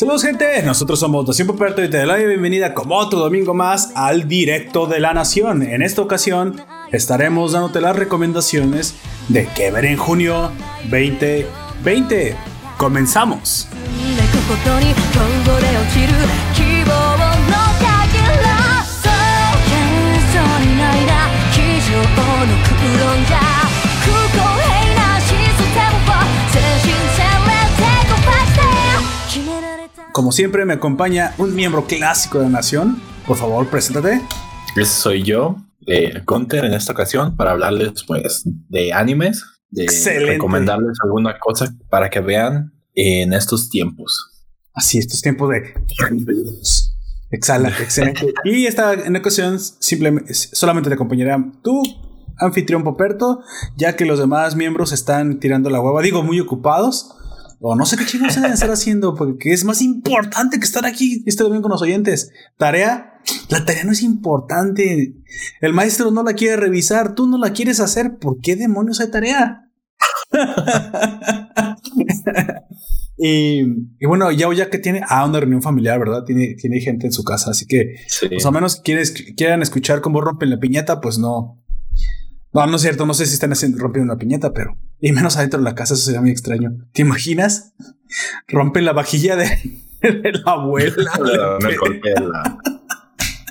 Saludos gente, nosotros somos Nación Poperto y te doy la bienvenida como otro domingo más al Directo de la Nación. En esta ocasión estaremos dándote las recomendaciones de qué ver en junio 2020. Comenzamos. Como siempre me acompaña un miembro clásico de la Nación. Por favor, preséntate. Ese soy yo, de Gunter, en esta ocasión, para hablarles pues de animes, de Excelente. recomendarles alguna cosa para que vean en estos tiempos. Así, estos tiempos de... Excelente, excelente. Y esta en ocasión simplemente, solamente te acompañará tu anfitrión Poperto, ya que los demás miembros están tirando la hueva, digo, muy ocupados. O no sé qué chingos se deben estar haciendo, porque es más importante que estar aquí este domingo con los oyentes. Tarea, la tarea no es importante. El maestro no la quiere revisar, tú no la quieres hacer. ¿Por qué demonios hay tarea? y, y bueno, ya ya que tiene ah, una reunión familiar, ¿verdad? Tiene, tiene gente en su casa, así que Sí. pues a menos quienes quieran escuchar cómo rompen la piñata, pues no. No, no es cierto, no sé si están haciendo, rompiendo una piñata, pero. Y menos adentro de la casa, eso sería muy extraño. ¿Te imaginas? Rompen la vajilla de, de la abuela. Me golpeé la-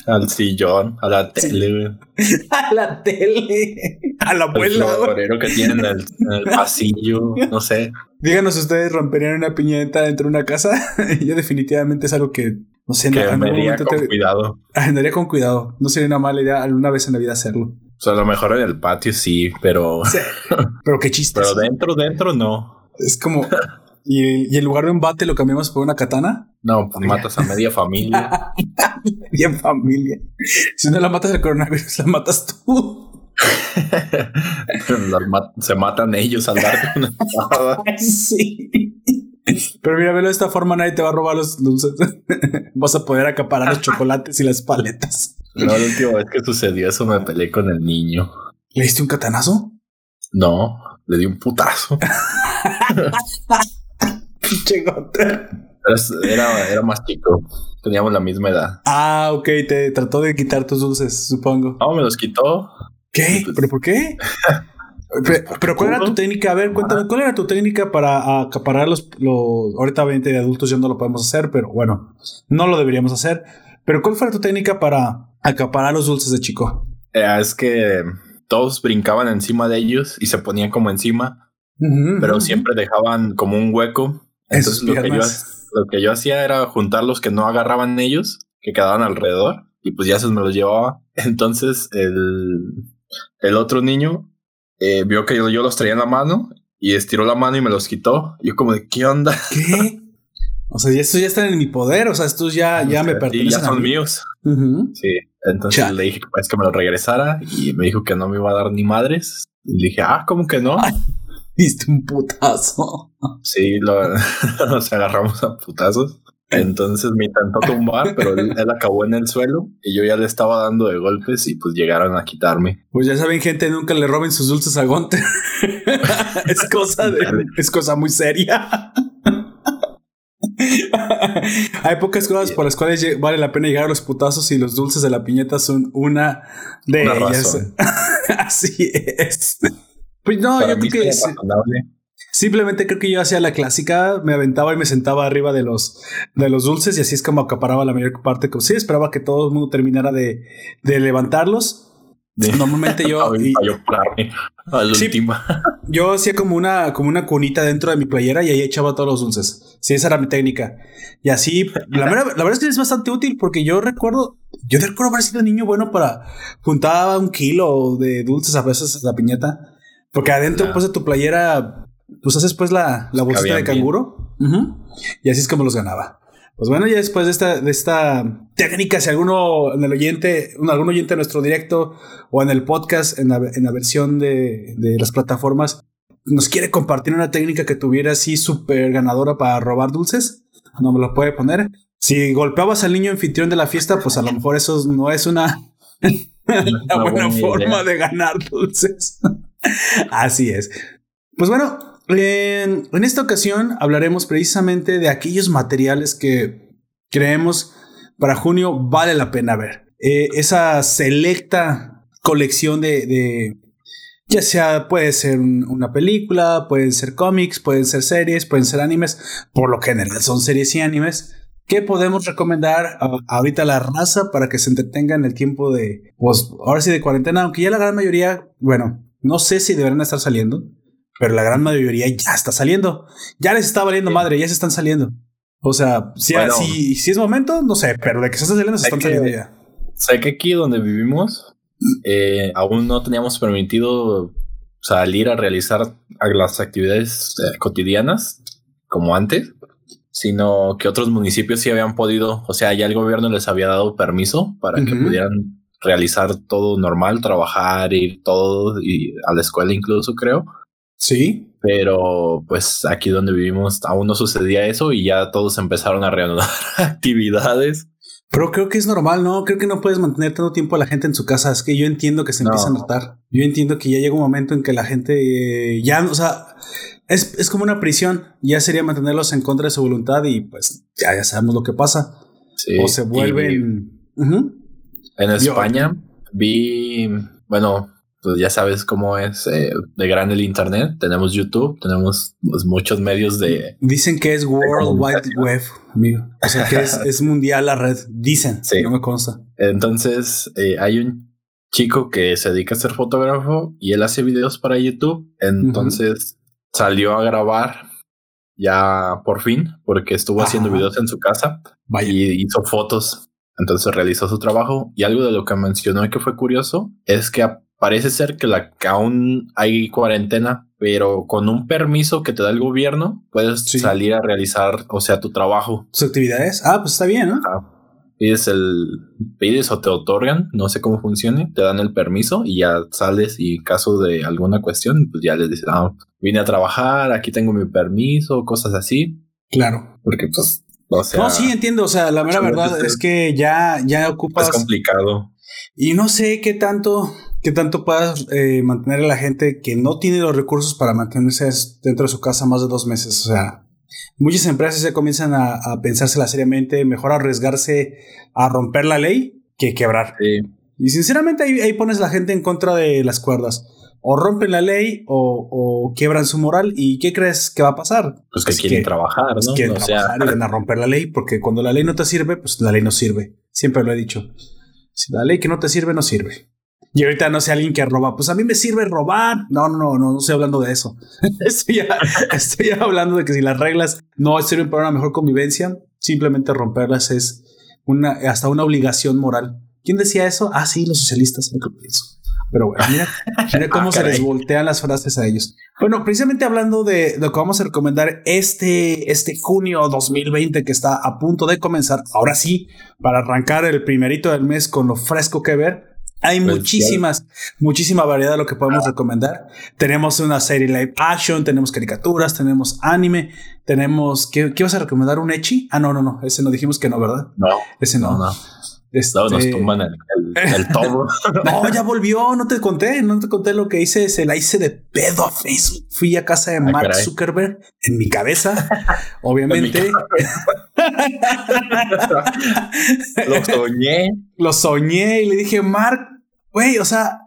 al sillón, a la tele, a la tele. A la al abuela. florero que tienen en el, en el pasillo, no sé. Díganos ustedes romperían una piñata dentro de una casa. Yo definitivamente es algo que, no sé, Que en algún momento con te- cuidado. andaría con cuidado. No sería una mala idea alguna vez en la vida hacerlo. O sea, a lo mejor en el patio sí, pero, Sí. Pero qué chiste. pero dentro, dentro no. Es como. Y, y en lugar de un bate lo cambiamos por una katana. No, pues matas a media familia. En familia. Si no la matas el coronavirus, la matas tú. Ma- se matan ellos al dar una patada. sí. Pero mira, velo de esta forma, nadie te va a robar los dulces. Vas a poder acaparar los chocolates y las paletas. No, la última vez que sucedió eso me peleé con el niño. ¿Le diste un catanazo? No, le di un putazo. Pinche gota. Era, era, era más chico. Teníamos la misma edad. Ah, ok, te trató de quitar tus dulces, supongo. No, me los quitó. ¿Qué? ¿Pero por qué? Pero, pero ¿cuál era tu técnica? A ver, cuéntame, ¿cuál era tu técnica para acaparar los, los... Ahorita 20 de adultos ya no lo podemos hacer, pero bueno, no lo deberíamos hacer. Pero ¿cuál fue tu técnica para acaparar los dulces de chico? Eh, es que todos brincaban encima de ellos y se ponían como encima, Ujú, pero ujú. siempre dejaban como un hueco. Entonces lo que, yo, lo que yo hacía era juntar los que no agarraban ellos, que quedaban alrededor, y pues ya esos me los llevaba. Entonces el, el otro niño eh, vio que yo, yo los traía en la mano y estiró la mano y me los quitó. Yo como de, ¿qué onda? ¿Qué? O sea, y estos ya están en mi poder. O sea, estos ya, ya me pertenecen. ya a son mí. míos. Sí, entonces Chale. le dije pues, que me lo regresara y me dijo que no me iba a dar ni madres. Y le dije, ah, ¿cómo que no? Diste un putazo. Sí, lo, nos agarramos a putazos. Entonces me intentó tumbar, pero él, él acabó en el suelo y yo ya le estaba dando de golpes y pues llegaron a quitarme. Pues ya saben, gente, nunca le roben sus dulces a Gonte. es cosa de, es cosa muy seria. Hay pocas cosas por las cuales vale la pena llegar a los putazos y los dulces de la piñeta son una de Una ellas. Así es. Pues no, Para yo creo que razonable. Simplemente creo que yo hacía la clásica, me aventaba y me sentaba arriba de los de los dulces y así es como acaparaba la mayor parte. Como sí, esperaba que todo el mundo terminara de, de levantarlos. De- Normalmente yo y- a la Sí. última. Yo hacía como una, como una cunita dentro de mi playera y ahí echaba todos los dulces. Sí, esa era mi técnica. Y así, la verdad, la verdad es que es bastante útil porque yo recuerdo, yo recuerdo haber sido niño bueno para juntar un kilo de dulces a veces en la piñata. Porque adentro, pues, de tu playera, pues haces pues la, la bolsita de canguro. Ujú. Y así es como los ganaba. Pues bueno, ya después de esta, de esta técnica, si alguno en el oyente, algún oyente de nuestro directo o en el podcast, en la, en la versión de, de las plataformas, nos quiere compartir una técnica que tuviera así súper ganadora para robar dulces, no me lo puede poner. Si golpeabas al niño anfitrión de la fiesta, pues a lo mejor eso no es una, una Una buena buena forma de ganar dulces. así es. Pues bueno, En, en esta ocasión hablaremos precisamente de aquellos materiales que creemos para junio vale la pena ver. Eh, esa selecta colección de, de, ya sea puede ser un- una película, pueden ser cómics, pueden ser series, pueden ser animes, por lo general son series y animes. ¿Qué podemos recomendar ahorita a la raza para que se entretenga en el tiempo de, pues, ahora sí de cuarentena? Aunque ya la gran mayoría, bueno, no sé si deberán estar saliendo, pero la gran mayoría ya está saliendo. Ya les está valiendo madre, ya se están saliendo. O sea, si, Bueno. si, si es momento, no sé, pero de que se están saliendo, se están que- saliendo ya. Sé que aquí donde vivimos eh, aún no teníamos permitido salir a realizar las actividades eh, cotidianas como antes, sino que otros municipios sí habían podido, o sea, ya el gobierno les había dado permiso para que pudieran realizar todo normal, trabajar, ir todo y a la escuela incluso creo. Sí. Pero pues aquí donde vivimos aún no sucedía eso y ya todos empezaron a reanudar actividades. Pero creo que es normal, ¿no? Creo que no puedes mantener tanto tiempo a la gente en su casa. Es que yo entiendo que se No. empieza a notar. Yo entiendo que ya llega un momento en que la gente eh, ya, o sea, es, es como una prisión. Ya sería mantenerlos en contra de su voluntad y pues ya, ya sabemos lo que pasa. Sí, o se y- vuelven... En Yo- España vi, bueno, pues ya sabes cómo es eh, de grande el Internet. Tenemos YouTube, tenemos pues, muchos medios de... Dicen que es World Wide. Web, amigo. O sea, que es, es mundial la red. Dicen, Sí. no me consta. Entonces, eh, hay un chico que se dedica a ser fotógrafo y él hace videos para YouTube. Entonces salió a grabar ya por fin, porque estuvo haciendo videos en su casa Vaya. y hizo fotos. Entonces realizó su trabajo y algo de lo que mencionó y que fue curioso es que parece ser que, la, que aún hay cuarentena, pero con un permiso que te da el gobierno puedes Sí. salir a realizar, o sea, tu trabajo. ¿Sus actividades? Ah, pues está bien, ¿no? Pides el pides o te otorgan, no sé cómo funcione, te dan el permiso y ya sales y en caso de alguna cuestión, pues ya les dices, ah, vine a trabajar, aquí tengo mi permiso, cosas así, Claro. porque pues, o sea, no, sí, entiendo. O sea, la mera verdad es que ya, ya ocupas. es complicado. Y no sé qué tanto, qué tanto puedas eh, mantener a la gente que no tiene los recursos para mantenerse dentro de su casa más de dos meses. O sea, muchas empresas ya comienzan a, a pensársela seriamente, mejor arriesgarse a romper la ley que quebrar. Sí. Y sinceramente ahí, ahí pones a la gente en contra de las cuerdas. O rompen la ley o, o quiebran su moral. ¿Y qué crees que va a pasar? Pues que quieren trabajar, pues ¿no? quieren o sea, trabajar y van a romper la ley, porque cuando la ley no te sirve, pues la ley no sirve. Siempre lo he dicho. Si la ley que no te sirve, no sirve. Y ahorita no sé alguien que roba, pues a mí me sirve robar. No, no, no, no, no estoy hablando de eso. estoy, ya, estoy hablando de que si las reglas no sirven para una mejor convivencia, simplemente romperlas es una, hasta una obligación moral. ¿Quién decía eso? Ah, sí, los socialistas. Pero bueno, mira, mira cómo Ah, se les voltean las frases a ellos. Bueno, precisamente hablando de lo que vamos a recomendar este, este junio 2020 que está a punto de comenzar, ahora sí, para arrancar el primerito del mes con lo fresco que ver. Hay muchísimas, muchísima variedad de lo que podemos recomendar. Tenemos una serie live action, tenemos caricaturas, tenemos anime, tenemos... ¿Qué, qué vas a recomendar? ¿Un Echi? Ah, no, no, no. Ese no dijimos que no, ¿verdad? no, Ese no. no, no, Este- no, nos tumban el, el, el todo. no, ya volvió, no te conté, no te conté lo que hice, se la hice de pedo a Facebook. Fui a casa de Ah, Mark caray. Zuckerberg en mi cabeza, obviamente. Lo soñé. lo soñé y le dije, Mark, güey, o sea,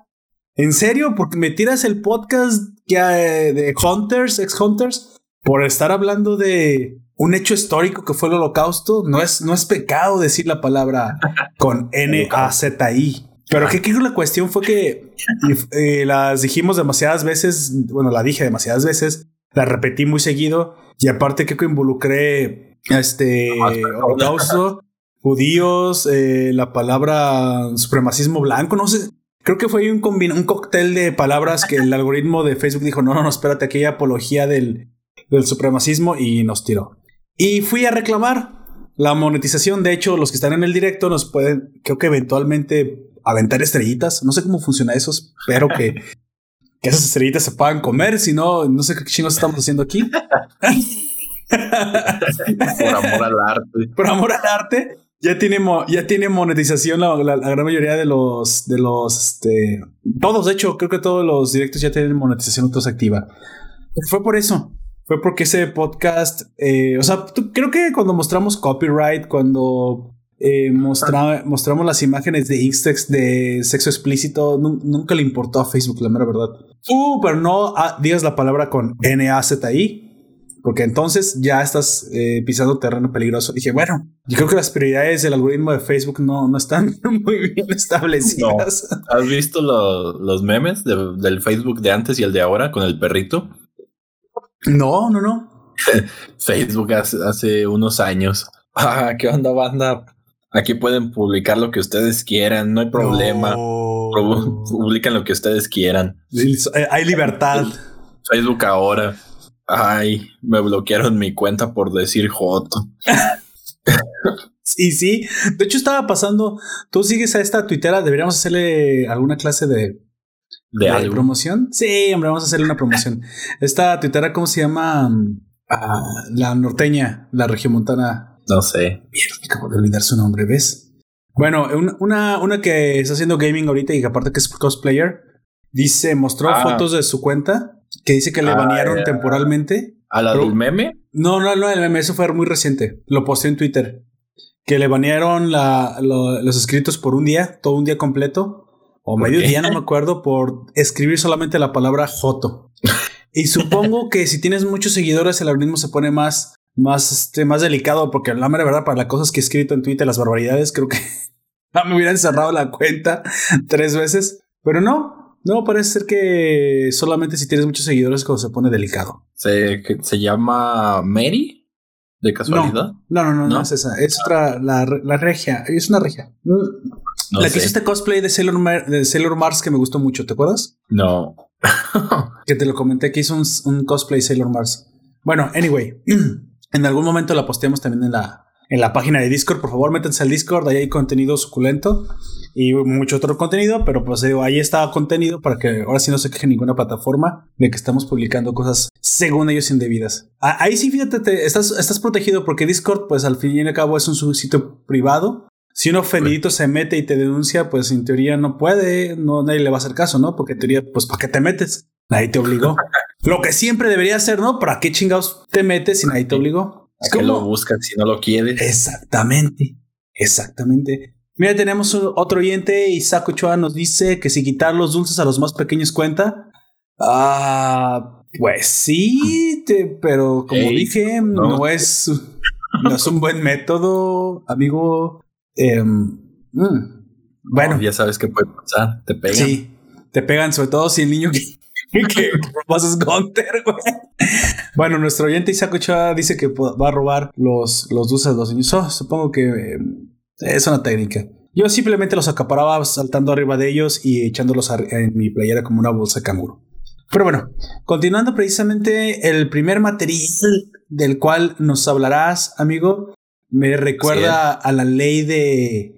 ¿en serio? Porque me tiras el podcast que, eh, de Hunters, ex Hunters, por estar hablando de un hecho histórico que fue el holocausto. No es, no es pecado decir la palabra con N-A-Z-I. Pero que, que la cuestión fue que eh, las dijimos demasiadas veces, bueno, la dije demasiadas veces, la repetí muy seguido y aparte creo que involucré este holocausto, judíos, eh, la palabra supremacismo blanco, no sé. Creo que fue un, un cóctel de palabras que el algoritmo de Facebook dijo, no, no, no, espérate, hay apología del, del supremacismo y nos tiró. Y fui a reclamar la monetización. De hecho, los que están en el directo nos pueden, creo que eventualmente aventar estrellitas. No sé cómo funciona eso. Espero que, que esas estrellitas se puedan comer. Si no, no sé qué chingos estamos haciendo aquí. Por amor al arte. Por amor al arte. Ya tiene, ya tiene monetización la, la- la gran mayoría de los, de los, este, todos, de hecho, creo que todos los directos ya tienen monetización autoactiva. Fue por eso. Fue porque ese podcast, eh, o sea, tú- creo que cuando mostramos copyright, cuando eh, mostra- mostramos las imágenes de Instax de sexo explícito, nu- nunca le importó a Facebook, la mera verdad. Pero no digas la palabra con N-A-Z-I, porque entonces ya estás eh, pisando terreno peligroso. Dije, bueno, yo creo que las prioridades del algoritmo de Facebook no, no están muy bien establecidas. ¿Has visto lo- los memes de- del Facebook de antes y el de ahora con el perrito? No, no, no. Facebook hace, hace unos años. Ah, ¿qué onda, banda? Aquí pueden publicar lo que ustedes quieran, no hay problema. Pu- Publican lo que ustedes quieran. Eh, Hay libertad. Facebook ahora. Ay, me bloquearon mi cuenta por decir Joto. Sí, sí. De hecho, estaba pasando. Tú sigues a esta tuitera. Deberíamos hacerle alguna clase de, De de algo. promoción. Sí, hombre, vamos a hacerle una promoción. Esta tuitera, ¿cómo se llama? Ah, la norteña, la regiomontana. No sé. Mierda, acabo de olvidar su nombre, ¿ves? Bueno, una, una, que está haciendo gaming ahorita y que aparte que es cosplayer, dice, mostró Ah. fotos de su cuenta que dice que le Ah, banearon temporalmente. ¿A la Pero- del meme? No, no, no, el meme, eso fue muy reciente. Lo posté en Twitter. Que le banearon la- lo- los escritos por un día, todo un día completo, o ¿Por medio qué? día, no me acuerdo, por escribir solamente la palabra Joto. Y supongo que si tienes muchos seguidores, el algoritmo se pone más, más, este, más delicado, porque la mera verdad, para las cosas que he escrito en Twitter, las barbaridades, creo que me hubieran cerrado la cuenta tres veces. Pero no, no, parece ser que solamente si tienes muchos seguidores, es cuando se pone delicado. ¿Se, se llama Mary? ¿De casualidad? No, no, no, no, ¿No? es esa. Es otra, la, la regia. Es una regia. No, la sé. que hizo este cosplay de Sailor, Mar- de Sailor Mars que me gustó mucho, ¿te acuerdas? No. Que te lo comenté que hizo un, un cosplay Sailor Mars. Bueno, anyway, en algún momento la posteamos también en la, en la página de Discord. Por favor, métanse al Discord, ahí hay contenido suculento y mucho otro contenido, pero pues digo, ahí está contenido para que ahora sí no se queje ninguna plataforma de que estamos publicando cosas según ellos indebidas. Ah, Ahí sí, fíjate, te- estás, estás protegido porque Discord, pues al fin y al cabo es un sitio privado. Si un ofendidito se mete y te denuncia, pues en teoría no puede, no nadie le va a hacer caso, ¿no? Porque en teoría, pues ¿para qué te metes? Nadie te obligó. Lo que siempre debería hacer, ¿no? ¿Para qué chingados te metes si nadie te obligó? ¿A Es qué lo buscas si no lo quieres? Exactamente, exactamente. Mira, tenemos un- otro oyente, Isaac Ochoa nos dice que si quitar los dulces a los más pequeños cuenta. Ah, pues sí, te- pero como Ey, dije, no. no. es no es un buen método, amigo. Em, mm, bueno, ya sabes qué puede pasar. Te pegan. Sí, te pegan, sobre todo si el niño que, que robas es Gunter, güey. Bueno, nuestro oyente Isaac Ochoa dice que va a robar los, los dulces de los niños. Oh, supongo que eh, es una técnica. Yo simplemente los acaparaba saltando arriba de ellos y echándolos en mi playera como una bolsa de canguro. Pero bueno, continuando precisamente el primer material del cual nos hablarás, amigo, me recuerda a la ley de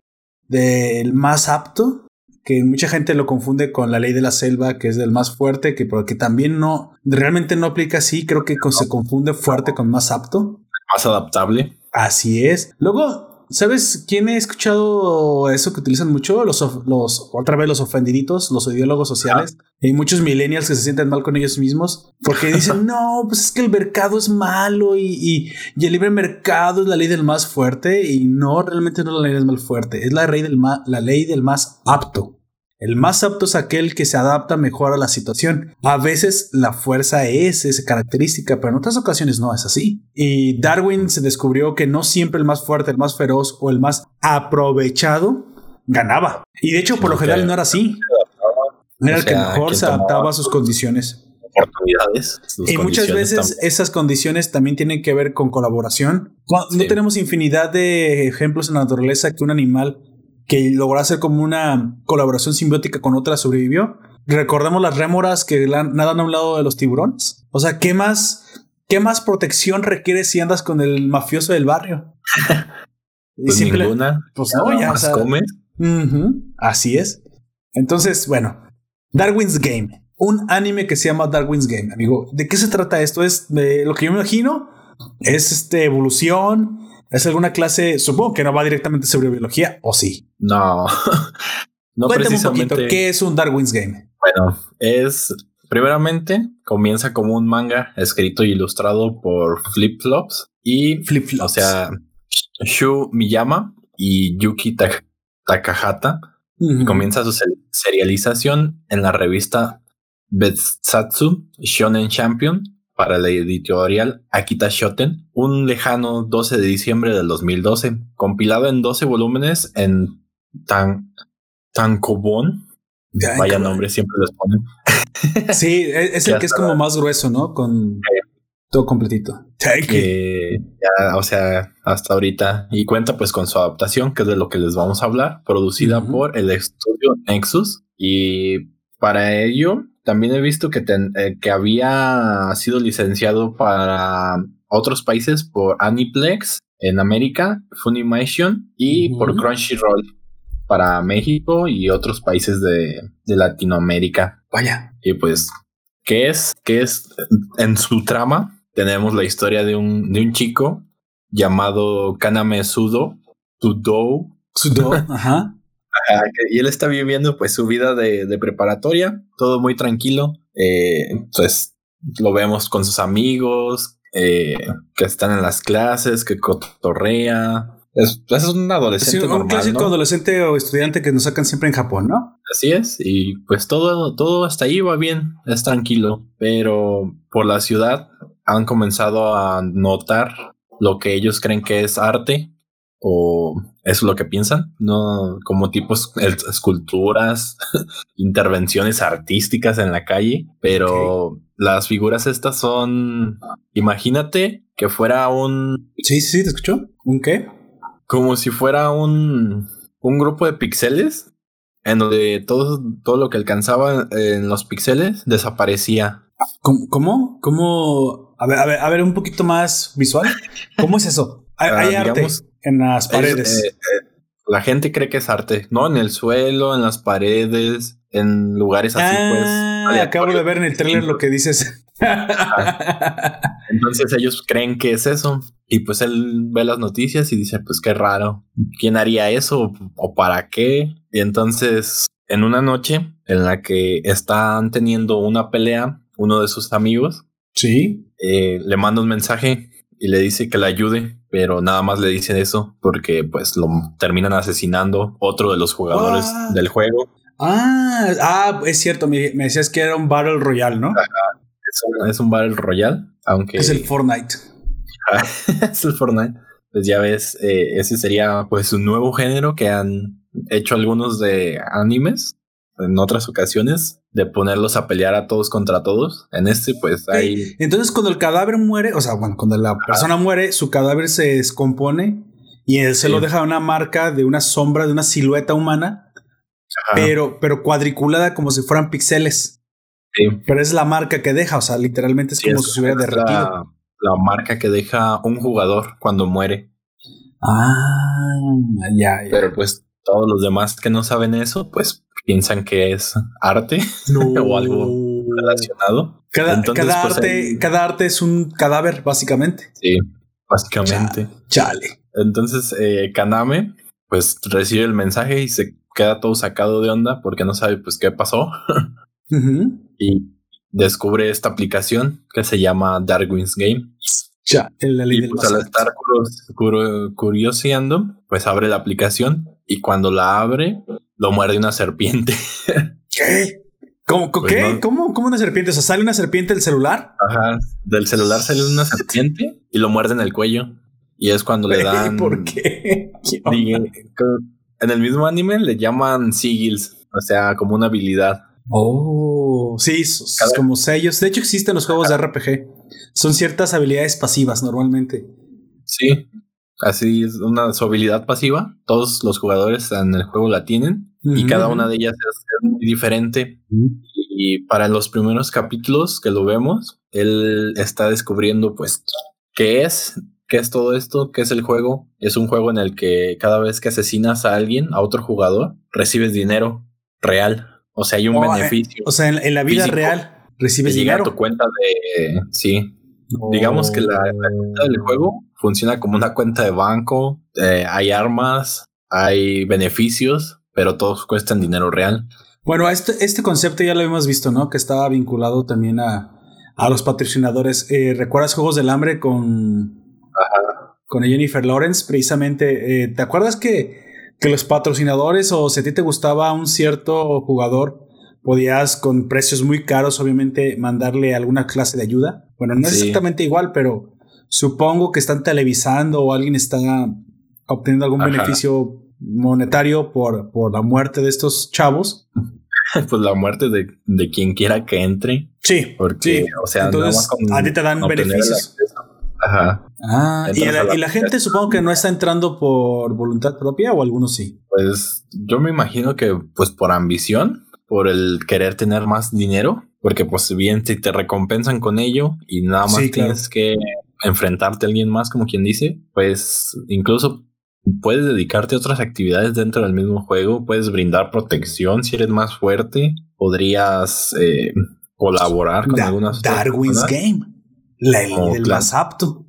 del más apto, que mucha gente lo confunde con la ley de la selva, que es del más fuerte, que porque también no realmente no aplica así, creo que con- se confunde fuerte con más apto. Más adaptable. Así es. Luego, ¿sabes quién he escuchado eso que utilizan mucho? Los, of- los otra vez los ofendiditos, los ideólogos sociales. Hay muchos millennials que se sienten mal con ellos mismos porque dicen, no, pues es que el mercado es malo y, y- y el libre mercado es la ley del más fuerte y no, realmente no es la ley del más fuerte, es la ley del, ma- la ley del más apto. El más apto es aquel que se adapta mejor a la situación. A veces la fuerza es esa característica, pero en otras ocasiones no es así. Y Darwin se descubrió que no siempre el más fuerte, el más feroz o el más aprovechado ganaba. Y de hecho, por lo general no era así. Era el que mejor se adaptaba a sus condiciones. Oportunidades. Y muchas veces también. esas condiciones también tienen que ver con colaboración. No Sí. tenemos infinidad de ejemplos en la naturaleza que un animal que logró hacer como una colaboración simbiótica con otra sobrevivió. Recordemos las rémoras que nadan a un lado de los tiburones. O sea, ¿qué más, qué más protección requiere si andas con el mafioso del barrio? Y Pues simple- ninguna. pues no, ya, o más así es. Entonces, bueno, Darwin's Game. Un anime que se llama Darwin's Game, amigo. ¿De qué se trata esto? Es de lo que yo me imagino. Es este evolución. Es alguna clase. Supongo que no va directamente sobre biología, o sí. No. no Cuéntame un precisamente. poquito. ¿Qué es un Darwin's Game? Bueno, es primeramente comienza como un manga escrito e ilustrado por Flip Flops y Flip Flops. o sea, Shu Miyama y Yuki Tak- Takahata. Comienza su se- serialización en la revista Betsatsu Shonen Champion para la editorial Akita Shoten, un lejano 12 de diciembre del 2012, compilado en 12 volúmenes en Tan Tankobon. Ay, Vaya nombre, siempre les ponen. Sí, es, es el que es como más grueso, ¿no? Con todo completito. que ya, o sea, hasta ahorita y cuenta pues con su adaptación, que es de lo que les vamos a hablar, producida por el estudio Nexus y para ello también he visto que, ten- eh, que había sido licenciado para otros países por Aniplex en América, Funimation y por Crunchyroll para México y otros países de, de Latinoamérica. Vaya. Y pues, ¿qué es? ¿Qué es? En su trama tenemos la historia de un, de un chico llamado Kaname Sudo, Sudo, Sudo. Ajá. Ah, y él está viviendo pues su vida de, de preparatoria, todo muy tranquilo. Eh, pues lo vemos con sus amigos, eh, que están en las clases, que cotorrea. Es, es un Sí, adolescente un normal, clásico ¿no? adolescente o estudiante que nos sacan siempre en Japón, ¿no? Así es, y pues todo, todo hasta ahí va bien, es tranquilo, pero por la ciudad han comenzado a notar lo que ellos creen que es arte o es lo que piensan, no como tipos esculturas, intervenciones artísticas en la calle, pero las figuras estas son, imagínate que fuera un Sí, sí, ¿te escuchó? ¿Un qué? como si fuera un, un grupo de píxeles en donde todo, todo lo que alcanzaba en los píxeles desaparecía. ¿Cómo? ¿Cómo? ¿Cómo? A ver, a ver, a ver, un poquito más visual. ¿Cómo es eso? Hay, Ah, hay arte en las paredes. Es, eh, eh, la gente cree que es arte, ¿no? En el suelo, en las paredes, en lugares así, ah, pues. acabo de ver en el trailer lo que dices. Entonces ellos creen que es eso. Y pues él ve las noticias y dice, pues qué raro. ¿Quién haría eso? ¿O para qué? Y entonces, en una noche en la que están teniendo una pelea, uno de sus amigos sí. eh, le manda un mensaje y le dice que le ayude, pero nada más le dicen eso porque pues lo terminan asesinando otro de los jugadores What? del juego. Ah, ah, es cierto. Me, me decías que era un Battle Royale, ¿no? Es un, es un Battle Royale, aunque Es el Fortnite. es el Fortnite. Pues ya ves, eh, ese sería pues un nuevo género que han hecho algunos de animes en otras ocasiones de ponerlos a pelear a todos contra todos. En este pues hay Entonces, cuando el cadáver muere, o sea, bueno, cuando la persona muere, su cadáver se descompone y él se Sí. lo deja una marca de una sombra, de una silueta humana, ajá, pero, pero cuadriculada como si fueran píxeles. sí, Pero es la marca que deja, o sea, literalmente es como es- si se hubiera derretido. La, la marca que deja un jugador cuando muere. Ah, ya, ya. Pero pues todos los demás que no saben eso, pues piensan que es arte o algo relacionado. Cada, Entonces, cada pues, arte, cada arte es un cadáver, básicamente. Sí, básicamente. Chale. Entonces, eh, Kaname, pues recibe el mensaje y se queda todo sacado de onda porque no sabe pues qué pasó y descubre esta aplicación que se llama Darwin's Game. Ya, en la ley Y del pues al estar curioseando, pues abre la aplicación y cuando la abre, lo muerde una serpiente. ¿Qué? ¿Cómo, Pues ¿qué? no. ¿Cómo, ¿Cómo una serpiente? O sea, sale una serpiente del celular. Ajá. Del celular sale una serpiente y lo muerde en el cuello. Y es cuando le dan. ¿Por qué? En el mismo anime le llaman sigils, o sea, como una habilidad. Oh, sí, Cada- como sellos. De hecho, existen los juegos de RPG. Son ciertas habilidades pasivas normalmente. Sí, así es una su habilidad pasiva. Todos los jugadores en el juego la tienen y cada una de ellas es, muy diferente. Y para los primeros capítulos que lo vemos, él está descubriendo, pues, qué es, qué es todo esto, qué es el juego. Es un juego en el que cada vez que asesinas a alguien, a otro jugador, recibes dinero real. O sea, hay un Oh, eh, beneficio. O sea, en, en la vida real recibes llega a dinero. tu cuenta de... Sí, digamos que la, la cuenta del juego funciona como una cuenta de banco. eh, hay armas, hay beneficios, pero todos cuestan dinero real. Bueno, este, este concepto ya lo hemos visto, ¿no? Que estaba vinculado también a, a los patrocinadores. Eh, ¿Recuerdas Juegos del Hambre con, con Jennifer Lawrence? Precisamente, eh, ¿te acuerdas que, que los patrocinadores o si a ti te gustaba un cierto jugador, podías con precios muy caros, obviamente, mandarle alguna clase de ayuda? Bueno, no es exactamente igual, pero supongo que están televisando o alguien está obteniendo algún Ajá. beneficio monetario por, por la muerte de estos chavos. Pues la muerte de, de quien quiera que entre. Sí, Porque, sí. o sea, Entonces, a ti te dan beneficios. Ajá. Ah, y la y la gente supongo que no está entrando por voluntad propia o algunos sí. Pues yo me imagino que pues por ambición, por el querer tener más dinero, porque pues bien si te recompensan con ello y nada más Sí, claro. tienes que enfrentarte a alguien más, como quien dice, pues incluso puedes dedicarte a otras actividades dentro del mismo juego, puedes brindar protección si eres más fuerte, podrías eh, colaborar con Da- algunas Darwin's personas. Game. La ley Oh, del claro. más apto.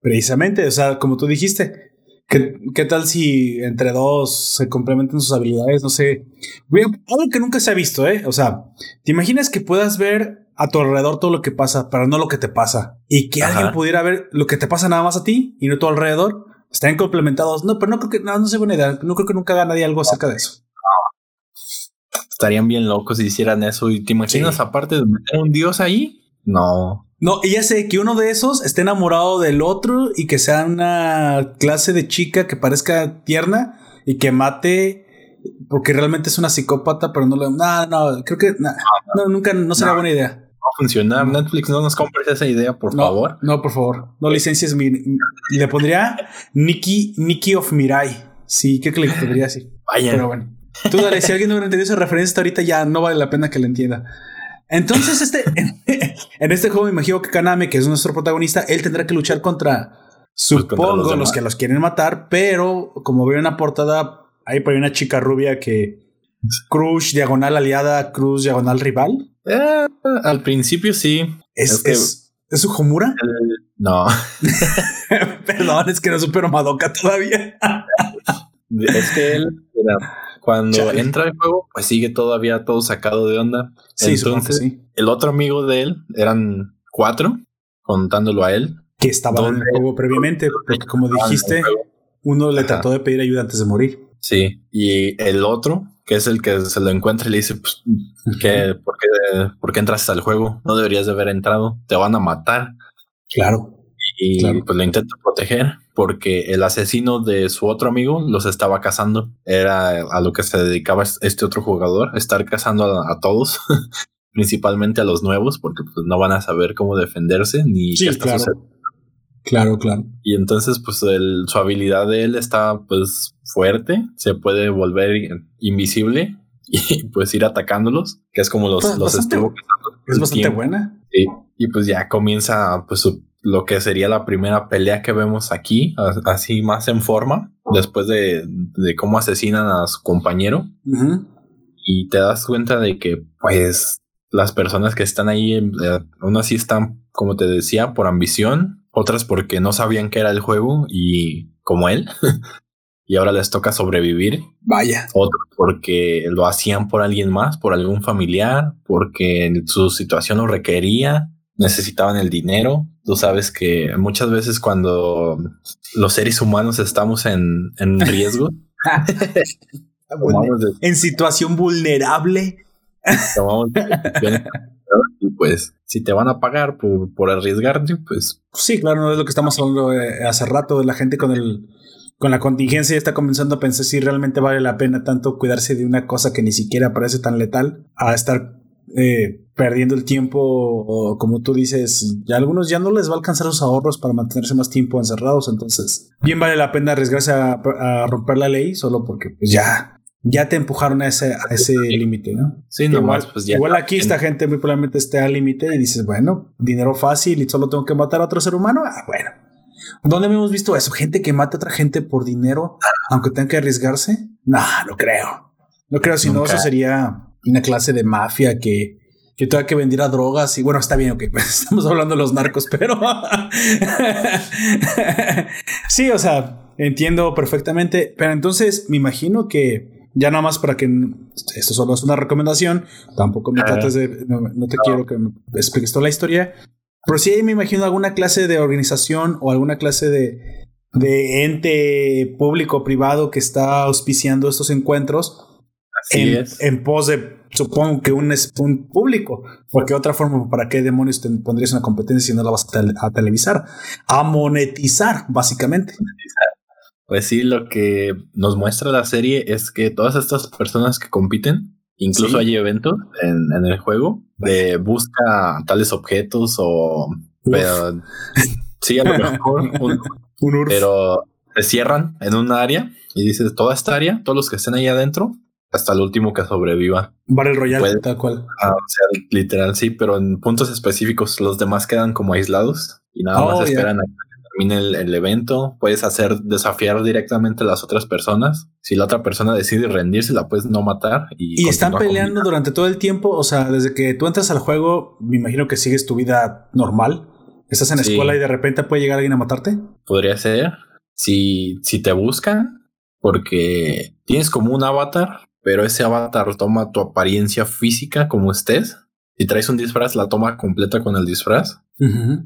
Precisamente, o sea, como tú dijiste, ¿qué, qué tal si entre dos se complementan sus habilidades? No sé. Algo que nunca se ha visto, ¿eh? O sea, ¿te imaginas que puedas ver a tu alrededor todo lo que pasa, pero no lo que te pasa? Y que Ajá. alguien pudiera ver lo que te pasa nada más a ti y no a tu alrededor. Están complementados. No, pero no creo que, no, no sé buena idea. No creo que nunca haga nadie algo acerca de eso. Estarían bien locos si hicieran eso. ¿Y te imaginas Sí. aparte de meter un dios ahí? No. No, y ya sé que uno de esos esté enamorado del otro y que sea una clase de chica que parezca tierna y que mate porque realmente es una psicópata, pero no le. No, no, creo que. no, no, nunca, no será No. buena idea. va a funcionar. Netflix, no nos compres esa idea, por No, favor. no, por favor. No licencias mi. Le pondría Nikki, Nikki of Mirai. Sí, creo que le pondría así. Vaya. Pero bueno. Tú dale, si alguien no entendió esa referencia hasta ahorita ya no vale la pena que la entienda. Entonces, este, en este juego me imagino que Kaname, que es nuestro protagonista, él tendrá que luchar contra, supongo, contra los los, que los quieren matar, pero como veo en la portada, hay por ahí una chica rubia que Cruz diagonal aliada, Cruz diagonal rival. Eh, al principio sí. ¿Es, Es que- es, ¿es su Homura? No. Perdón, es que no supero Madoka todavía. es que él, mira, cuando Chale. entra al juego, pues sigue todavía todo sacado de onda. Sí, Entonces, sí. el otro amigo de él eran cuatro, contándolo a él. Que estaba en el juego previamente, porque como dijiste, uno le Ajá. trató de pedir ayuda antes de morir. Sí. Y el otro, que es el que se lo encuentra y le dice, pues, ¿qué, por, qué, ¿por qué entraste al juego? No deberías de haber entrado. Te van a matar. Claro. Y Claro. pues lo intenta proteger porque el asesino de su otro amigo los estaba cazando. Era a lo que se dedicaba este otro jugador, estar cazando a, a todos, principalmente a los nuevos, porque pues, no van a saber cómo defenderse ni Sí, qué está claro. sucediendo. Claro, claro. Y entonces, pues el- su habilidad de él está pues fuerte, se puede volver in- invisible y pues ir atacándolos, que es como los, Pues, los bastante- estuvo Es bastante tiempo. buena. Sí, y pues ya comienza pues su- lo que sería la primera pelea que vemos aquí, así más en forma, después de, de cómo asesinan a su compañero y te das cuenta de que pues las personas que están ahí eh, aún así están, como te decía, por ambición, otras porque no sabían qué era el juego y como él, y ahora les toca sobrevivir Vaya. otros porque lo hacían por alguien más, por algún familiar, porque su situación lo requería, necesitaban el dinero. Tú sabes que muchas veces cuando los seres humanos estamos en, en riesgo, de- en situación vulnerable. tomamos y pues si te van a pagar por, por arriesgarte, pues Sí, claro, no es lo que estamos hablando eh, hace rato de la gente con el con la contingencia ya está comenzando a pensar si realmente vale la pena tanto cuidarse de una cosa que ni siquiera parece tan letal a estar eh, perdiendo el tiempo o como tú dices, ya a algunos ya no les va a alcanzar los ahorros para mantenerse más tiempo encerrados, entonces bien vale la pena arriesgarse a, a romper la ley solo porque pues ya ya te empujaron a ese, a ese límite, ¿no? sí, nomás igual, pues ya. igual aquí esta gente muy probablemente esté al límite y dices, bueno, dinero fácil y solo tengo que matar a otro ser humano. Ah, bueno. ¿Dónde hemos visto eso? Gente que mata a otra gente por dinero, aunque tenga que arriesgarse. No, no creo. No creo, si no, eso sería una clase de mafia que, que tenga que vendiera drogas. Y bueno, está bien, ok, estamos hablando de los narcos, pero sí, o sea, entiendo perfectamente. Pero entonces me imagino que Ya nada más para que esto solo es una recomendación, tampoco me trates de, no, no te quiero que me expliques toda la historia, pero sí me imagino alguna clase de organización o alguna clase de, de ente público o privado que está auspiciando estos encuentros Así en, es. en pos de, supongo que un, un público. Porque otra forma, ¿para qué demonios te pondrías una competencia si no la vas a, tel- a televisar? A monetizar, básicamente. Pues sí, lo que nos muestra la serie es que todas estas personas que compiten, incluso Sí. hay eventos en, en el juego de busca tales objetos o pero sí a lo mejor un- Un pero se cierran en un área y dices toda esta área, todos los que estén ahí adentro, hasta el último que sobreviva. Battle Royale, puede- tal cual. Ah, o sea, literal sí, pero en puntos específicos los demás quedan como aislados y nada Oh, más ya. esperan a que termine el, el evento. Puedes hacer desafiar directamente a las otras personas. Si la otra persona decide rendirse, la puedes no matar y, Y están peleando durante todo el tiempo. O sea, desde que tú entras al juego, me imagino que sigues tu vida normal. Estás en la Sí. escuela y de repente puede llegar alguien a matarte. Podría ser si, si te buscan, porque tienes como un avatar, pero ese avatar toma tu apariencia física como estés. Si traes un disfraz, la toma completa con el disfraz.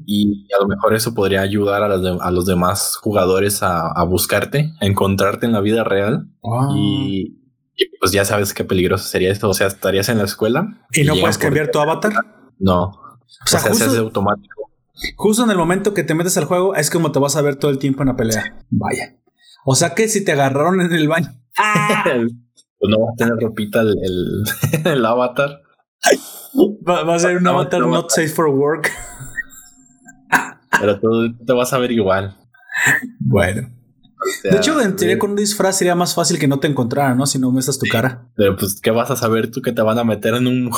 Y a lo mejor eso podría ayudar a, las de- a los demás jugadores a, a buscarte, a encontrarte en la vida real. Wow. Y, y, pues ya sabes qué peligroso sería esto. O sea, estarías en la escuela. ¿Y no puedes cambiar tu avatar. No. O sea, o sea, se hace justo, automático. justo en el momento que te metes al juego es como te vas a ver todo el tiempo en la pelea. Vaya. O sea que si te agarraron en el baño. Pues no va a tener ropita el, el, el avatar. Va, va a ser un No, avatar no not safe for work. Pero tú te vas a ver igual. Bueno. O sea, De hecho, en teoría con un disfraz sería más fácil que no te encontraran, ¿no? Si no muestras tu cara. Pero pues, ¿qué vas a saber tú que te van a meter en un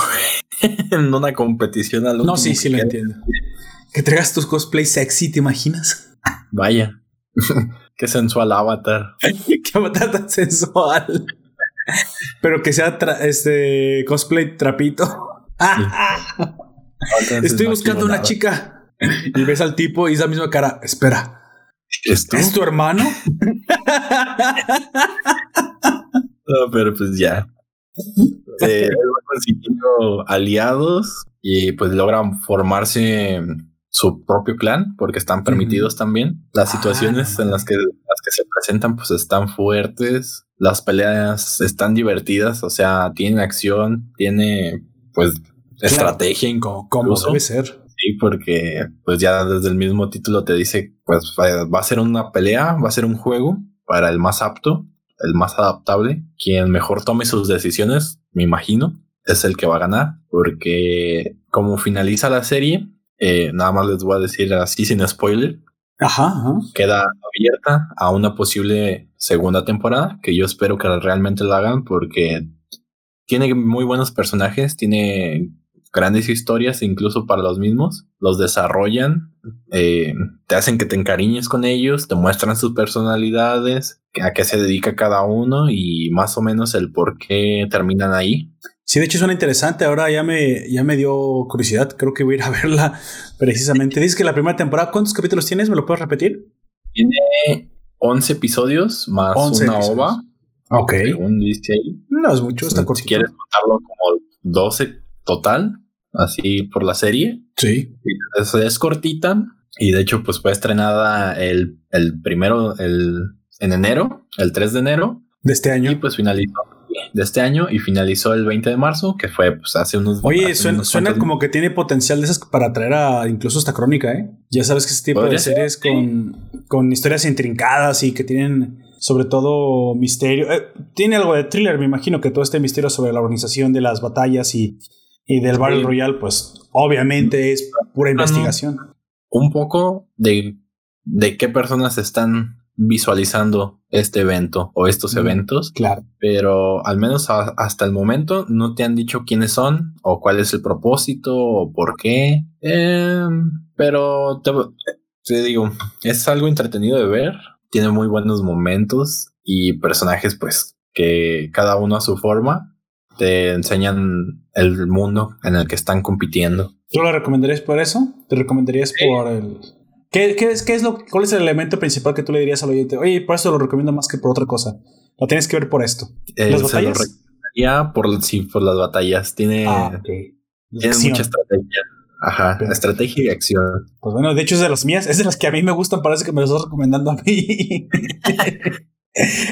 en una competición al No, sí, sí lo entiendo. Que traigas tus cosplay sexy, ¿te imaginas? Vaya. Qué sensual avatar. Qué avatar tan sensual. Pero que sea este cosplay trapito. Estoy buscando una chica. Y ves al tipo y es la misma cara. Espera, ¿Es tu hermano? No, pero pues ya. Eh, consiguiendo aliados y pues logran formarse su propio clan porque están permitidos también. Las Ah, situaciones no en las que, las que se presentan pues están fuertes. Las peleas están divertidas, o sea, tiene acción, tiene pues estrategia Como, como debe ser. Sí, porque pues ya desde el mismo título te dice, pues va va a ser una pelea, va a ser un juego para el más apto, el más adaptable, quien mejor tome sus decisiones, me imagino, es el que va a ganar, porque como finaliza la serie, eh, nada más les voy a decir así sin spoiler, Ajá, queda abierta a una posible segunda temporada, que yo espero que realmente la hagan porque tiene muy buenos personajes, tiene grandes historias incluso para los mismos, los desarrollan, eh, te hacen que te encariñes con ellos, te muestran sus personalidades, a qué se dedica cada uno y más o menos el por qué terminan ahí. Sí, de hecho suena interesante. Ahora ya me, ya me dio curiosidad. Creo que voy a ir a verla precisamente. Dices que la primera temporada, ¿cuántos capítulos tienes? ¿Me lo puedes repetir? Tiene 11 episodios más 11 una episodios. ova, Ok. según dice ahí. No es mucho, está si quieres contarlo como 12 total, así por la serie. Sí. Es, es cortita y de hecho pues fue estrenada el, el primero, el, en enero, el 3 de enero De este año. y pues finalizó de este año y finalizó el 20 de marzo, que fue pues hace unos Oye, hace suena, unos suena como que tiene potencial de esas para traer a incluso esta crónica, ¿eh? Ya sabes que ese tipo de ser, series sí. con, con historias intrincadas y que tienen sobre todo misterio. eh, tiene algo de thriller, me imagino que todo este misterio sobre la organización de las batallas y, y del Battle Sí. Royale, pues obviamente es pura no. investigación. un poco de, de qué personas están visualizando este evento o estos Mm. eventos, Claro. pero al menos a- hasta el momento no te han dicho quiénes son o cuál es el propósito o por qué. Em, pero te, te digo, es algo entretenido de ver, tiene muy buenos momentos y personajes pues que cada uno a su forma te enseñan el mundo en el que están compitiendo. ¿Tú lo recomendarías por eso? ¿Te recomendarías por el... ¿Qué, qué es, qué es lo, ¿Cuál es el elemento principal que tú le dirías al oyente? Oye, por eso lo recomiendo más que por otra cosa. La tienes que ver por esto. Eh, ¿Las lo batallas? recomendaría por, sí, por las batallas. Tiene, Ah, ok. tiene Acción. mucha estrategia. Ajá, estrategia y acción. Pues bueno, de hecho es de las mías, es de las que a mí me gustan, parece que me las estás recomendando a mí.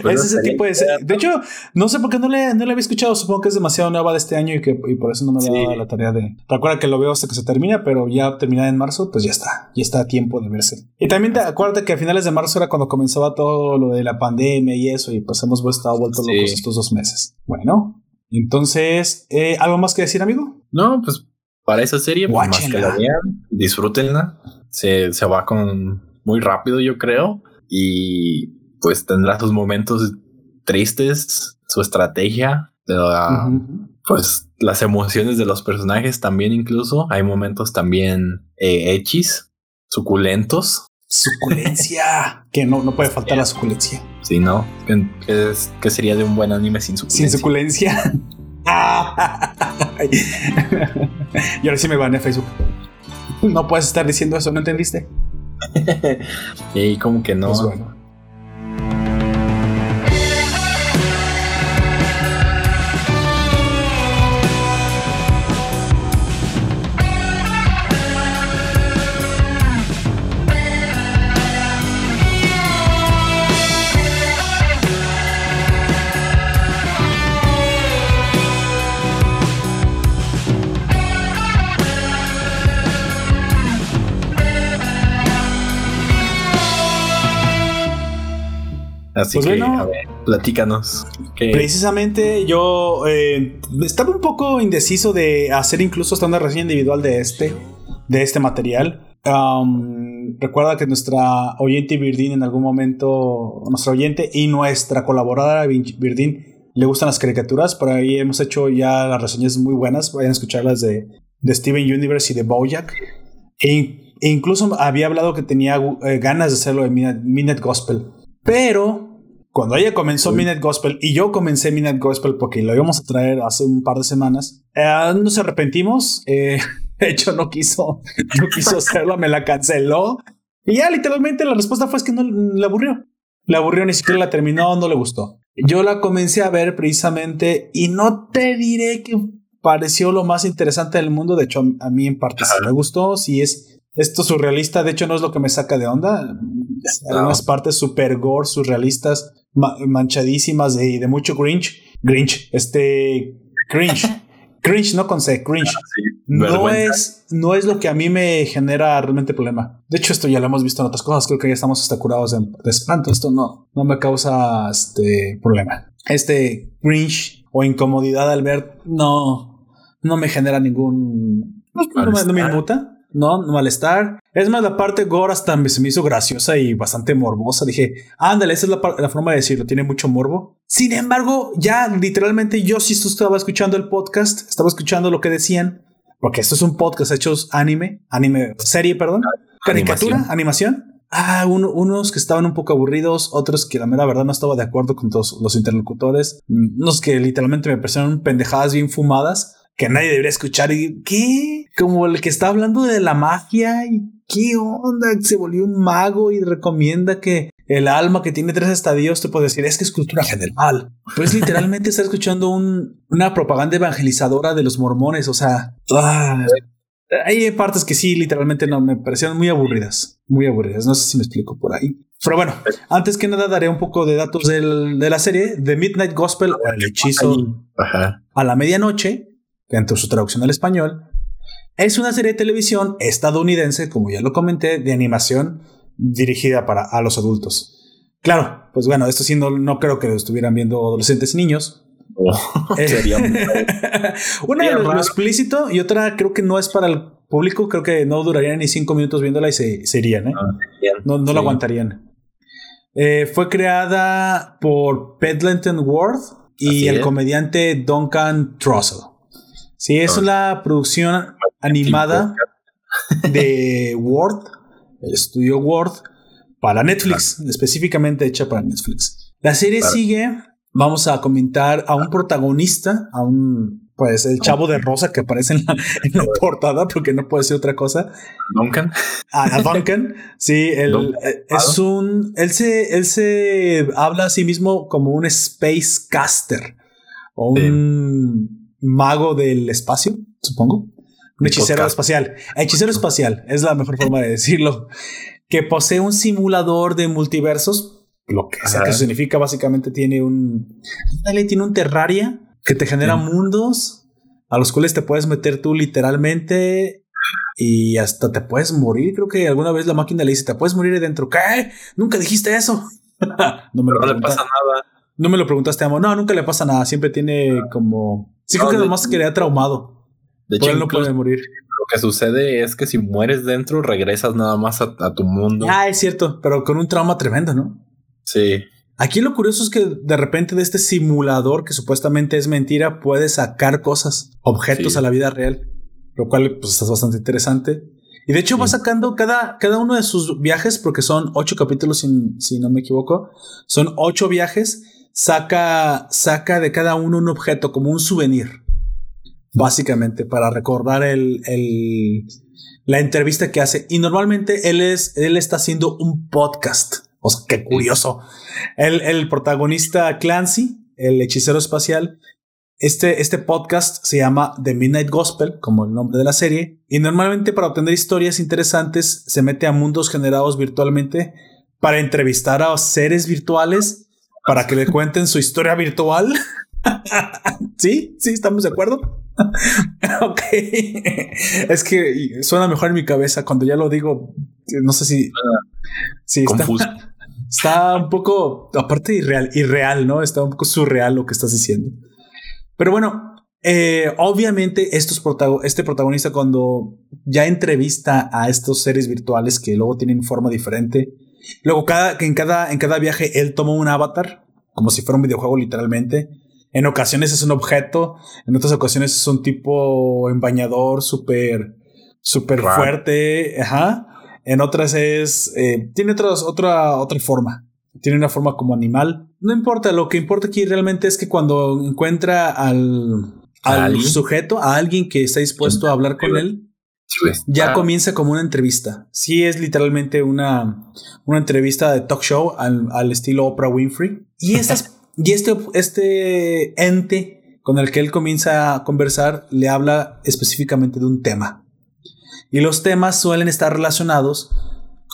Pues es ese tipo de... De hecho, no sé por qué no le, no le había escuchado, supongo que es demasiado nueva de este año y que y por eso no me había Sí. dado la tarea de... Recuerda que lo veo hasta que se termina, pero ya terminada en marzo, pues ya está, ya está a tiempo de verse. Y también te, acuérdate que a finales de marzo era cuando comenzaba todo lo de la pandemia y eso, y pues hemos estado vueltos Sí. locos estos dos meses. Bueno, entonces, eh, ¿algo más que decir, amigo? No, pues para esa serie, pues más que la vean, disfrútenla. Se, se va con muy rápido, yo creo. Y pues tendrá sus momentos tristes, su estrategia, la- Ujú. pues las emociones de los personajes también incluso. Hay momentos también eh, hechis, suculentos. Suculencia. que no, no puede faltar la suculencia. Si no, ¿qué, es- qué sería de un buen anime sin Sin suculencia? suculencia. Ay. y ahora sí me van a Facebook. No puedes estar diciendo eso, ¿no entendiste? y como que no. Pues bueno. Así Pues que, bueno. a ver, platícanos. ¿Qué- Precisamente yo eh, estaba un poco indeciso de hacer incluso hasta una reseña individual de este, de este material. Um, recuerda que nuestra oyente Virdin en algún momento, nuestra oyente y nuestra colaboradora Virdin le gustan las caricaturas. Por ahí hemos hecho ya las reseñas muy buenas. Vayan a escucharlas de, de Steven Universe y de Bojack. E, e incluso había hablado que tenía eh, ganas de hacerlo de Midnight, Midnight Gospel. Pero cuando ella comenzó Midnight Gospel y yo comencé Midnight Gospel porque lo íbamos a traer hace un par de semanas, eh, nos arrepentimos. Eh, de hecho, no quiso, no quiso hacerlo, me la canceló. Y ya literalmente la respuesta fue es que no le aburrió. Le aburrió, ni siquiera la terminó, no le gustó. Yo la comencé a ver precisamente y no te diré que pareció lo más interesante del mundo. De hecho, a mí en parte sí me gustó. Sí es esto surrealista. De hecho, no es lo que me saca de onda. Algunas partes super gore, surrealistas, ma- manchadísimas y de, mucho Grinch. Grinch, este cringe. cringe, no con C, cringe. sí, No es, no es lo que a mí me genera realmente problema. De hecho, esto ya lo hemos visto en otras cosas. Creo que ya estamos hasta curados de, de espanto. Esto no, no me causa este problema. Este cringe o incomodidad al ver, no, no me genera ningún. No, no me- no me inmuta. No, malestar. Es más, la parte gore hasta se me hizo graciosa y bastante morbosa. Dije, ándale, esa es la, la forma de decirlo. Tiene mucho morbo. Sin embargo, ya literalmente yo sí estaba escuchando el podcast, estaba escuchando lo que decían, porque esto es un podcast hecho anime, anime, serie, perdón, caricatura, animación. Ah, uno- unos que estaban un poco aburridos, otros que la mera verdad no estaba de acuerdo con todos los interlocutores, mm, unos que literalmente me parecieron pendejadas bien fumadas que nadie debería escuchar. Y qué, como el que está hablando de la magia y qué onda, se volvió un mago y recomienda que el alma que tiene tres estadios te puede decir es que es cultura general. Pues literalmente está escuchando un, una propaganda evangelizadora de los mormones. O sea, ah, hay partes que sí, literalmente no me parecieron muy aburridas, muy aburridas. No sé si me explico por ahí. Pero bueno, antes que nada daré un poco de datos del- de la serie The Midnight Gospel o el hechizo Ajá. a la medianoche, que entre su traducción al español, es una serie de televisión estadounidense, como ya lo comenté, de animación dirigida para a los adultos. Claro, pues bueno, esto sí no, no creo que lo estuvieran viendo adolescentes y niños. Oh, sería una Sería lo, lo explícito y otra creo que no es para el público, creo que no durarían ni cinco minutos viéndola y se, se irían, ¿eh? bien. No, no Sí. lo aguantarían. Eh, fue creada por Pendleton Ward y Así el es. comediante Duncan Trussell. Sí, es la producción animada de Ward, el estudio Ward, para Netflix, específicamente hecha para Netflix. La serie Claro. sigue, vamos a comentar a un protagonista, a un pues el chavo de rosa que aparece en la, en la portada, porque no puede ser otra cosa. Duncan. A, a Duncan, sí, él Duncan. eh, es un, él se, él se habla a sí mismo como un space caster o un mago del espacio, supongo. Un hechicero Podcast. espacial. Hechicero espacial es la mejor forma de decirlo. Que posee un simulador de multiversos, lo que sea que Ajá. eso significa. Básicamente tiene un, dale, tiene un terraria que te genera mundos a los cuales te puedes meter tú literalmente y hasta te puedes morir. Creo que alguna vez la máquina le dice, te puedes morir dentro. ¿Qué? Nunca dijiste eso. no, me lo No le pasa nada. No me lo preguntaste, amo. No, nunca le pasa nada. Siempre tiene como... Sí, creo No, que de- nomás quedaría traumado. De hecho, él no puede morir. lo que sucede es que si mueres dentro, regresas nada más a, a tu mundo. Ah, es cierto, pero con un trauma tremendo, ¿no? Sí. Aquí lo curioso es que de repente de este simulador que supuestamente es mentira puede sacar cosas, objetos Sí. a la vida real, lo cual pues está bastante interesante. Y de hecho va sacando cada, cada uno de sus viajes, porque son ocho capítulos, si, si no me equivoco, son ocho viajes, saca, saca de cada uno un objeto como un souvenir, básicamente para recordar el, el- la entrevista que hace. Y normalmente él es, él está haciendo un podcast. O sea, qué curioso. El, el protagonista Clancy, el hechicero espacial, este, este podcast se llama The Midnight Gospel, como el nombre de la serie, y normalmente para obtener historias interesantes se mete a mundos generados virtualmente para entrevistar a seres virtuales para que le cuenten su historia virtual. sí, sí, estamos de acuerdo. ok. es que suena mejor en mi cabeza cuando ya lo digo. No sé si. Sí, está, está un poco, aparte irreal, irreal, ¿no? Está un poco surreal lo que estás diciendo. Pero bueno, eh, obviamente estos protago- este protagonista cuando ya entrevista a estos seres virtuales que luego tienen forma diferente, luego cada, en, cada, en cada viaje él toma un avatar, como si fuera un videojuego literalmente. En ocasiones es un objeto, en otras ocasiones es un tipo en bañador súper, súper Raro. fuerte, ajá. En otras es, eh, tiene otras, otra, otra forma. Tiene una forma como animal. No importa, lo que importa aquí realmente es que cuando encuentra al, ¿A al sujeto, a alguien que está dispuesto a hablar con él, ya Ah, comienza como una entrevista. Sí, es literalmente una, una entrevista de talk show al, al estilo Oprah Winfrey. Y, estas, y este, este ente con el que él comienza a conversar le habla específicamente de un tema. Y los temas suelen estar relacionados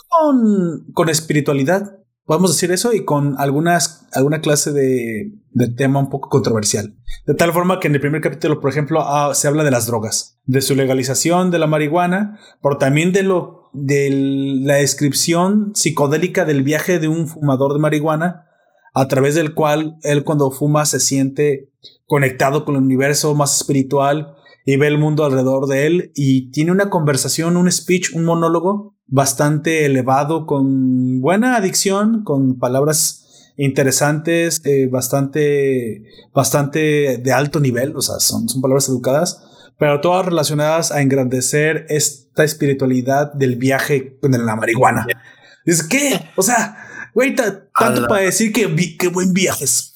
con, con espiritualidad. Podemos decir eso y con algunas, alguna clase de, tema un poco controversial. De tal forma que en el primer capítulo, por ejemplo, ah, se habla de las drogas, de su legalización de la marihuana, pero también de lo de la descripción psicodélica del viaje de un fumador de marihuana, a través del cual él cuando fuma se siente conectado con el universo más espiritual y ve el mundo alrededor de él y tiene una conversación, un speech, un monólogo bastante elevado, con buena adicción, con palabras interesantes, eh, bastante, bastante de alto nivel, o sea, son, son palabras educadas, pero todas relacionadas a engrandecer esta espiritualidad del viaje con la marihuana. Es que, o sea, güey, ta- tanto para decir que, vi- que buen viaje es.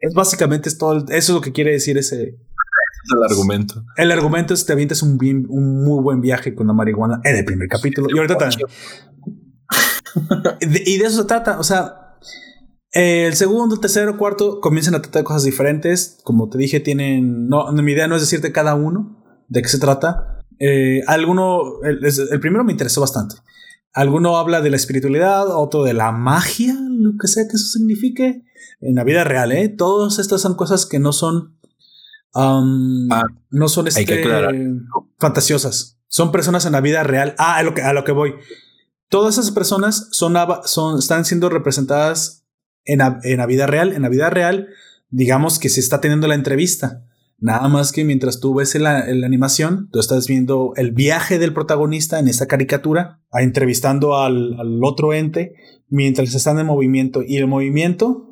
Es básicamente es todo, eso es lo que quiere decir ese, es el argumento. el argumento es que te avientas un, bien- un muy buen viaje con la marihuana en el primer capítulo. Y ahorita también. De- y de eso se trata. O sea, el segundo, tercero, cuarto comienzan a tratar de cosas diferentes. Como te dije, tienen. No, no, mi idea no es decirte cada uno de qué se trata. Eh, alguno, el primero me interesó bastante. Alguno habla de la espiritualidad, otro de la magia, lo que sea que eso signifique. En la vida real, ¿eh? Todas estas son cosas que no son. Um, Ah, no son que este, fantasiosas. Son personas en la vida real. Ah, a lo que, a lo que voy. Todas esas personas son, son, están siendo representadas en la, en la vida real. En la vida real, digamos que se está teniendo la entrevista. Nada más que mientras tú ves en la, en la animación, tú estás viendo el viaje del protagonista en esta caricatura, a entrevistando al, al otro ente, mientras están en movimiento. Y el movimiento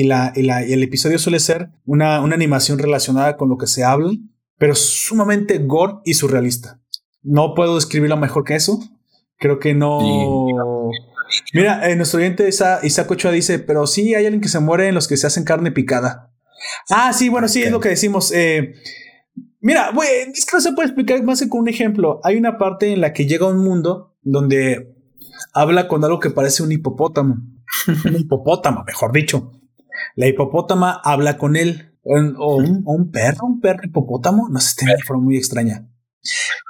y, la, y, la- y el episodio suele ser una, una animación relacionada con lo que se habla, pero sumamente gore y surrealista. No puedo describirlo mejor que eso. Creo que no. Mira, eh, nuestro oyente Isa- Isaac Ochoa dice, pero sí hay alguien que se muere en los que se hacen carne picada. Ah, sí, bueno, sí, es lo que decimos. eh, Mira, güey, es que no se puede explicar más que con un ejemplo. Hay una parte en la que llega un mundo donde habla con algo que parece un hipopótamo. un hipopótamo, mejor dicho. La hipopótama habla con él. O, un, o un perro, un perro hipopótamo. No sé, tiene una forma muy extraña.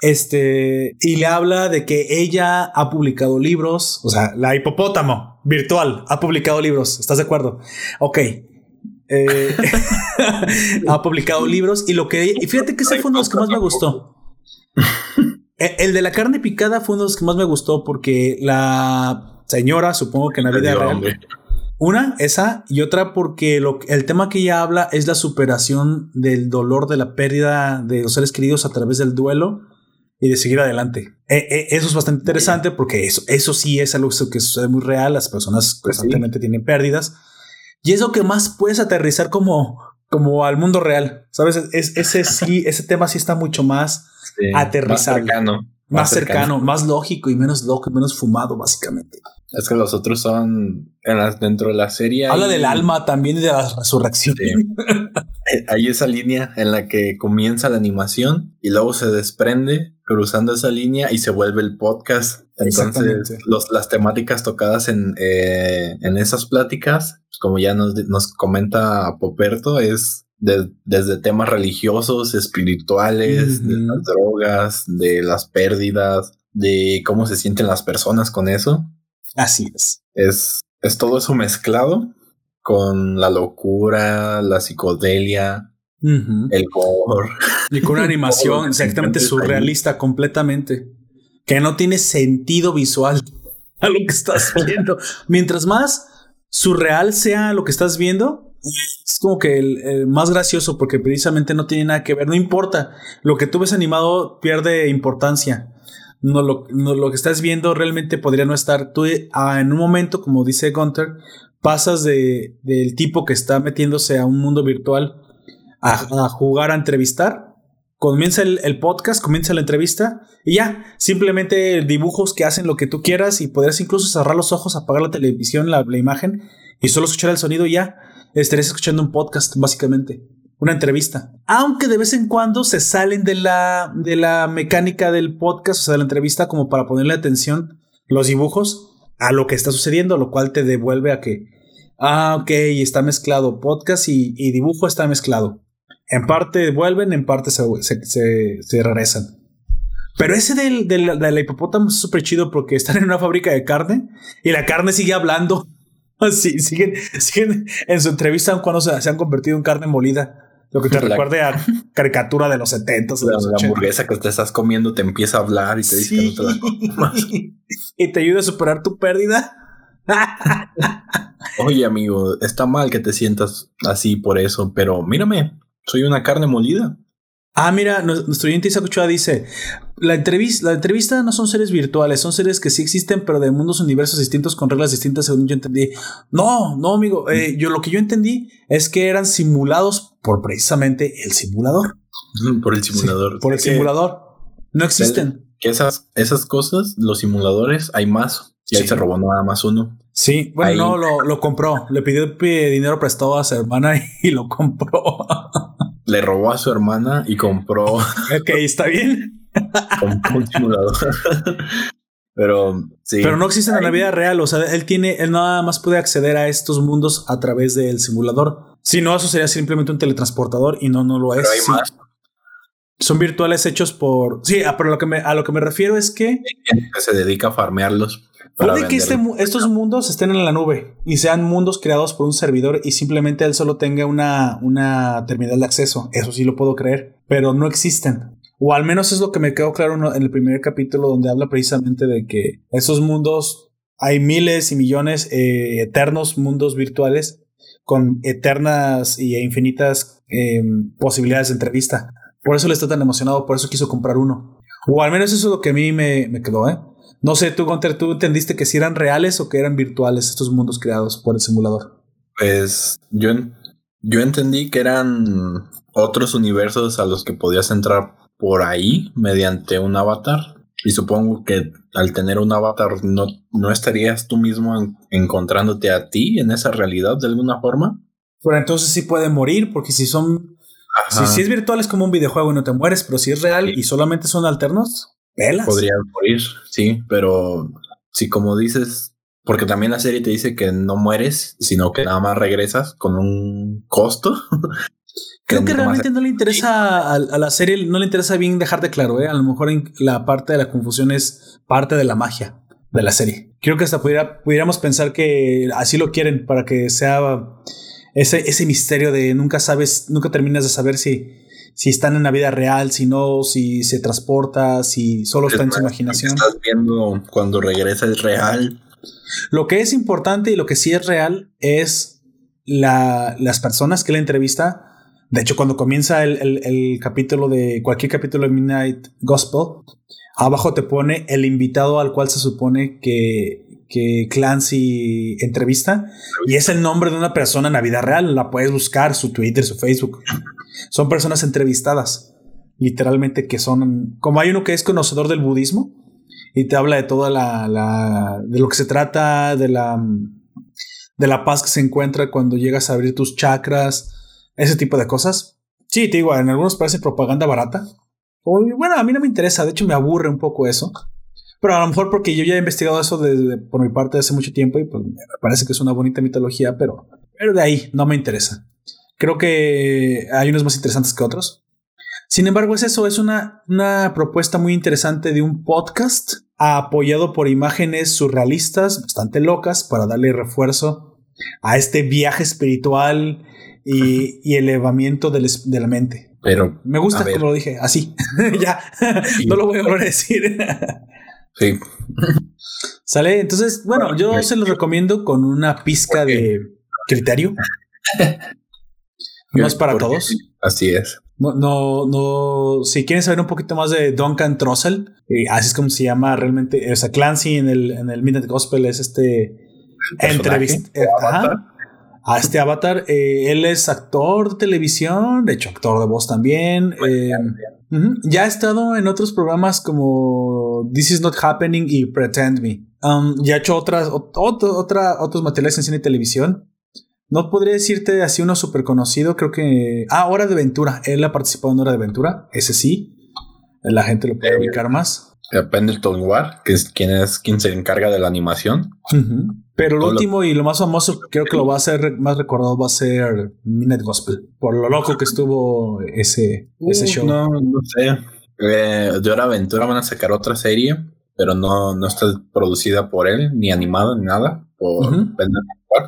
Este, y le habla de que ella ha publicado libros, o sea, la hipopótamo virtual ha publicado libros, ¿estás de acuerdo? Ok. Eh, ha publicado libros y lo que, y fíjate que ese fue uno de los que más me gustó. E- El de la carne picada fue uno de los que más me gustó porque la señora, supongo que en la vida real. Una, esa, y otra porque lo, el tema que ella habla es la superación del dolor de la pérdida de los seres queridos a través del duelo y de seguir adelante. Eh, eh, eso es bastante interesante porque eso, eso sí es algo que sucede muy real. Las personas Pues sí. constantemente tienen pérdidas y es lo que más puedes aterrizar como, como al mundo real. Sabes, es, ese sí, ese tema sí está mucho más, Sí, Aterrizable. Más cercano. Más cercano, más lógico y menos loco y menos fumado, básicamente. Es que los otros son en las, dentro de la serie. Habla hay- del alma también y de la resurrección. Sí. Eh, Hay esa línea en la que comienza la animación y luego se desprende cruzando esa línea y se vuelve el podcast. Entonces, los, las temáticas tocadas en, eh, en esas pláticas, pues, como ya nos, nos comenta Poperto, es de- desde temas religiosos, espirituales, de las drogas, de las pérdidas, de cómo se sienten las personas con eso. Así es. Es, es todo eso mezclado con la locura, la psicodelia, el gore. Y con una animación exactamente ahí. surrealista completamente. Que no tiene sentido visual a lo que estás viendo. Mientras más surreal sea lo que estás viendo, es como que el, más gracioso porque precisamente no tiene nada que ver. No importa. Lo que tú ves animado pierde importancia. No lo, no, lo que estás viendo realmente podría no estar. Tú ah, en un momento, como dice Gunter, pasas de, del tipo que está metiéndose a un mundo virtual a, a jugar a entrevistar. Comienza el, el podcast, comienza la entrevista y ya, simplemente dibujos que hacen lo que tú quieras y podrías incluso cerrar los ojos, apagar la televisión, la, la imagen y solo escuchar el sonido y ya estarías escuchando un podcast, básicamente, una entrevista. Aunque de vez en cuando se salen de la, de la mecánica del podcast, o sea, de la entrevista, como para ponerle atención los dibujos a lo que está sucediendo, lo cual te devuelve a que, ah, ok, está mezclado podcast y, dibujo está mezclado. En parte vuelven, en parte se- se regresan. Pero ese del, del, del hipopótamo es súper chido porque están en una fábrica de carne y la carne sigue hablando. Así, siguen, siguen en su entrevista cuando se, se han convertido en carne molida. Lo que te La- recuerde a caricatura de los 70 de La, los la 80. hamburguesa que te estás comiendo te empieza a hablar y te dice que no te la comas. y te ayuda a superar tu pérdida. Oye, amigo, está mal que te sientas así por eso, pero mírame, soy una carne molida. Ah, mira, nu- nuestro oyente Isaac Ochoa dice: la entrevista, la entrevista no son seres virtuales, son seres que sí existen, pero de mundos, universos distintos con reglas distintas, según yo entendí. No, no, amigo. eh, yo lo que yo entendí es que eran simulados por precisamente el simulador. Por el simulador. Sí, por el simulador. No existen. Que esas, esas cosas, los simuladores, hay más. Y ahí Sí. se robó nada más uno. Sí, bueno, Ahí- no, lo, lo compró. Le pidió pi- dinero prestado a su hermana y lo compró. Le robó a su hermana y compró, ok, está bien. compró un simulador. pero sí. Pero no existen en la vida real. O sea, él tiene, él nada más puede acceder a estos mundos a través del simulador. Si no, eso sería simplemente un teletransportador y no, no lo es. Pero hay Sí, más Son virtuales hechos por. Sí, ah, pero lo que me, a lo que me refiero es que gente que se dedica a farmearlos. Puede que este estos mundos estén en la nube y sean mundos creados por un servidor y simplemente él solo tenga una, una terminal de acceso. Eso sí lo puedo creer, pero no existen. O al menos es lo que me quedó claro en en el primer capítulo donde habla precisamente de que esos mundos hay miles y millones eh, eternos mundos virtuales con eternas y infinitas eh, posibilidades de entrevista. Por eso le está tan emocionado, por eso quiso comprar uno. O al menos eso es lo que a mí me, me quedó, ¿eh? No sé, tú, Gunter, ¿tú entendiste que si eran reales o que eran virtuales estos mundos creados por el simulador? Pues yo, yo entendí que eran otros universos a los que podías entrar por ahí mediante un avatar. Y supongo que al tener un avatar no, no estarías tú mismo en- encontrándote a ti en esa realidad de alguna forma. Pero entonces sí pueden morir, porque si son Si, si, es virtual es como un videojuego y no te mueres, pero si es real y solamente son alternos, velas. Podría morir, sí, pero si como dices, porque también la serie te dice que no mueres, sino que nada más regresas con un costo. Creo que realmente no le interesa a, la serie, no le interesa bien dejarte claro, ¿eh? A lo mejor la parte de la confusión es parte de la magia de la serie. Creo que hasta pudiéramos pensar que así lo quieren para que sea ese, ese misterio de nunca sabes, nunca terminas de saber si, si están en la vida real, si no, si se transporta, si solo está en su imaginación. Estás viendo cuando regresa es real. Lo que es importante y lo que sí es real es la, las personas que la entrevista de hecho, cuando comienza el, capítulo de cualquier capítulo de Midnight Gospel, abajo te pone el invitado al cual se supone que, que Clancy entrevista y es el nombre de una persona en la vida real. La puedes buscar, su Twitter, su Facebook. Son personas entrevistadas, literalmente que son, como hay uno que es conocedor del budismo y te habla de toda la, la de lo que se trata, de la, de la paz que se encuentra cuando llegas a abrir tus chakras ese tipo de cosas. Sí, te digo, en algunos parece propaganda barata. bueno, a mí no me interesa, de hecho me aburre un poco eso. Pero a lo mejor porque yo ya he investigado eso por mi parte hace mucho tiempo y pues me parece que es una bonita mitología, pero, pero de ahí no me interesa. Creo que hay unos más interesantes que otros. Sin embargo, es eso, es una, una propuesta muy interesante de un podcast apoyado por imágenes surrealistas, bastante locas, para darle refuerzo a este viaje espiritual y, elevamiento de la mente. Pero me gusta como lo dije, así. ya, no lo voy a volver a decir. sí. Sale, entonces, bueno, yo se lo recomiendo con una pizca de criterio. no es para todos. Así es. No, no, no, si quieren saber un poquito más de Duncan Trussell, eh, así es como se llama realmente, o sea, Clancy en el, en el Midnight Gospel es este entrevista a este avatar. Eh, él es actor de televisión, de hecho, actor de voz también. Eh, ya ha estado en otros programas como This Is Not Happening y Pretend Me. Um, ya ha hecho otras, otra, otros materiales en cine y televisión. No podría decirte así uno súper conocido, creo que... Ah, Hora de Aventura. Él ha participado en Hora de Aventura, ese sí. La gente lo puede eh, ubicar más. Pendleton War, que es quien es quien se encarga de la animación. Pero lo último y lo más famoso, creo que lo va a ser más recordado, va a ser Minute Gospel, por lo loco que estuvo ese, ese show. No, no sé. Eh, de Hora Aventura van a sacar otra serie, pero no, no está producida por él, ni animada, ni nada, por Ward,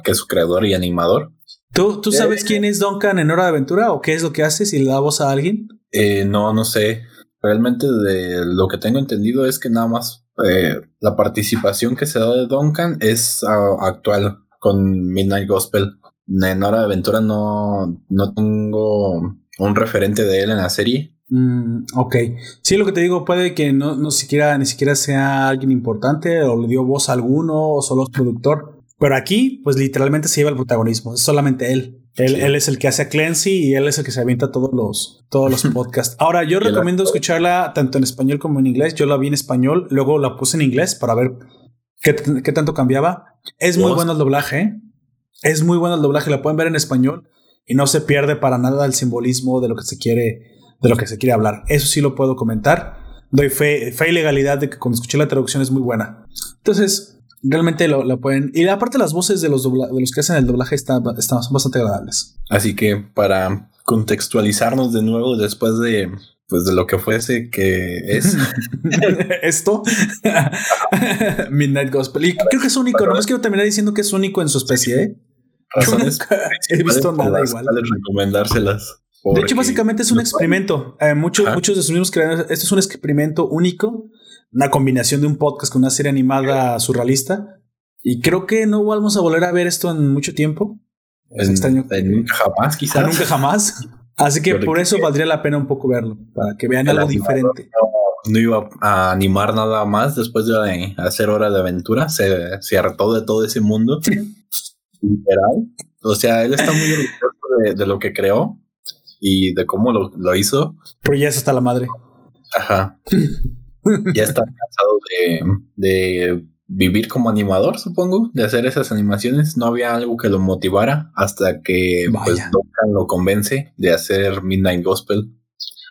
que es su creador y animador. ¿Tú, tú sabes eh, quién es Duncan en Hora de Aventura o qué es lo que hace si le da voz a alguien? Eh, no, no sé. Realmente de lo que tengo entendido es que nada más eh, la participación que se da de Duncan es ah, actual con Midnight Gospel. En Hora de Aventura no, no tengo un referente de él en la serie. Mm, ok. Sí, lo que te digo, puede que no, no siquiera, ni siquiera sea alguien importante o le dio voz a alguno o solo es productor. Pero aquí, pues literalmente se lleva el protagonismo. Es solamente él. Él, es el que hace a Clancy y él es el que se avienta todos los, todos los podcasts. Ahora, yo recomiendo escucharla tanto en español como en inglés. Yo la vi en español, luego la puse en inglés para ver qué, tanto cambiaba. Es muy bueno el doblaje. ¿eh? Es muy bueno el doblaje. La pueden ver en español y no se pierde para nada el simbolismo de lo que se quiere, de lo que se quiere hablar. Eso sí lo puedo comentar. Doy fe, fe y legalidad de que cuando escuché la traducción es muy buena. Entonces, realmente lo, pueden. Y aparte, las voces de los, de los que hacen el doblaje están, están bastante agradables. Así que para contextualizarnos de nuevo después de pues de lo que fuese que es. Esto. Midnight Gospel. Y creo que es único no más quiero terminar diciendo que es único en su especie ¿eh? he visto nada igual. recomendárselas de hecho básicamente es un experimento. eh, muchos muchos de sus mismos creadores esto es un experimento único una combinación de un podcast con una serie animada surrealista. Y creo que no vamos a volver a ver esto en mucho tiempo. Es extraño. nunca jamás, quizás. Nunca jamás. Así que por eso valdría la pena un poco verlo, para que vean algo diferente. No, iba a animar nada más después de hacer hora de aventura. Se, se hartó de todo ese mundo. Literal. O sea, él está muy orgulloso de, lo que creó y de cómo lo, lo hizo. Pero ya es hasta la madre. Ajá. ya está cansado de, vivir como animador, supongo, de hacer esas animaciones. No había algo que lo motivara hasta que pues. Duncan lo convence de hacer Midnight Gospel.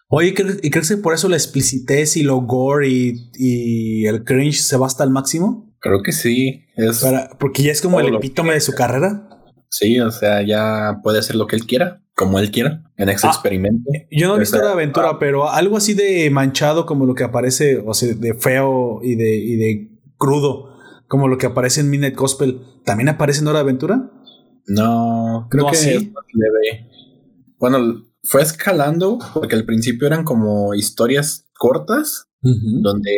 Oye, ¿cre- ¿y crees que por eso la explicitez y lo gore y, y el cringe se va hasta el máximo? Creo que sí, es Para, porque ya es como el epítome de su carrera. sí, o sea, ya puede hacer lo que él quiera, como él quiera, en ese Ah. experimento. Yo no he visto la aventura, pero algo así de manchado como lo que aparece, o sea, de feo y de, y de crudo, como lo que aparece en Midnight Gospel, ¿también aparece en Hora de Aventura? No, creo ¿No que leve. Bueno, fue escalando porque al principio eran como historias cortas donde,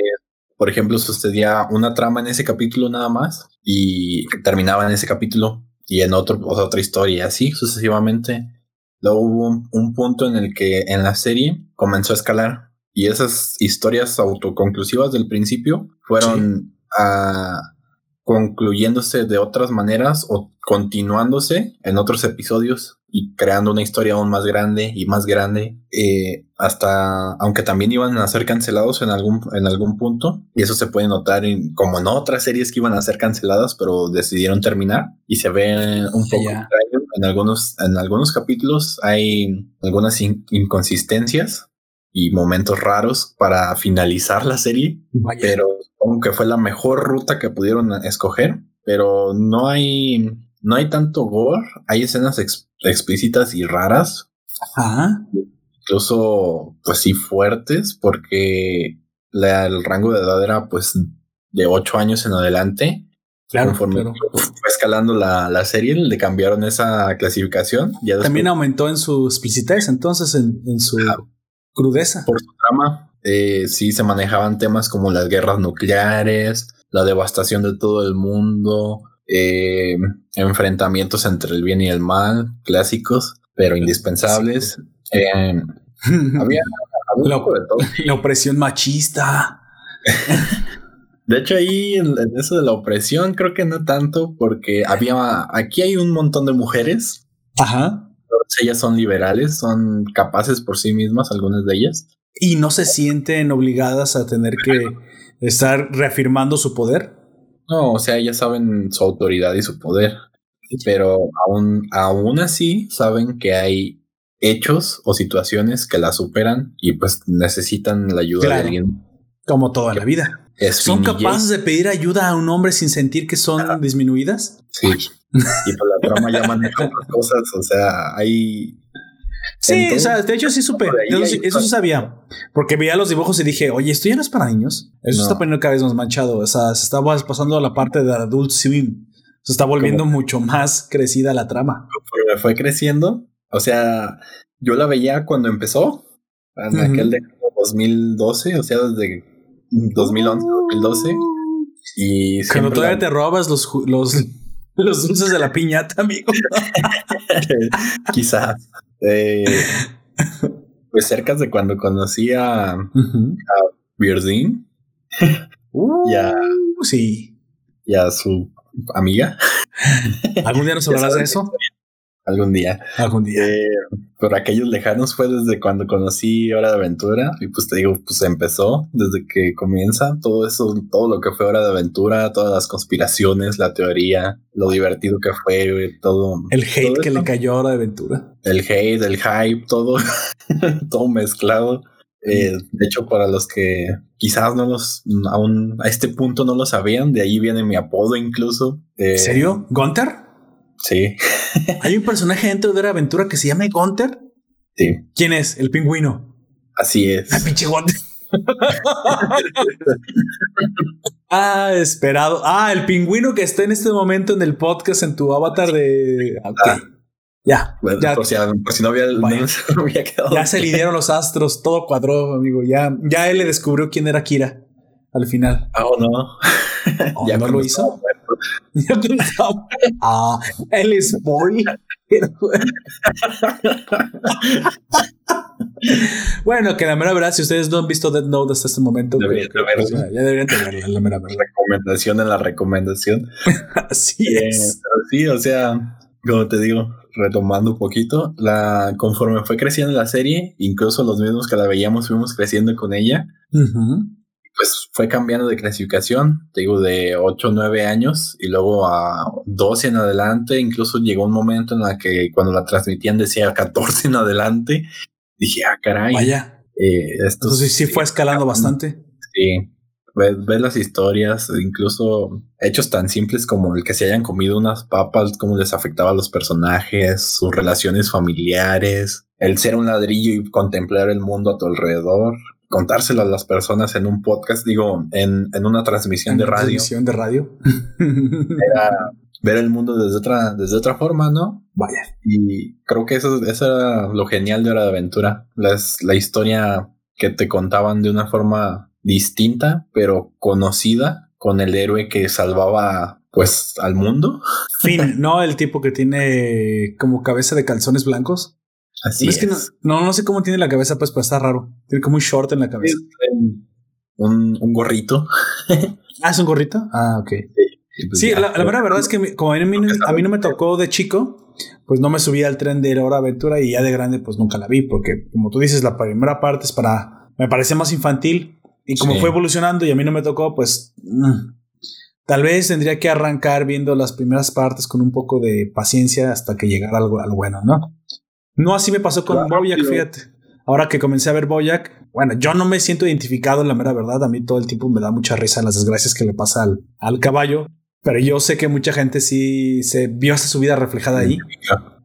por ejemplo, sucedía una trama en ese capítulo nada más y terminaba en ese capítulo y en otro, o sea, otra historia, y así sucesivamente. Luego hubo un, un punto en el que en la serie comenzó a escalar y esas historias autoconclusivas del principio fueron ah, concluyéndose de otras maneras o continuándose en otros episodios y creando una historia aún más grande y más grande eh, hasta aunque también iban a ser cancelados en algún en algún punto y eso se puede notar en, como en otras series que iban a ser canceladas pero decidieron terminar y se ve un poco Ya. extraño en algunos en algunos capítulos hay algunas in- inconsistencias y momentos raros para finalizar la serie Vaya. pero supongo que fue la mejor ruta que pudieron escoger, pero no hay no hay tanto gore, hay escenas ex- explícitas y raras, Ajá. incluso pues sí fuertes, porque la- el rango de edad era pues de 8 años en adelante. Claro, Conforme claro. fue escalando la, la serie, le cambiaron esa clasificación. Ya También aumentó en su explicitez, entonces, en, en su crudeza. por su trama, eh, sí se manejaban temas como las guerras nucleares, la devastación de todo el mundo, eh, enfrentamientos entre el bien y el mal, clásicos, pero indispensables. Eh, había, había La- poco de todo. La opresión machista. De hecho, ahí en, en eso de la opresión, creo que no tanto, porque había aquí hay un montón de mujeres. Ajá. Ellas son liberales, son capaces por sí mismas, algunas de ellas. Y no se sienten obligadas a tener que estar reafirmando su poder. No, o sea, ellas saben su autoridad y su poder, pero aún, aún así saben que hay hechos o situaciones que la superan y pues necesitan la ayuda Claro. de alguien. Como toda la vida. Es ¿Son capaces de pedir ayuda a un hombre sin sentir que son disminuidas? Sí. Y pues la trama ya maneja otras cosas, o sea, hay... Sí, o sea, de hecho sí supe. por Eso, sí- hay sabía. Porque veía los dibujos y dije, oye, esto ya no es para niños. Eso No. está poniendo cada vez más manchado. O sea, se está pasando a la parte de Adult Swim. Se está volviendo mucho más crecida la trama. conforme fue creciendo, o sea, yo la veía cuando empezó, en Ujú. aquel de 2012, o sea, desde 2011, 2012, y Cuando todavía la- te robas los, los, los dulces de la piñata, amigo. Quizás. Eh, pues cerca de cuando conocí a. Birdin Ya. Uh, Sí. y a su amiga ¿Algún día nos hablarás de eso? Algún día. Algún día. Eh, por aquellos lejanos fue desde cuando conocí Hora de Aventura y pues te digo, pues empezó desde que comienza todo eso, todo lo que fue Hora de Aventura, todas las conspiraciones, la teoría, lo divertido que fue, todo. El hate todo que le cayó a Hora de Aventura. el hate, el hype, todo, todo mezclado. Eh, de hecho, para los que quizás no los, aún a este punto no lo sabían, de ahí viene mi apodo incluso. Eh, ¿En serio? ¿Gunter? Sí, ¿Hay un personaje dentro de Hora de Aventura que se llama Gunter? sí, ¿Quién es? El pingüino. así es. Ah, pinche Gunter. ah, esperado. Ah, el pingüino que está en este momento en el podcast en tu avatar de. Ah. Ya, Bueno, ya, por, si, por si no había, no se me había quedado. ya se lidiaron los astros, todo cuadró, amigo. Ya, ya él le descubrió quién era Kira al final. Ah, ¿o no. Oh, Ya ¿No lo hizo? Ya pensaba, ah, el spoiler. bueno, que la mera verdad, si ustedes no han visto Dead Note hasta este momento, Deberían pues, ya, ya deberían tenerla, la mera verdad. Recomendación en la recomendación. Así Eh, es. sí, o sea, como te digo, retomando un poquito, la conforme fue creciendo la serie, incluso los mismos que la veíamos fuimos creciendo con ella. Ujú. Pues fue cambiando de clasificación, te digo, de 8 o 9 años y luego a 12 en adelante. Incluso llegó un momento en la que cuando la transmitían decía 14 en adelante. Dije, ah, caray. Vaya. eh, esto Entonces sí fue escalando bastante. Sí. Ves, ves las historias, incluso hechos tan simples como el que se hayan comido unas papas, cómo les afectaba a los personajes, sus relaciones familiares, el ser un ladrillo y contemplar el mundo a tu alrededor, contárselo a las personas en un podcast, digo, en, en una transmisión de radio, transmisión de radio. era ver el mundo desde otra, desde otra forma, ¿no? Vaya. Y creo que eso, eso era lo genial de Hora de Aventura. Las, la historia que te contaban de una forma distinta, pero conocida, con el héroe que salvaba pues al mundo. Finn, ¿no? El tipo que tiene como cabeza de calzones blancos. Así es es. que no, no, no sé cómo tiene la cabeza, pues, pero está raro. Tiene como un short en la cabeza. Un, un gorrito. Ah, es un gorrito. Ah, ok. Pues Sí, ya, la, la verdad es que como a mí, no- a mí no me tocó de chico, pues no me subí al tren de Hora Aventura y ya de grande pues nunca la vi porque como tú dices la primera parte es para me parece más infantil y como Sí. fue evolucionando y a mí no me tocó pues mm, tal vez tendría que arrancar viendo las primeras partes con un poco de paciencia hasta que llegara algo al bueno, ¿no? No así me pasó con Claro, Boyac, pero- fíjate. Ahora que comencé a ver Boyac, bueno, yo no me siento identificado en la mera verdad. A mí todo el tiempo me da mucha risa las desgracias que le pasa al, al caballo. Pero yo sé que mucha gente sí se vio hasta su vida reflejada ahí.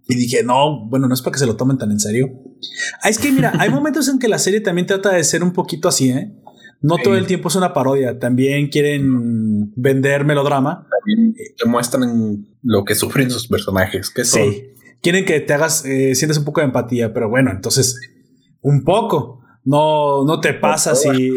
Y dije, no, bueno, no es para que se lo tomen tan en serio. Ah, es que mira, hay momentos en que la serie también trata de ser un poquito así, ¿eh? No Sí. todo el tiempo es una parodia. También quieren vender melodrama. También te muestran lo que sufren sus personajes. Que son Sí. Quieren que te hagas, eh, sientas un poco de empatía, pero bueno, entonces, un poco. No, no te pasas y.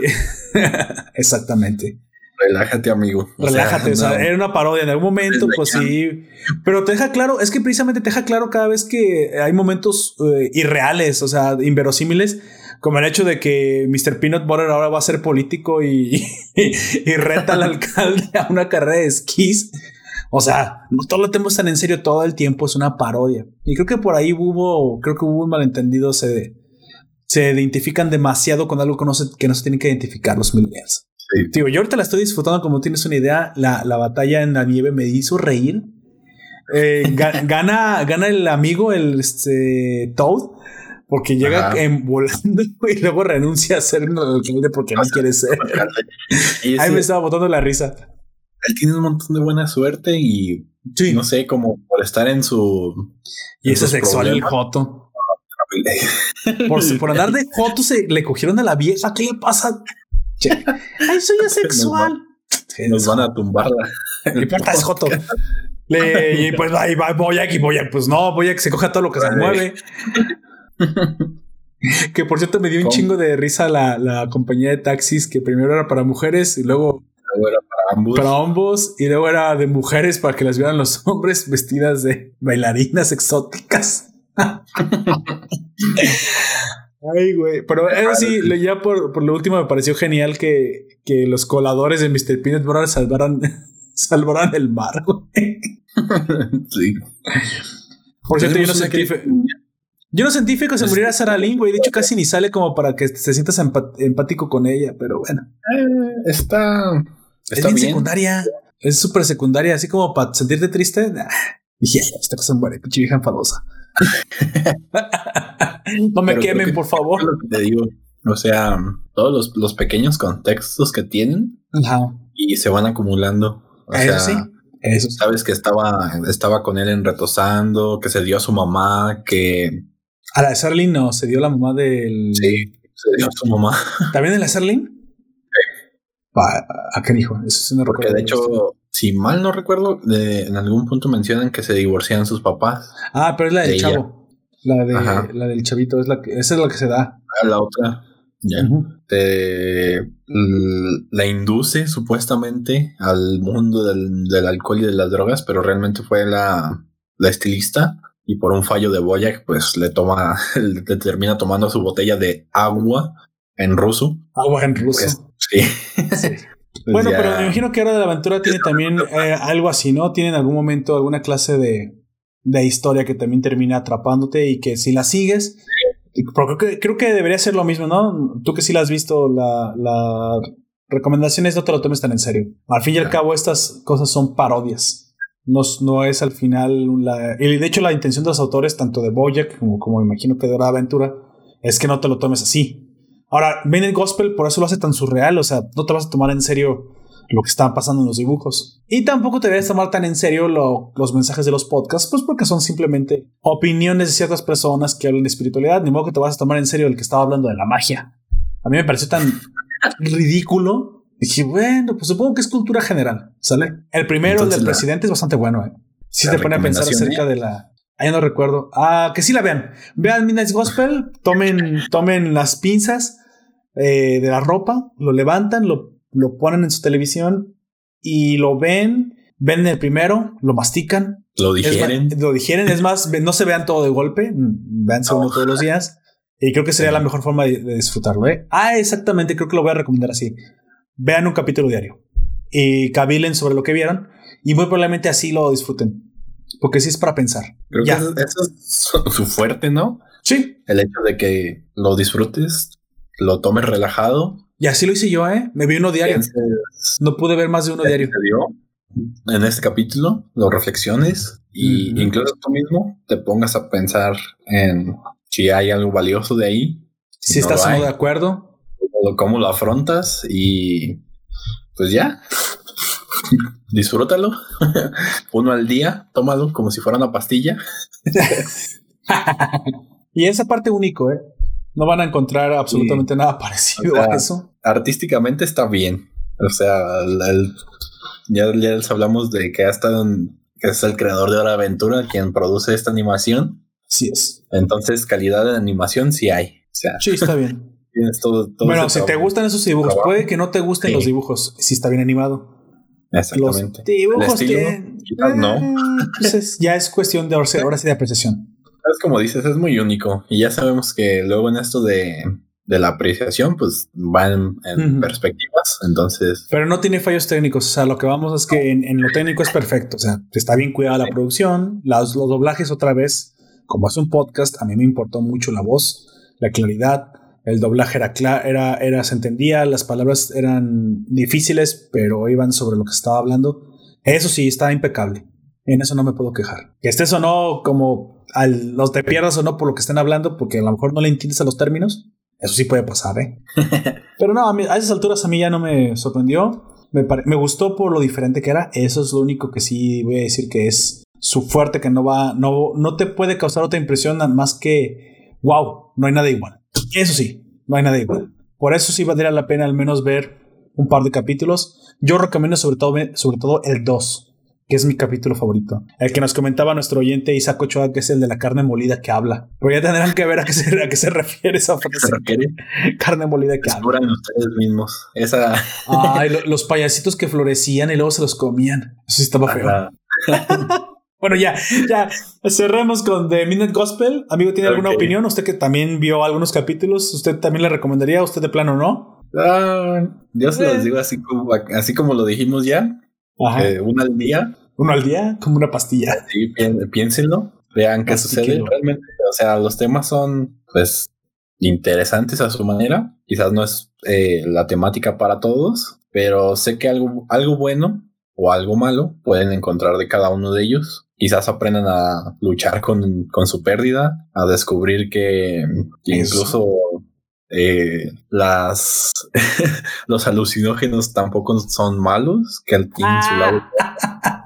Exactamente. relájate, amigo. O sea, Relájate, o sea, no. era una parodia en algún momento, Desde pues ya. sí. Pero te deja claro, es que precisamente te deja claro cada vez que hay momentos eh, irreales, o sea, inverosímiles, como el hecho de que Mr. Peanut Butter ahora va a ser político y, y reta al alcalde a una carrera de esquís. O sea, no todo lo tenemos tan en serio todo el tiempo, es una parodia. Y creo que por ahí hubo, creo que hubo un malentendido, se, se identifican demasiado con algo que no se, que no se tienen que identificar los millennials. Sí. Digo, yo ahorita la estoy disfrutando como tienes una idea. La, la batalla en la nieve me hizo reír. Eh, ga- gana, gana el amigo, el este, Toad, porque llega en volando y luego renuncia a ser el alcalde porque no quiere ser. Ahí me estaba botando la risa. Él tiene un montón de buena suerte y Sí. no sé, como por estar en su. y ese sexual el. Joto. Por, por andar de Joto se le cogieron a la vieja. ¿Qué le pasa? Che. Ay, soy asexual. Nos van a tumbar la. No importa, es Joto. Le, y pues ahí va Boyac y Boyac, pues no, Boyac se coge todo lo que se mueve. que por cierto me dio un chingo de risa la, la compañía de taxis que primero era para mujeres y luego Luego era para ambos. para ambos y luego era de mujeres para que las vieran los hombres vestidas de bailarinas exóticas. Ay, güey. Pero eso sí, ya por, por lo último me pareció genial que, que los coladores de Mr. Peanut Butter salvaran, salvaran el mar, güey. sí. Por cierto, yo no que- fe- yo no sentí que se muriera Sarah Lynn, güey. De hecho, casi ni sale como para que te sientas empático con ella, pero bueno. Eh, está. Es bien, bien. secundaria. Es súper secundaria, así como para sentirte triste. Nah. Dije, "Ay, esta cosa muere, pinche vieja enfadosa. no me Pero quemen, que- por favor. es lo que te digo. O sea, todos los, los pequeños contextos que tienen Ajá. y se van acumulando. O Eso sea, sí. Eso sabes que estaba, estaba con él en retosando, que se dio a su mamá, que A la de no, se dio la mamá del. sí, se dio a su mamá. ¿También de la? Pa- ¿A qué dijo? Eso no Porque de hecho, si mal no recuerdo, de- en algún punto mencionan que se divorcian sus papás. Ah, pero es la del de ella. chavo. La, de, Ajá. la del chavito, es la que, esa es la que se da. A la otra, ya. Te- la induce supuestamente al mundo del, del alcohol y de las drogas, pero realmente fue la, la estilista y por un fallo de Boyac, pues le toma, le termina tomando su botella de agua en ruso. Agua en ruso. Pues, sí. Sí. Pues Bueno, ya- pero me imagino que ahora de la aventura tiene también eh, algo así, ¿no? Tiene en algún momento alguna clase de, de historia que también termina atrapándote y que si la sigues, pero creo que, creo que debería ser lo mismo, ¿no? Tú que sí la has visto, la, la recomendaciones no te lo tomes tan en serio. Al fin y al cabo, estas cosas son parodias. No, no es al final la. Y de hecho, la intención de los autores, tanto de Bojack como, como imagino que de Hora de Aventura, es que no te lo tomes así. Ahora, Midnight Gospel por eso lo hace tan surreal. O sea, no te vas a tomar en serio lo que está pasando en los dibujos. Y tampoco te debes tomar tan en serio lo- los mensajes de los podcasts, pues porque son simplemente opiniones de ciertas personas que hablan de espiritualidad. Ni modo que te vas a tomar en serio el que estaba hablando de la magia. A mí me pareció tan ridículo. Dije, bueno, pues supongo que es cultura general, ¿sale? El primero, el del la- presidente, es bastante bueno, ¿eh? Sí te pone a pensar acerca de la... Ah, ya no recuerdo. Ah, que sí la vean. Vean Midnight Gospel, tomen, tomen las pinzas eh, de la ropa, lo levantan, lo, lo ponen en su televisión y lo ven, ven el primero, lo mastican, Lo digieren. más- lo digieren, es más, no se vean todo de golpe, véanse uno No. todos los días. Y creo que sería la mejor forma de, de disfrutarlo. ¿eh? Ah, exactamente, creo que lo voy a recomendar así. Vean un capítulo diario y cavilen sobre lo que vieron y muy probablemente así lo disfruten. Porque sí es para pensar. Creo ya. que eso, eso es su fuerte, ¿no? Sí, El hecho de que lo disfrutes, lo tomes relajado. y así lo hice yo, ¿eh? Me vi uno diario. No pude ver más de uno diario. En este capítulo, lo reflexiones y incluso tú mismo te pongas a pensar en si hay algo valioso de ahí, Si no estás o no hay. de acuerdo, cómo lo afrontas y pues ya. Disfrútalo. Uno al día, tómalo como si fuera una pastilla. y esa parte único, ¿eh? No van a encontrar absolutamente nada parecido O sea, a eso. Artísticamente está bien. O sea, el- el- ya, ya les hablamos de que ha estado en- que es el creador de Hora Aventura quien produce esta animación. Sí es. Entonces, calidad de animación sí hay. O sea, Sí, está bien. tienes todo. todo bueno, si te gustan esos dibujos, trabajo. puede que no te gusten Sí. los dibujos, si está bien animado. Exactamente. Los dibujos quizás no. Eh, pues es- ya es cuestión de ahora sí de apreciación. Es como dices, es muy único. Y ya sabemos que luego en esto de, de la apreciación, pues van en Ujú. perspectivas. Entonces, Pero no tiene fallos técnicos. O sea, lo que vamos es que en, en lo técnico es perfecto. O sea, está bien cuidada la producción. Las- los doblajes, otra vez, como es un podcast, a mí me importó mucho la voz, la claridad. El doblaje era era, era, se entendía, las palabras eran difíciles, pero iban sobre lo que estaba hablando. Eso sí, está impecable. En eso no me puedo quejar. Que estés o no, como al, los te pierdas o no por lo que estén hablando, porque a lo mejor no le entiendes a los términos. Eso sí puede pasar, ¿eh? Pero no, a, mí- a esas alturas a mí ya no me sorprendió. Me, me gustó por lo diferente que era. Eso es lo único que sí voy a decir que es su fuerte, que no va, no, no te puede causar otra impresión más que, wow, no hay nada igual. Eso sí, no hay nada igual. Por eso sí valdría la pena al menos ver un par de capítulos. Yo recomiendo sobre todo, sobre todo el 2, que es mi capítulo favorito. El que nos comentaba nuestro oyente Isaac Ochoa, que es el de la carne molida que habla. Pero ya tendrán que ver a qué se, a qué se refiere esa se frase. requiere Carne molida que habla. descubran ustedes mismos. Esa. Ay, lo- los payasitos que florecían y luego se los comían. Eso sí estaba feo. Bueno, ya, ya. Cerremos con The Minute Gospel. Amigo, ¿tiene alguna opinión? Usted que también vio algunos capítulos, ¿usted también le recomendaría? ¿Usted de plano no? Ah, yo se los digo así como, así como lo dijimos ya. Ajá. eh, una al día. Uno al día, como una pastilla. Sí, pi- piénsenlo. Vean qué sucede. Realmente, o sea, los temas son, pues, interesantes a su manera. Quizás no es eh, la temática para todos, pero sé que algo, algo bueno o algo malo pueden encontrar de cada uno de ellos. Quizás aprendan a luchar con, con su pérdida, a descubrir que, incluso eh, las los alucinógenos tampoco son malos, que su lado.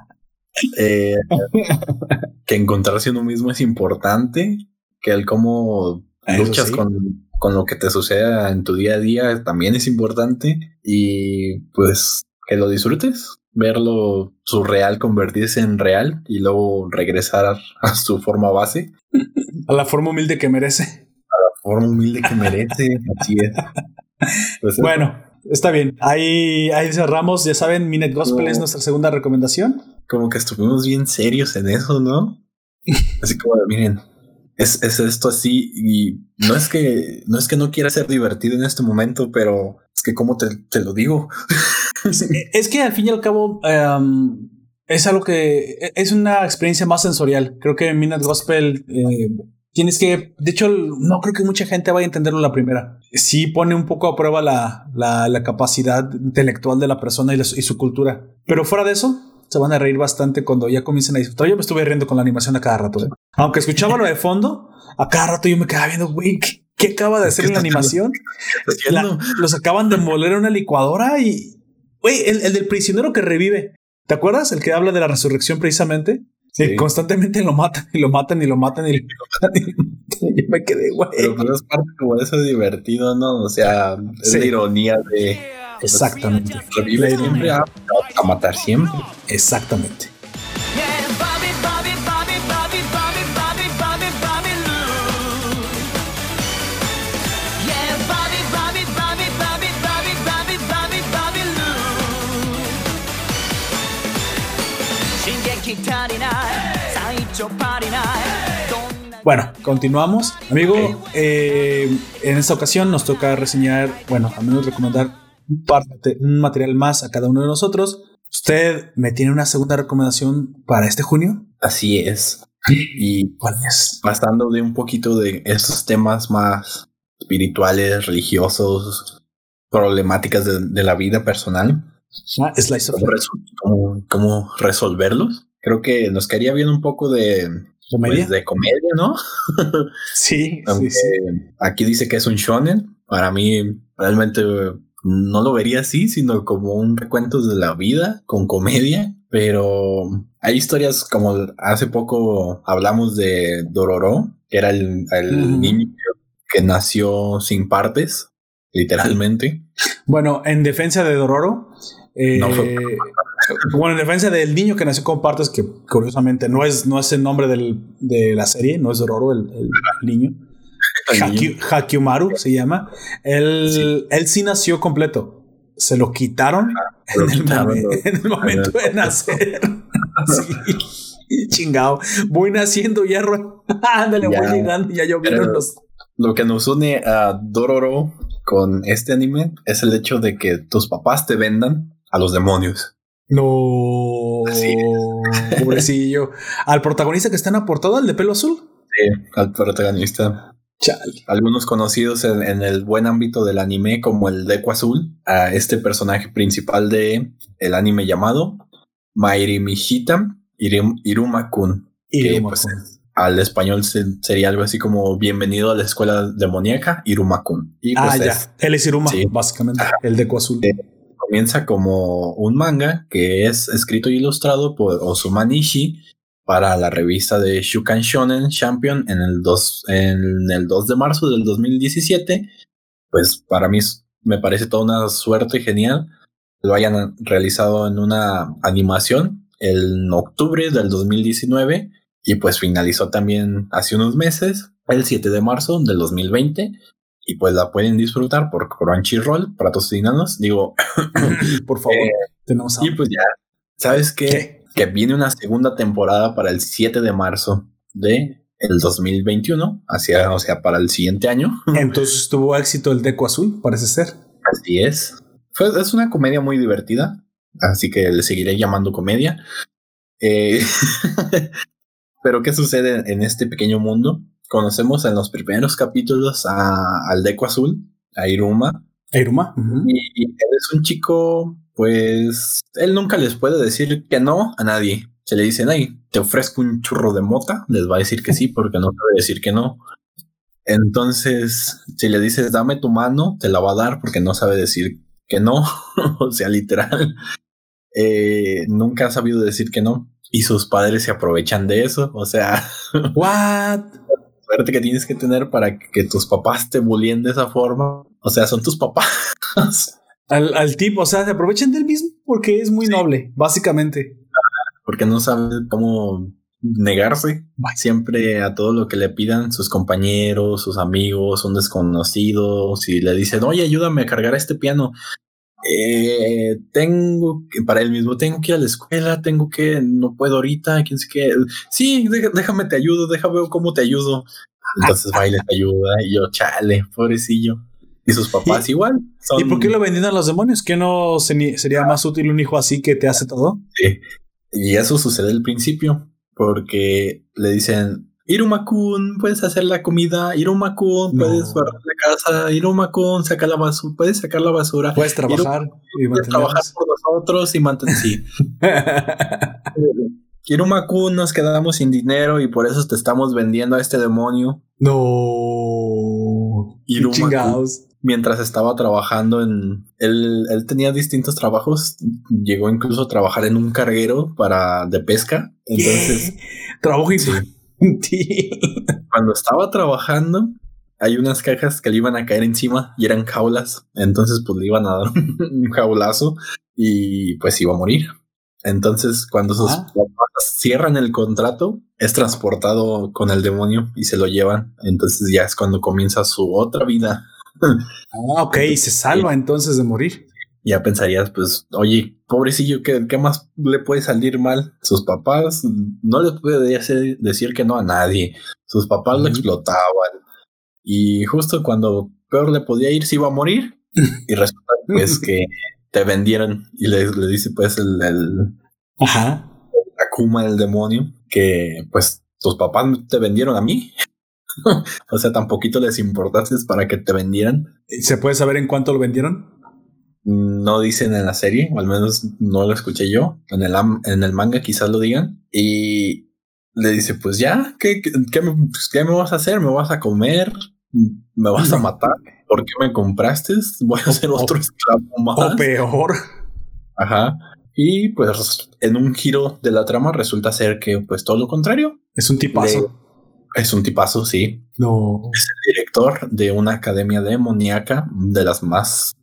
Eh, que encontrarse uno mismo es importante, que el cómo Eso luchas sí. con, con lo que te suceda en tu día a día también es importante y pues que lo disfrutes, verlo surreal convertirse en real y luego regresar a su forma base, A la forma humilde que merece. Forma humilde que merece, así es. Pues, Bueno, está bien. Ahí, ahí cerramos. Ya saben, Minute Gospel No. es nuestra segunda recomendación. como que estuvimos bien serios en eso, ¿no? Así como, miren, es, es esto así y no es que no es que no quiera ser divertido en este momento, pero es que como te, te lo digo. Es que al fin y al cabo em, es algo que es una experiencia más sensorial. Creo que Minute Gospel eh, tienes que, de hecho, no creo que mucha gente vaya a entenderlo la primera. Sí pone un poco a prueba la, la, la capacidad intelectual de la persona y, la- y su cultura. Pero fuera de eso, se van a reír bastante cuando ya comiencen a disfrutar. Yo me estuve riendo con la animación a cada rato. ¿eh? Aunque escuchaba lo de fondo, a cada rato yo me quedaba viendo, güey, ¿qué, qué acaba de hacer en la animación? La- los acaban de moler en una licuadora y, güey, el, el del prisionero que revive. ¿Te acuerdas? El que habla de la resurrección precisamente. Sí. Constantemente lo matan y lo matan y lo matan y lo matan. Y lo matan. Yo me quedé, güey. Pero pues es parte como de eso divertido, ¿no? O sea, es Sí. la ironía de Exactamente. revive La siempre a, a matar siempre. Exactamente. Bueno, continuamos. Amigo, eh, en esta ocasión nos toca reseñar, bueno, al menos recomendar un, par de- un material más a cada uno de nosotros. ¿Usted me tiene una segunda recomendación para este junio? Así es. Y ¿Cuál es? pasando de un poquito de estos temas más espirituales, religiosos, problemáticas de, de la vida personal, Ah, ¿cómo, resol- cómo- cómo resolverlos. Creo que nos caería bien un poco de, comedia. pues, de comedia, ¿no? sí, Aunque sí, sí. aquí dice que es un shonen. Para mí, realmente eh, no lo vería así, sino como un recuento de la vida con comedia. Pero hay historias como hace poco hablamos de Dororo, que era el, el niño que nació sin partes, literalmente. Bueno, en defensa de Dororo, eh, No fue- bueno, en defensa del niño que nació con partes, que curiosamente no es, no es el nombre del- de la serie, no es Dororo el, el niño. Hakiumaru se llama. Él sí. él sí nació completo. Se lo quitaron, lo en, el quitaron, momen- lo- en el momento de nacer. Sí. Chingado. Voy naciendo ya. Ándale, voy llegando. Ya los. Lo que nos une a Dororo con este anime es el hecho de que tus papás te vendan a los demonios. No. Pobrecillo. Al protagonista que está en la portada, el de pelo azul. Sí, al protagonista. Chale. Algunos conocidos en, en el buen ámbito del anime como el Deku Azul, a este personaje principal de el anime llamado Mairi Mihita Irim- Iruma-kun. Pues, al español se- sería algo así como bienvenido a la escuela demoníaca Iruma-kun. Y pues ah, ya. Él es Iruma, Sí. básicamente. El de azul. Comienza como un manga que es escrito e ilustrado por Osuma Nishi para la revista de Shukan Shonen Champion en el 2, en el 2 de marzo del 2017. Pues para mí me parece toda una suerte genial lo hayan realizado en una animación en octubre del 2019 y pues finalizó también hace unos meses, el 7 de marzo del 2020 y pues la pueden disfrutar por Crunchyroll, patrocinanos, digo, Por favor. Eh, tenemos y pues ya, ¿sabes qué? ¿Qué? Que viene una segunda temporada para el 7 de marzo de el 2021, hacia, o sea, para el siguiente año. Entonces tuvo éxito el Deco Azul, parece ser. Así es. Fue, es una comedia muy divertida, así que le seguiré llamando comedia. Eh, pero ¿qué sucede en este pequeño mundo? Conocemos en los primeros capítulos a, al Deco Azul, a Iruma, Iruma. ujú. y, y él es un chico, pues, él nunca les puede decir que no a nadie. Se le dicen, ay, te ofrezco un churro de mota, les va a decir que sí, porque no puede decir que no. Entonces, si le dices, dame tu mano, te la va a dar porque no sabe decir que no. o sea, literal. Eh, nunca ha sabido decir que no. Y sus padres se aprovechan de eso. O sea, What? Suerte que tienes que tener para que tus papás te bullyeen de esa forma. O sea, son tus papás. Al, al tipo, o sea, se aprovechan del mismo porque es muy noble, básicamente. porque no sabe cómo negarse siempre a todo lo que le pidan sus compañeros, sus amigos, un desconocido. Si le dicen, oye, ayúdame a cargar este piano, eh, tengo que, para él mismo, tengo que ir a la escuela, tengo que, no puedo ahorita, quién sé qué. Sí, déjame te ayudo, déjame ver cómo te ayudo. Entonces y les ayuda y yo, chale, pobrecillo. Y sus papás ¿Y- igual. Son, ¿Y por qué lo vendían a los demonios? ¿Que no se- sería más útil un hijo así que te hace todo? Sí. Y eso sucede al principio, porque le dicen, Iruma-kun, puedes hacer la comida. Iruma-kun, No. puedes barrer la casa. Iruma-kun, saca la basura. Puedes sacar la basura. Puedes trabajar y Puedes trabajar por nosotros y mantener. Sí. Iruma-kun, nos quedamos sin dinero y por eso te estamos vendiendo a este demonio. no. Iruma-kun. Chingados. Mientras estaba trabajando en. Él, él tenía distintos trabajos. Llegó incluso a trabajar en un carguero para de pesca. Entonces. Trabajo Sí. Infantil. cuando estaba trabajando, hay unas cajas que le iban a caer encima y eran jaulas. Entonces, pues le iban a dar un jaulazo y pues iba a morir. Entonces, cuando sus Ah. papás cierran el contrato, es transportado con el demonio y se lo llevan. Entonces, ya es cuando comienza su otra vida. Ah, ok, y se salva entonces de morir. Ya pensarías, pues, oye, pobrecillo, ¿qué, qué más le puede salir mal? Sus papás no le puede hacer- decir que no a nadie. Sus papás lo explotaban. Y justo cuando peor le podía ir, se iba a morir. y resulta pues que te vendieron y le, le dice pues el, el Ajá. Akuma, el demonio, que pues tus papás te vendieron a mí. o sea, tan poquito les importaste para que te vendieran. ¿Se puede saber en cuánto lo vendieron? No dicen en la serie, o al menos no lo escuché yo. En el, en el manga quizás lo digan. Y le dice, pues ya, ¿qué, qué, qué me, pues, ¿qué me vas a hacer? ¿Me vas a comer? ¿Me vas a matar? ¿Por qué me compraste? Voy a ser otro esclavo más. O peor. Ajá. Y pues en un giro de la trama resulta ser que pues todo lo contrario. Es un tipazo. Es un tipazo, sí. No. Director de una academia demoníaca de las más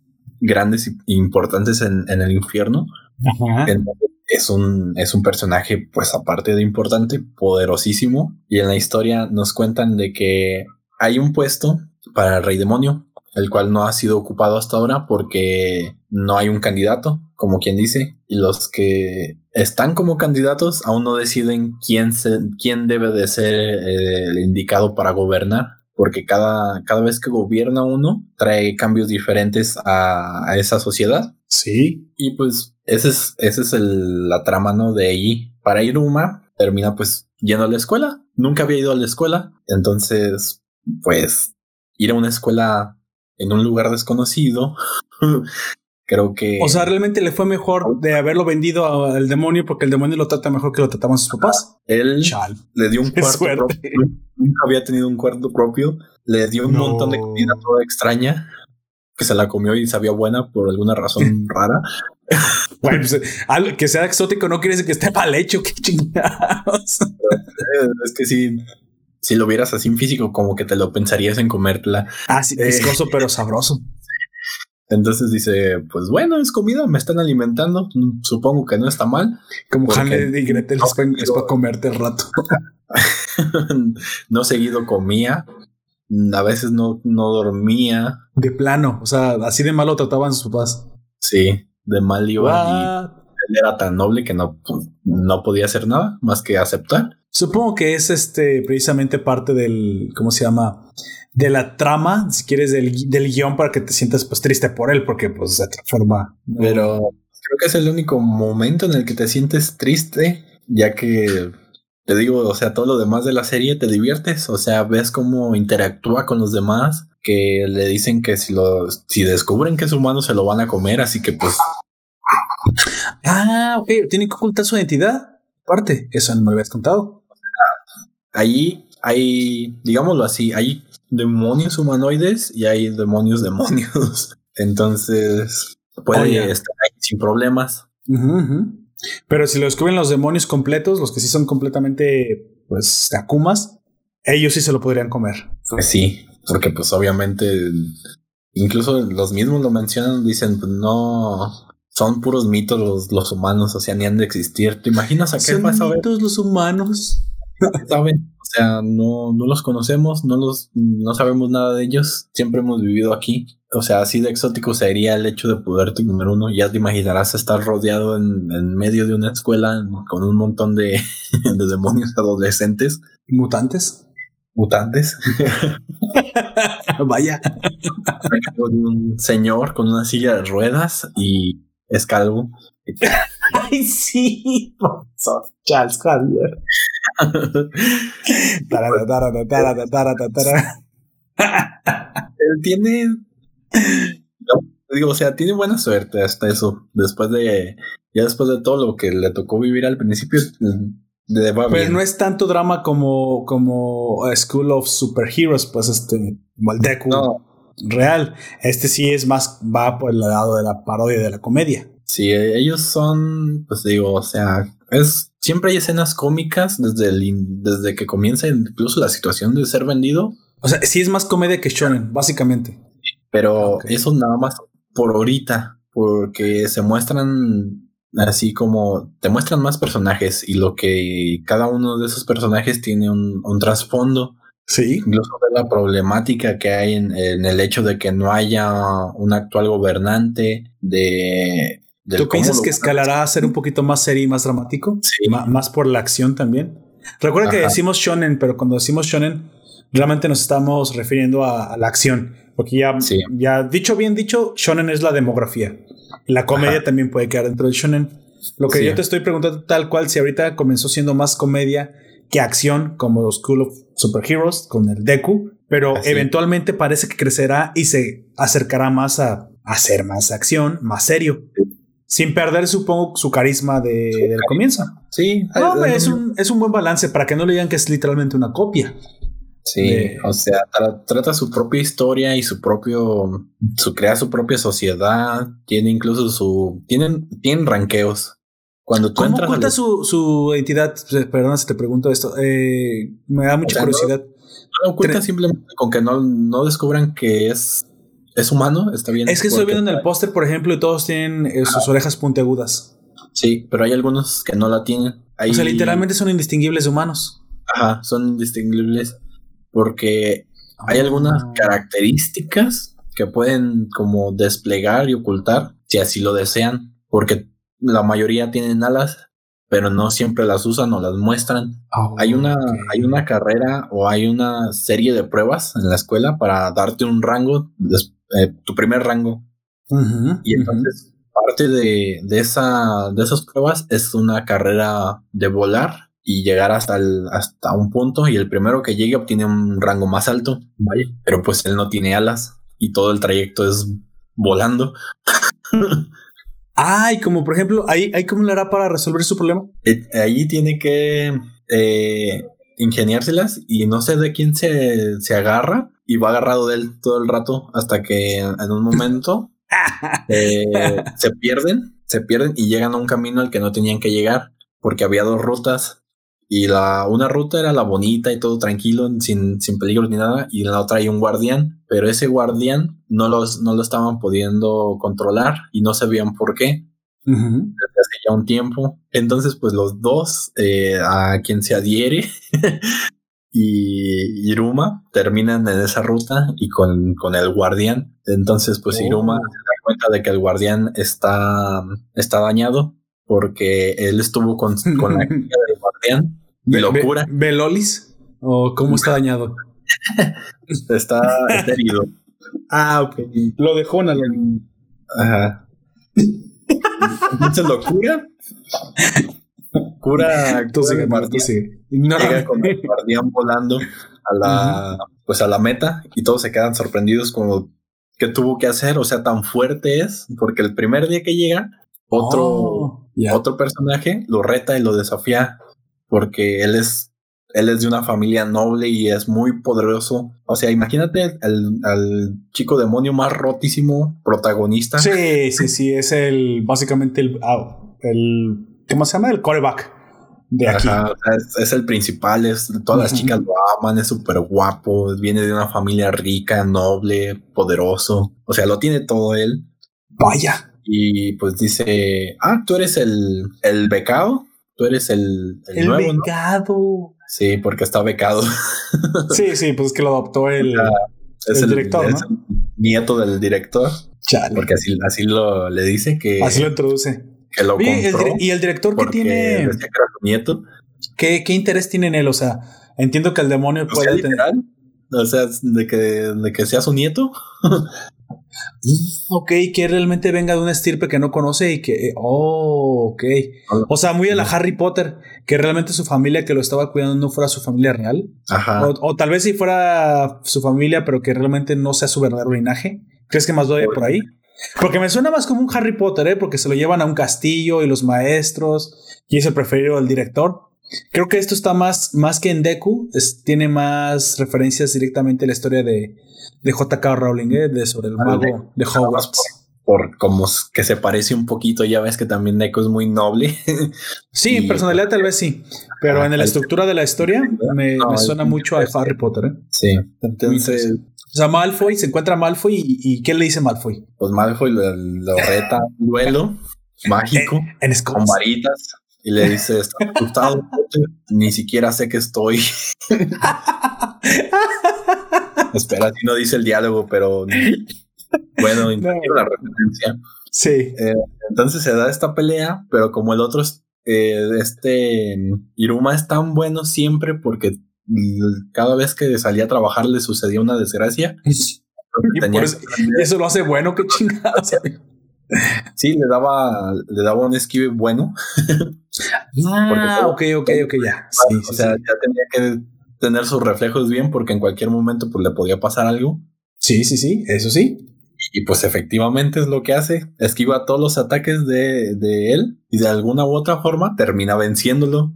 grandes e importantes en, en el infierno. Ajá. Entonces, es un, es un personaje, pues aparte de importante, poderosísimo. Y en la historia nos cuentan de que hay un puesto para el rey demonio, el cual no ha sido ocupado hasta ahora porque no hay un candidato, como quien dice. Y los que están como candidatos aún no deciden quién, se, quién debe de ser eh, el indicado para gobernar. Porque cada, cada vez que gobierna uno trae cambios diferentes a- a esa sociedad. Sí. Y pues ese es, ese es el- la trama, ¿no? De ahí. Para Iruma termina pues yendo a la escuela. Nunca había ido a la escuela. Entonces, pues ir a una escuela en un lugar desconocido. creo que... O sea, realmente le fue mejor de haberlo vendido al demonio porque el demonio lo trata mejor que lo trataban sus papás. él Chal. le dio un cuarto propio. Nunca había tenido un cuarto propio. Le dio un No. montón de comida toda extraña. Que se la comió y sabía buena por alguna razón rara. Güey, pues, algo que sea exótico no quiere decir que esté mal hecho. Qué chingados. Es que si, si lo vieras así en físico, como que te lo pensarías en comértela. Ah, sí, Eh. viscoso, pero sabroso. Entonces dice, pues bueno, es comida, me están alimentando, supongo que no está mal. Como Hansel y Gretel no, es para, comerte el rato. no seguido comía, a veces no, no dormía, De plano. O sea, así de malo trataban sus papás. sí, de mal iba y él era tan noble que no, no podía hacer nada más que aceptar. Supongo que es este precisamente parte del, ¿cómo se llama? De la trama, si quieres, del, gui- del guion para que te sientas pues triste por él, porque pues se transforma. ¿no? Pero creo que es el único momento en el que te sientes triste, ya que te digo, o sea, todo lo demás de la serie te diviertes, o sea, ves cómo interactúa con los demás, que le dicen que si lo, si descubren que es humano se lo van a comer, así que pues Ah, ok, tienen que ocultar su identidad. Aparte, eso no me lo habías contado. Ahí hay, digámoslo así, hay demonios humanoides y hay demonios demonios. Entonces puede estar ahí sin problemas. Pero si lo descubren los demonios completos, los que sí son completamente, pues, akumas, ellos sí se lo podrían comer. Pues sí, porque pues obviamente incluso los mismos lo mencionan, dicen, pues no, son puros mitos los, los humanos, o sea, ni han de existir. ¿Te imaginas a qué Son vas a ver? mitos los humanos. ¿Saben? O sea, no, no los conocemos, no los, no sabemos nada de ellos, siempre hemos vivido aquí. O sea, así de exótico sería el hecho de poderte comer uno. Ya te imaginarás estar rodeado en, en medio de una escuela con un montón de, de demonios adolescentes, Mutantes. mutantes. Vaya. con un señor con una silla de ruedas y es calvo. Ay, sí. Charles Javier. Él tiene. No, digo, o sea, tiene buena suerte hasta eso. Después de. Ya después de todo lo que le tocó vivir al principio, Pero bien. no es tanto drama como, como School of Superheroes, pues este, como el Deku No. real. Este sí es más, va por el lado de la parodia de la comedia. Sí, ellos son, pues digo, o sea, es siempre hay escenas cómicas desde el desde que comienza incluso la situación de ser vendido, O sea, sí es más comedia que shonen, básicamente. pero Ok. eso nada más por ahorita, porque se muestran así como te muestran más personajes y lo que cada uno de esos personajes tiene un, un trasfondo, Sí. incluso de la problemática que hay en, en el hecho de que no haya un actual gobernante, de... ¿Tú piensas que escalará a ser un poquito más serio y más dramático? Sí. Ma- más por la acción también. Recuerda que Ajá. decimos shonen, pero cuando decimos shonen, realmente nos estamos refiriendo a, a la acción. Porque ya, Sí. ya dicho bien dicho, shonen es la demografía. La comedia Ajá. también puede quedar dentro del shonen. Lo que Sí. yo te estoy preguntando tal cual, si ahorita comenzó siendo más comedia que acción, como School of Superheroes con el Deku, pero Así. eventualmente parece que crecerá y se acercará más a hacer más acción, más serio. Sin perder, supongo, su carisma de, del comienzo. Sí, No, hay- hombre, hay es un- es un buen balance para que no le digan que es literalmente una copia. Sí, de- o sea, tra- trata su propia historia y su propio, su crea su propia sociedad, tiene incluso su, tienen, tienen ranqueos. Cuando tú ¿Cómo entras al- su, su identidad? Perdona si te pregunto esto. Eh, me da mucha sea, no- curiosidad. no lo oculta tre- simplemente con que no, no descubran que es, es humano, está bien. Es que estoy viendo en el póster, por ejemplo, y todos tienen eh, sus orejas puntiagudas. Sí, pero hay algunos que no la tienen. Hay- O sea, literalmente son indistinguibles de humanos. Ajá, son indistinguibles porque hay algunas Ah. características que pueden como desplegar y ocultar si así lo desean, porque la mayoría tienen alas, pero no siempre las usan o las muestran. Oh, Hay una, hay una carrera o hay una serie de pruebas en la escuela para darte un rango, eh, tu primer rango. Y entonces parte de, de, esa, de esas pruebas es una carrera de volar y llegar hasta, el, hasta un punto y el primero que llegue obtiene un rango más alto. Pero pues él no tiene alas y todo el trayecto es volando. Ay, como por ejemplo, ahí, ahí cómo le hará para resolver su problema. Eh, Ahí tiene que eh, ingeniárselas y no sé de quién se, se agarra y va agarrado de él todo el rato hasta que en un momento eh, se pierden, se pierden y llegan a un camino al que no tenían que llegar porque había dos rutas y la una ruta era la bonita y todo tranquilo sin, sin peligro ni nada y en la otra hay un guardián pero ese guardián no los no lo estaban pudiendo controlar y no sabían por qué ya un tiempo. Entonces, pues los dos, eh, a quien se adhiere y Iruma terminan en esa ruta y con, con el guardián. Entonces, pues Oh. Iruma se da cuenta de que el guardián está, está dañado porque él estuvo con, con la del guardián y Ve- lo ve- cura. ¿Ve Lolis? ¿O cómo está dañado? Está, está herido. Ah, ok. Lo dejó una Ajá. Entonces lo cura. Cura, Tú sigue, guardián. sigue. Llega con el guardián volando a la pues a la meta y todos se quedan sorprendidos como qué tuvo que hacer, o sea, tan fuerte es, porque el primer día que llega otro Oh, otro personaje lo reta y lo desafía porque él es él es de una familia noble y es muy poderoso. O sea, imagínate al, al chico demonio más rotísimo protagonista. Sí, sí, sí, es el básicamente el, ah, el ¿cómo se llama? El coreback de aquí. Ajá, es, es el principal, es, todas las chicas lo aman, es súper guapo, viene de una familia rica, noble, poderoso, o sea, lo tiene todo él. Vaya. Y pues dice, ah, tú eres el, el becado, tú eres el, el El nuevo, ¿no? Sí, porque está becado. Sí, sí, pues es que lo adoptó el, es El director, es ¿no? el nieto del director, Chale. porque así, así lo le dice que, Así lo introduce. que lo Oye, y el director que tiene, que nieto. ¿qué, ¿qué interés tiene en él? O sea, entiendo que el demonio O sea, puede tener. literal, o sea, de que, de que sea su nieto. Ok, que realmente venga de una estirpe que no conoce y que. Oh, ok. O sea, muy a la Harry Potter, que realmente su familia que lo estaba cuidando no fuera su familia real. Ajá. O, o tal vez si fuera su familia, pero que realmente no sea su verdadero linaje. ¿Crees que más vaya por ahí? Porque me suena más como un Harry Potter, ¿eh? Porque se lo llevan a un castillo y los maestros y es el preferido del director. Creo que esto está más, más que en Deku, es- tiene más referencias directamente a la historia de, de J.K. Rowling, ¿eh? de sobre el mago de- de Hogwarts. Por como que se parece un poquito, ya ves que también Neko es muy noble. Sí, en personalidad tal vez sí, pero en la estructura de la historia me, No, me suena mucho a Harry Potter. ¿eh? sí. Entonces, o sea, Malfoy se encuentra Malfoy y, y ¿qué le dice Malfoy? pues Malfoy lo, lo reta un duelo mágico En con Scots. varitas y le dice, ¿estás asustado? Ni siquiera sé que estoy. Espera, si no dice el diálogo, pero bueno, la referencia. Sí. Entonces se da esta pelea, pero como el otro, eh, este Iruma es tan bueno siempre porque mm, cada vez que salía a trabajar le sucedía una desgracia. Y por eso lo hace bueno, qué chingados. sí, le daba, le daba un esquive bueno. Ah, ok, ok, ok, ya. Sí, o sí, sea, sí. ya tenía que tener sus reflejos bien porque en cualquier momento pues le podía pasar algo. Sí, sí, sí, eso sí. Y pues efectivamente es lo que hace. Esquiva todos los ataques de, de él y de alguna u otra forma termina venciéndolo.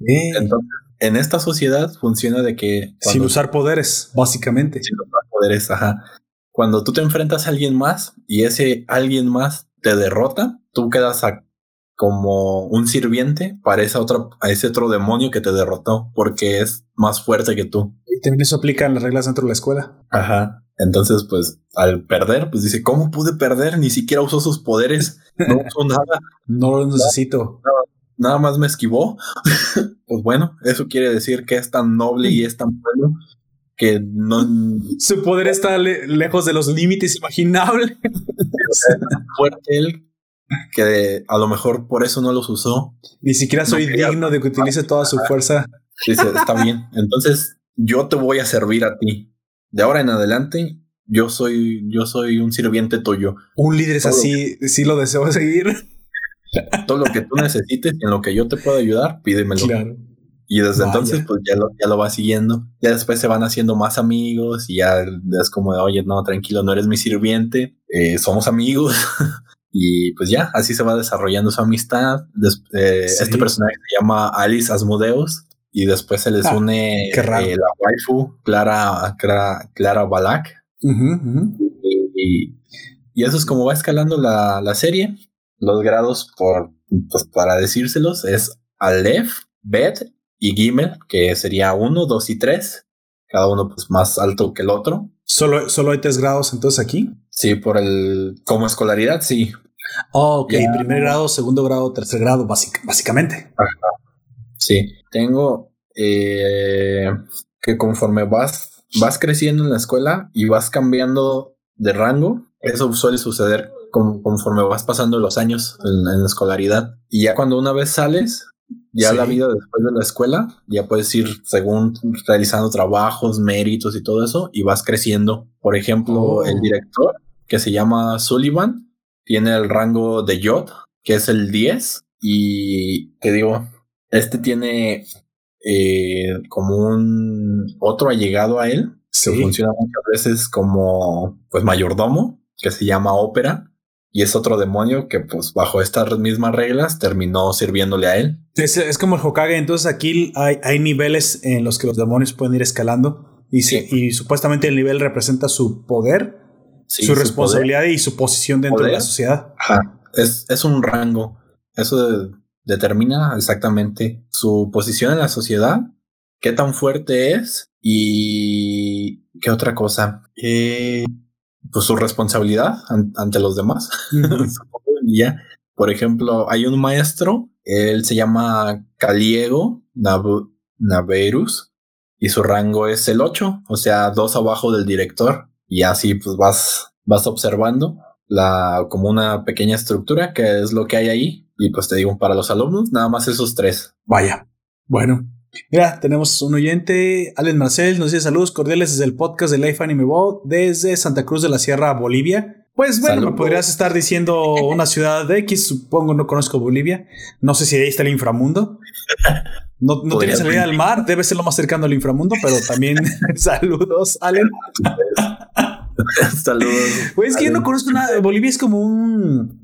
Eh, Entonces, en esta sociedad funciona de que sin usar poderes, básicamente. sin usar poderes, ajá. Cuando tú te enfrentas a alguien más y ese alguien más te derrota, tú quedas a- como un sirviente para esa otra, a ese otro demonio que te derrotó porque es más fuerte que tú. Y también eso aplica en las reglas dentro de la escuela. Ajá. Entonces, pues al perder, pues dice, ¿cómo pude perder? Ni siquiera usó sus poderes, no usó nada, No lo necesito. nada más me esquivó. pues bueno, eso quiere decir que es tan noble y es tan bueno que no Su poder está le- lejos de los límites imaginables. fuerte él que a lo mejor por eso no los usó. Ni siquiera soy No digno de que utilice toda su fuerza. Dice, está bien. Entonces yo te voy a servir a ti. De ahora en adelante, yo soy, yo soy un sirviente tuyo. Un líder es así, sí lo deseo seguir. Todo lo que tú necesites, en lo que yo te pueda ayudar, pídemelo. Claro. Y desde Vaya. entonces, pues ya lo, ya lo va siguiendo. Ya después se van haciendo más amigos y ya es como de, oye, no, tranquilo, no eres mi sirviente, eh, somos amigos. y pues ya, así se va desarrollando su amistad. Des- eh, Sí. Este personaje se llama Alice Asmodeus y después se les Ah, une eh, la waifu Clara, Clara, Clara Balak. Y, y eso es como va escalando la, la serie. Los grados, por, pues para decírselos, es Aleph, Bet y Gimel, que sería uno, dos y tres. Cada uno pues más alto que el otro. Solo, solo hay tres grados entonces aquí. Sí, por el como escolaridad, sí. Oh, ok, Ya. primer grado, segundo grado, tercer grado, básic- básicamente. Sí. Tengo eh, que conforme vas, vas creciendo en la escuela y vas cambiando de rango, eso suele suceder con- conforme vas pasando los años en, en la escolaridad. Y ya cuando una vez sales, ya Sí. la vida después de la escuela, ya puedes ir según realizando trabajos, méritos y todo eso, y vas creciendo. Por ejemplo, Oh. el director, que se llama Sullivan, tiene el rango de Yod, que es el 10, y te digo, este tiene eh, como un otro allegado a él, que Sí. funciona muchas veces como pues mayordomo, que se llama ópera, y es otro demonio que pues bajo estas mismas reglas terminó sirviéndole a él. Es, es como el Hokage, entonces aquí hay, hay niveles en los que los demonios pueden ir escalando y, y supuestamente el nivel representa su poder, Sí, su responsabilidad y su posición dentro de la sociedad. Ajá, es, es un rango. Eso de- determina exactamente su posición en la sociedad, qué tan fuerte es y qué otra cosa. Eh, pues su responsabilidad an- ante los demás. Y ya. Por ejemplo, hay un maestro, él se llama Caliego Nabu- Naverus y su rango es el 8, o sea, dos abajo del director. Y así pues vas, vas observando la, como una pequeña estructura que es lo que hay ahí. Y pues te digo, para los alumnos, nada más esos tres. Vaya. Bueno, Mira, tenemos un oyente, Allen Marcel, nos dice saludos cordiales desde el podcast de Life Anime World desde Santa Cruz de la Sierra, Bolivia. Pues bueno, me podrías estar diciendo una ciudad de X, supongo, no conozco Bolivia. No sé si ahí está el inframundo. No, no tiene salida al mar, debe ser lo más cercano al inframundo, pero también saludos, Allen. Saludos. Pues es que yo no conozco nada. Bolivia es como un.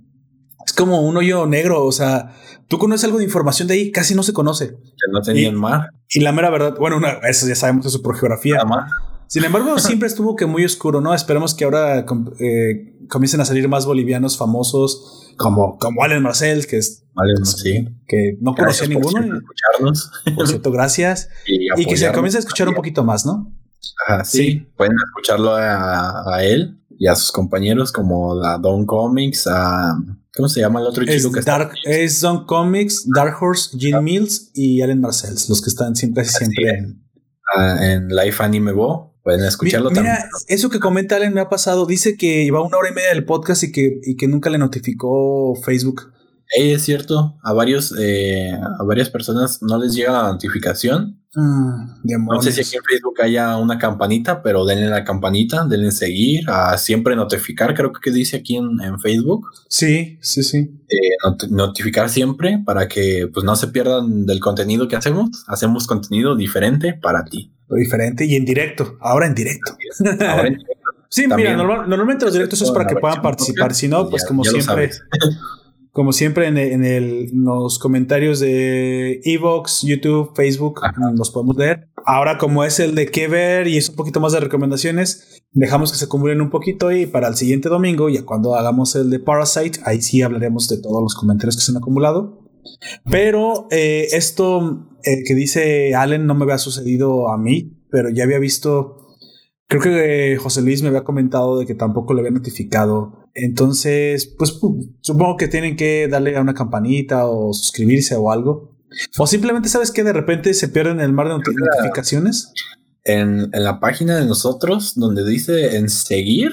Como un hoyo negro. O sea, tú conoces algo de información de ahí, casi no se conoce. Que no tenían mar. Y la mera verdad, bueno, una- eso ya sabemos eso por geografía. Más. Sin embargo, siempre estuvo que muy oscuro, ¿no? Esperemos que ahora eh, comiencen a salir más bolivianos famosos como, como Allen Marcel, que, es, Vale, no, sí. que no conocía Gracias por ninguno. escucharnos. Por cierto, gracias. Y, Y que se comience a escuchar un poquito más, ¿no? Ajá, sí. Sí. Pueden escucharlo a, a él y a sus compañeros como a Don Comics, a... ¿Cómo se llama el otro Es, chico que está? Dark, es Zone Comics, Dark Horse, Gene Mills y Allen Marcel, los que están siempre, Así siempre es. en, Ah, en Life Anime Bo. Pueden escucharlo también. Mira, eso que comenta Allen me ha pasado. Dice que iba una hora y media del podcast y que, y que nunca le notificó Facebook. Es cierto, a varios, eh, a varias personas no les llega la notificación. Mm, No sé si aquí en Facebook haya una campanita, pero denle la campanita, denle seguir, a siempre notificar, creo que dice aquí en, en Facebook. Sí, sí, sí. eh, not- notificar siempre para que pues no se pierdan del contenido que hacemos. Hacemos contenido diferente para ti. Diferente y en directo. Ahora en directo. Ahora, Sí, mira, normal- normalmente los directos es para que puedan participar. Si no, ya- pues como ya siempre. como siempre en, el- en el- en los comentarios de Evox, YouTube, Facebook, Ajá. los podemos leer. Ahora, como es el de qué ver y es un poquito más de recomendaciones, dejamos que se acumulen un poquito y para el siguiente domingo, ya cuando hagamos el de Parasite, ahí sí hablaremos de todos los comentarios que se han acumulado. Pero eh, esto eh, que dice Allen no me había sucedido a mí, pero ya había visto. Creo que eh, José Luis me había comentado de que tampoco le había notificado. Entonces, pues pu- supongo que tienen que darle a una campanita o suscribirse o algo. O simplemente sabes que de repente se pierden en el mar de noti- notificaciones. En, en la página de nosotros, donde dice en seguir,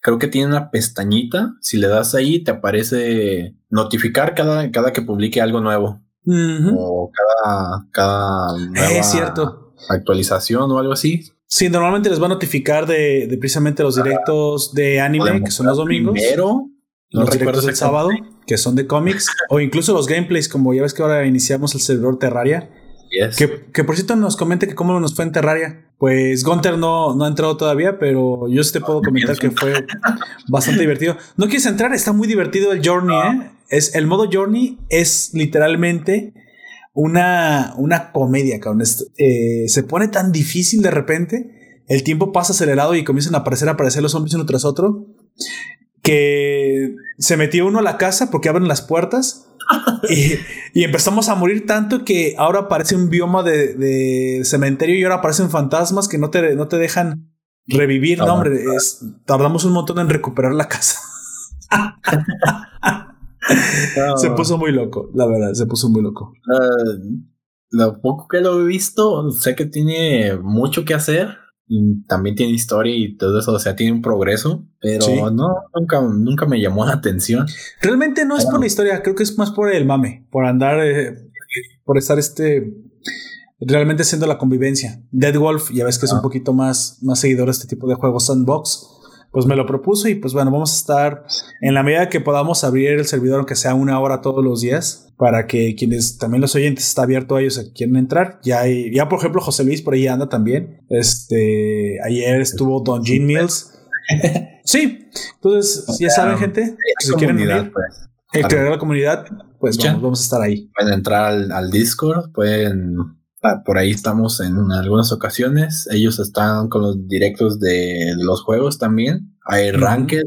creo que tiene una pestañita. Si le das ahí, te aparece notificar cada, cada que publique algo nuevo. O cada, cada nueva Es cierto. actualización o algo así. Sí, normalmente les va a notificar de, de precisamente los directos de anime, que son los domingos. Primero, los directos del sábado, que son de cómics, o incluso los gameplays, como ya ves que ahora iniciamos el servidor Terraria. Yes. Que, que por cierto nos comente que cómo nos fue en Terraria. Pues Gunter no, no ha entrado todavía, pero yo sí te puedo comentar que fue bastante divertido. No quieres entrar, está muy divertido el Journey, ¿eh? Es, el modo Journey es literalmente una, una comedia, cabrón. Eh, se pone tan difícil de repente, el tiempo pasa acelerado y comienzan a aparecer, a aparecer los zombies uno tras otro, que se metió uno a la casa porque abren las puertas y, y empezamos a morir tanto que ahora parece un bioma de, de cementerio y ahora aparecen fantasmas que no te, no te dejan revivir. No, hombre, es- tardamos un montón en recuperar la casa. Se puso muy loco, la verdad, se puso muy loco. Ah, lo poco que lo he visto, sé que tiene mucho que hacer. y También tiene historia y todo eso, o sea, tiene un progreso, pero Sí. no, nunca, nunca me llamó la atención. Realmente no es por la historia, creo que es más por el mame, por andar, eh, por estar este realmente haciendo la convivencia. Dead Wolf, ya ves que es un poquito más, más seguidor de este tipo de juegos sandbox. Pues me lo propuso y pues bueno, vamos a estar en la medida que podamos abrir el servidor, aunque sea una hora todos los días, para que quienes también los oyentes está abierto a ellos que quieren entrar. Ya hay, ya por ejemplo José Luis por ahí anda también. Este ayer estuvo Don Gene Mills. sí, entonces ya saben, gente, si quieren unir, pues. el crear la comunidad, pues vamos, vamos a estar ahí. Pueden entrar al, al Discord, pueden. Ah, Por ahí estamos en algunas ocasiones. Ellos están con los directos de los juegos también. Hay. Ranked,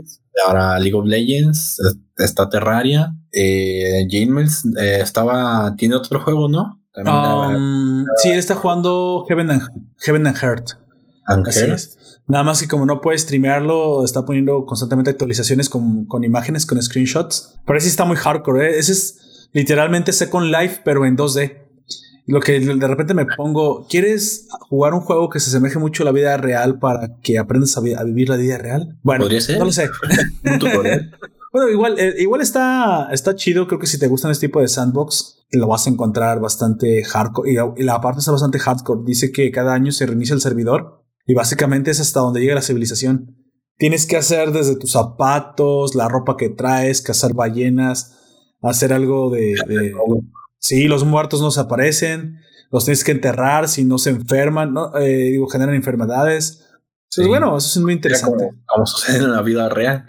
ahora League of Legends, es- está Terraria. Eh, Jamels eh, estaba. Tiene otro juego, ¿no? Um, sí, está jugando Heaven and, Heaven and Heart. Así es. Nada más que como no puede streamearlo, está poniendo constantemente actualizaciones con, con imágenes, con screenshots. Pero ese está muy hardcore. ¿eh? Ese es literalmente Second Life, pero en 2D. Lo que de repente me pongo, ¿quieres jugar un juego que se asemeje mucho a la vida real para que aprendas a, vi- a vivir la vida real? Bueno, Podría ser. no lo sé. Un tutorial. Bueno, igual, eh, igual está, está chido. Creo que si te gustan este tipo de sandbox, lo vas a encontrar bastante hardcore. Y la, y la parte está bastante hardcore. Dice que cada año se reinicia el servidor y básicamente es hasta donde llega la civilización. Tienes que hacer desde tus zapatos, la ropa que traes, cazar ballenas, hacer algo de... de sí, los muertos no se aparecen, los tienes que enterrar si no se enferman, ¿no? Eh, digo, generan enfermedades. Sí. Pues bueno, eso es muy interesante. Como, como sucede en la vida real.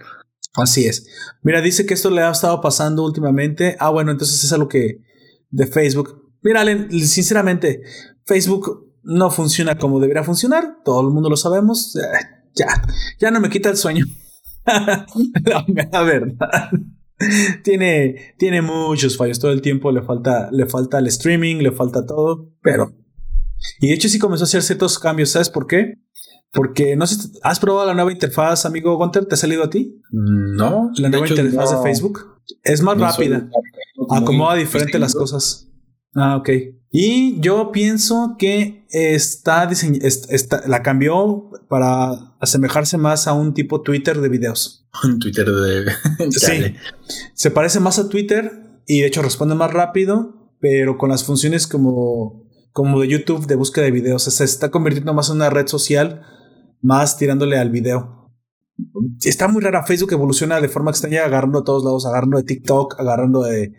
Así es. Mira, dice que esto le ha estado pasando últimamente. Ah, bueno, entonces es algo que de Facebook. Mira, Allen, sinceramente, Facebook no funciona como debería funcionar. Todo el mundo lo sabemos. Eh, ya, ya no me quita el sueño. la verdad. Tiene, tiene muchos fallos. Todo el tiempo le falta, le falta el streaming, le falta todo. Pero. Y de hecho, sí comenzó a hacer ciertos cambios. ¿Sabes por qué? Porque no sé, ¿has probado la nueva interfaz, amigo Gunter? ¿Te ha salido a ti? No. La nueva hecho, interfaz no- de Facebook. Es más no rápida. Acomoda diferente las cosas. Ah, ok. Y yo pienso que está dise- est- está- la cambió para asemejarse más a un tipo Twitter de videos. Un Twitter de. Sí. Se parece más a Twitter y de hecho responde más rápido, pero con las funciones como, como de YouTube de búsqueda de videos. O sea, se está convirtiendo más en una red social, más tirándole al video. Está muy rara. Facebook evoluciona de forma extraña, agarrando a todos lados, agarrando de TikTok, agarrando de,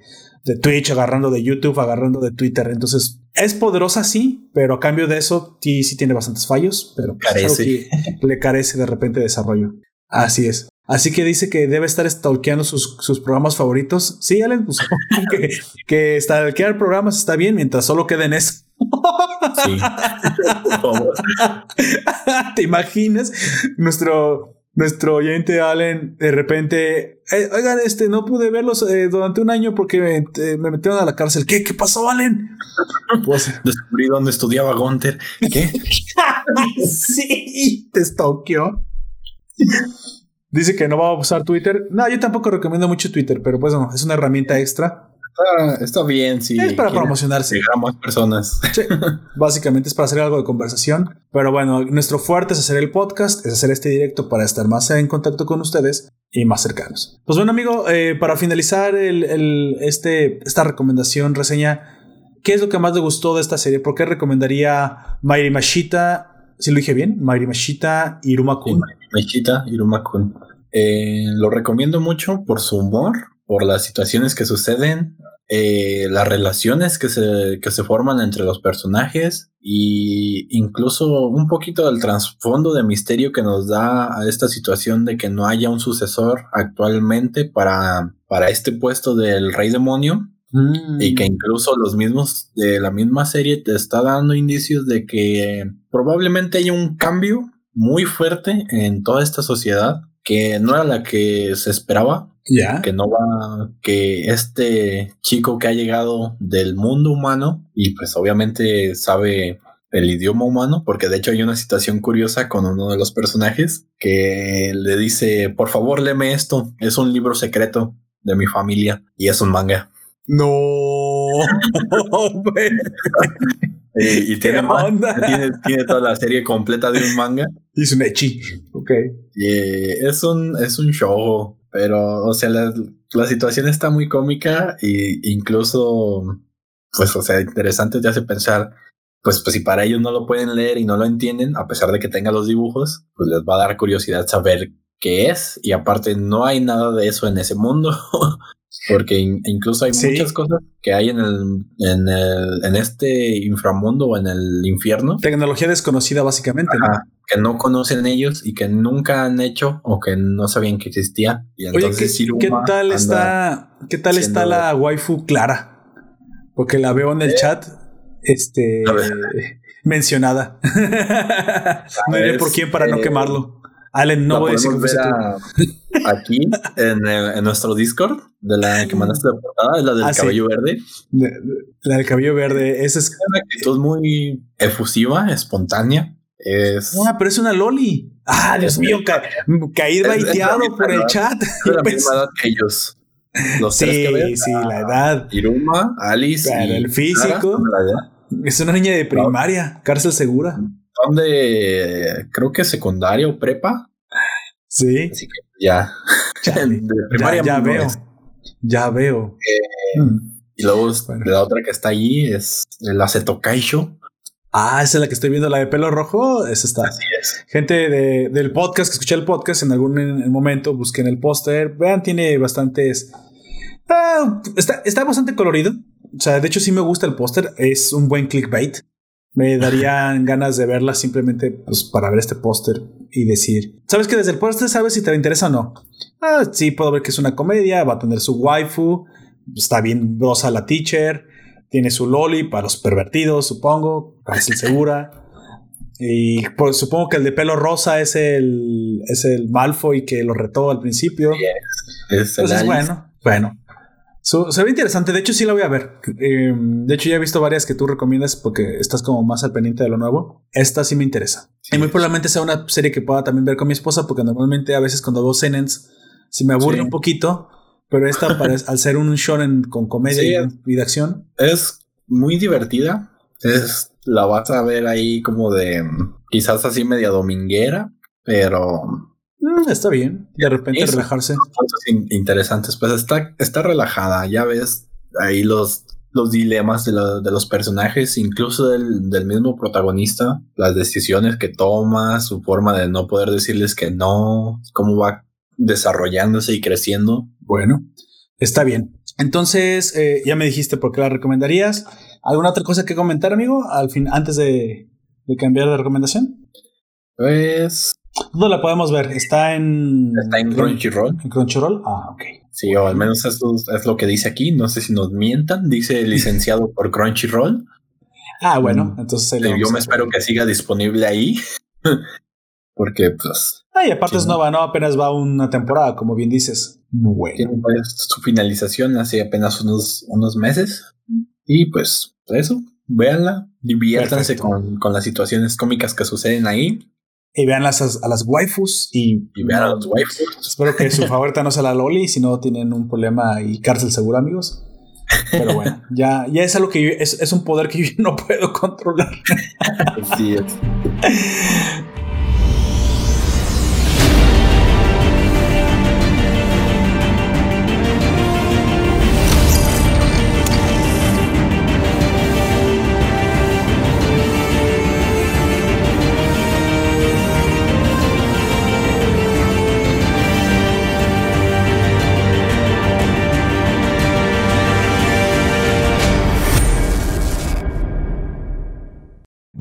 de Twitch, agarrando de YouTube, agarrando de Twitter. Entonces, es poderosa, sí, pero a cambio de eso, sí, sí tiene bastantes fallos, pero Carece. que le carece de repente de desarrollo. Así es. Así que dice que debe estar stalkeando sus, sus programas favoritos. Sí, Allen, pues, que, que stalkear programas está bien mientras solo queden eso. Sí. ¿Te imaginas? Nuestro, nuestro oyente Allen de repente, "Eh, oigan, este, no pude verlos eh, durante un año porque me, eh, me metieron a la cárcel. ¿Qué? ¿Qué pasó, Allen? Pues Descubrí dónde estudiaba Gunter. ¿Qué? sí, te stalkeó. Dice que no va a usar Twitter. No, yo tampoco recomiendo mucho Twitter, pero pues no, es una herramienta extra. Está, está bien, sí. es para promocionarse. Llegar a más personas. Sí, básicamente es para hacer algo de conversación. Pero bueno, nuestro fuerte es hacer el podcast, es hacer este directo para estar más en contacto con ustedes y más cercanos. Pues bueno, amigo, eh, para finalizar el, el- este, esta recomendación, reseña, ¿qué es lo que más le gustó de esta serie? ¿Por qué recomendaría Mairi Mashita? Si lo dije bien, Mairi Mashita y Iruma Kun. Mechita Iruma-kun. Eh, lo recomiendo mucho por su humor, por las situaciones que suceden, eh, las relaciones que se, que se forman entre los personajes y incluso un poquito del trasfondo de misterio que nos da a esta situación de que no haya un sucesor actualmente para, para este puesto del rey demonio Mm. y que incluso los mismos de la misma serie te está dando indicios de que probablemente haya un cambio muy fuerte en toda esta sociedad que no era la que se esperaba, Ya. que no va, que este chico que ha llegado del mundo humano y pues obviamente sabe el idioma humano, porque de hecho hay una situación curiosa con uno de los personajes que le dice, por favor, léeme esto, es un libro secreto de mi familia y es un manga. No. Eh, y tiene, ¿Qué más, onda? tiene, tiene toda la serie completa de un manga. es un echi. Ok. Y eh, es un, es un show, pero, o sea, la, la situación está muy cómica y incluso, pues, o sea, interesante te hace pensar, pues, pues si para ellos no lo pueden leer y no lo entienden, a pesar de que tenga los dibujos, pues les va a dar curiosidad saber qué es. Y aparte, no hay nada de eso en ese mundo. Porque in- incluso hay Sí. muchas cosas que hay en el, en el, en este inframundo o en el infierno Tecnología desconocida, básicamente, ¿no? Que no conocen ellos y que nunca han hecho o que no sabían que existía. Y Oye, entonces ¿qué, tal está? ¿Qué tal está la waifu Clara? Porque la veo en el chat, este, mencionada. no diré por quién para no eh, quemarlo. Allen, no la voy a decir que a- aquí en, el- en nuestro Discord de la que mandaste de portada, es la del Ah, sí. cabello verde. De- de- La del cabello verde. Esa es. Es una actitud muy efusiva, espontánea. Es Ah, pero es una Loli. Ah, Dios mío, ca- caí la baiteado por el edad. chat. la misma edad que ellos. Los Sí, tres que ves, sí, la edad. Iruma, Alice y el físico. Clara la. Es una niña de primaria, cárcel segura. Son de, creo que secundaria o prepa. Sí. Así que ya. Chale. de Ya, primaria ya veo. Ya veo. Eh, Mm. Y luego Bueno. la otra que está allí es el Aceto Kaisho. Ah, esa es la que estoy viendo, la de pelo rojo. Esa está. Así es. Gente de- del podcast, que escuché el podcast en algún en- momento, busquen el póster. Vean, tiene bastantes. Ah, está, está bastante colorido. O sea, de hecho, sí me gusta el póster. Es un buen clickbait. Me darían ganas de verla simplemente pues, para ver este póster y decir: ¿Sabes que desde el póster sabes si te interesa o no? Ah, sí, puedo ver que es una comedia. Va a tener su waifu. Está bien brosa la teacher. Tiene su loli para los pervertidos, supongo. Cárcel segura. Y pues, supongo que el de pelo rosa es el, es el Malfoy que lo retó al principio. Es el Entonces, bueno, bueno. Se ve interesante. De hecho, sí la voy a ver. Eh, de hecho, ya he visto varias que tú recomiendas porque estás como más al pendiente de lo nuevo. Esta sí me interesa. Sí. Y muy probablemente sea una serie que pueda también ver con mi esposa porque normalmente a veces cuando veo Senens sí me aburre Sí. un poquito. Pero esta, parece- al ser un shonen con comedia Sí. y, y de acción, Es muy divertida. Es, la vas a ver ahí como de mm, quizás así media dominguera, pero mm, está bien. De repente Eso. relajarse. cosas interesantes. Pues está, está relajada. Ya ves ahí los, los dilemas de, la- de los personajes, incluso del, del mismo protagonista, las decisiones que toma, su forma de no poder decirles que no, cómo va desarrollándose y creciendo. Bueno, está bien. Entonces, eh, ya me dijiste por qué la recomendarías. ¿Alguna otra cosa que comentar, amigo? Al fin, antes de, de cambiar de recomendación. Pues ¿Dónde la podemos ver? Está en. está en Crunchyroll. ¿En Crunchyroll? Ah, ok. Sí, o al menos eso es lo que dice aquí. No sé si nos mientan. Dice licenciado por Crunchyroll. Ah, bueno, Mm, entonces vamos Yo me espero que siga disponible ahí. Porque pues Ah, y aparte Sí, es ¿no? nueva, ¿no? Apenas va una temporada, como bien dices. Muy tiene bueno. pues, su finalización hace apenas unos, unos meses. Y pues eso, véanla, diviértanse con, con las situaciones cómicas que suceden ahí Y vean las, a las waifus y. y vean a los waifus. Espero que su favorita no sea la Loli, si no tienen un problema y cárcel segura, amigos. Pero bueno, ya, ya es algo que yo- es, es un poder que yo no puedo controlar. Sí, es.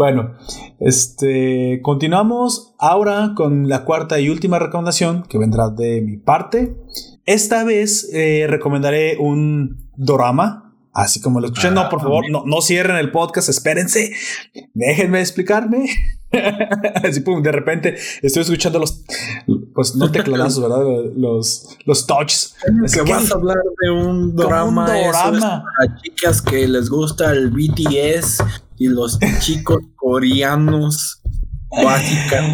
Bueno, este continuamos ahora con la cuarta y última recomendación que vendrá de mi parte. Esta vez eh, recomendaré un dorama, así como lo escuché. no, por favor, no, no cierren el podcast, espérense, déjenme explicarme. así, pum, de repente estoy escuchando los, pues no tecladazos, ¿verdad? Los, los touches. Es que que- vas a hablar de un drama, un para chicas que les gusta el BTS y los chicos coreanos básica.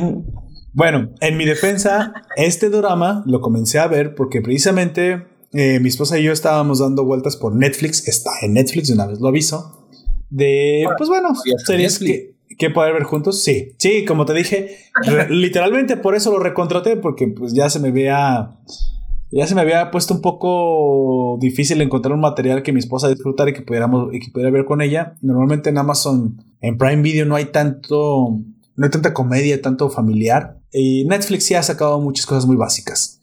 Bueno, en mi defensa, este drama lo comencé a ver porque precisamente eh, mi esposa y yo estábamos dando vueltas por Netflix. Está en Netflix, de una vez lo aviso. De, pues bueno, series que, que poder ver juntos. Sí, sí, como te dije, literalmente por eso lo recontraté porque pues ya se me había... Ya se me había puesto un poco difícil encontrar un material que mi esposa disfrutara y que pudiéramos y que pudiera ver con ella. Normalmente en Amazon, en Prime Video no hay tanto, no hay tanta comedia, tanto familiar. Y Netflix sí ha sacado muchas cosas muy básicas.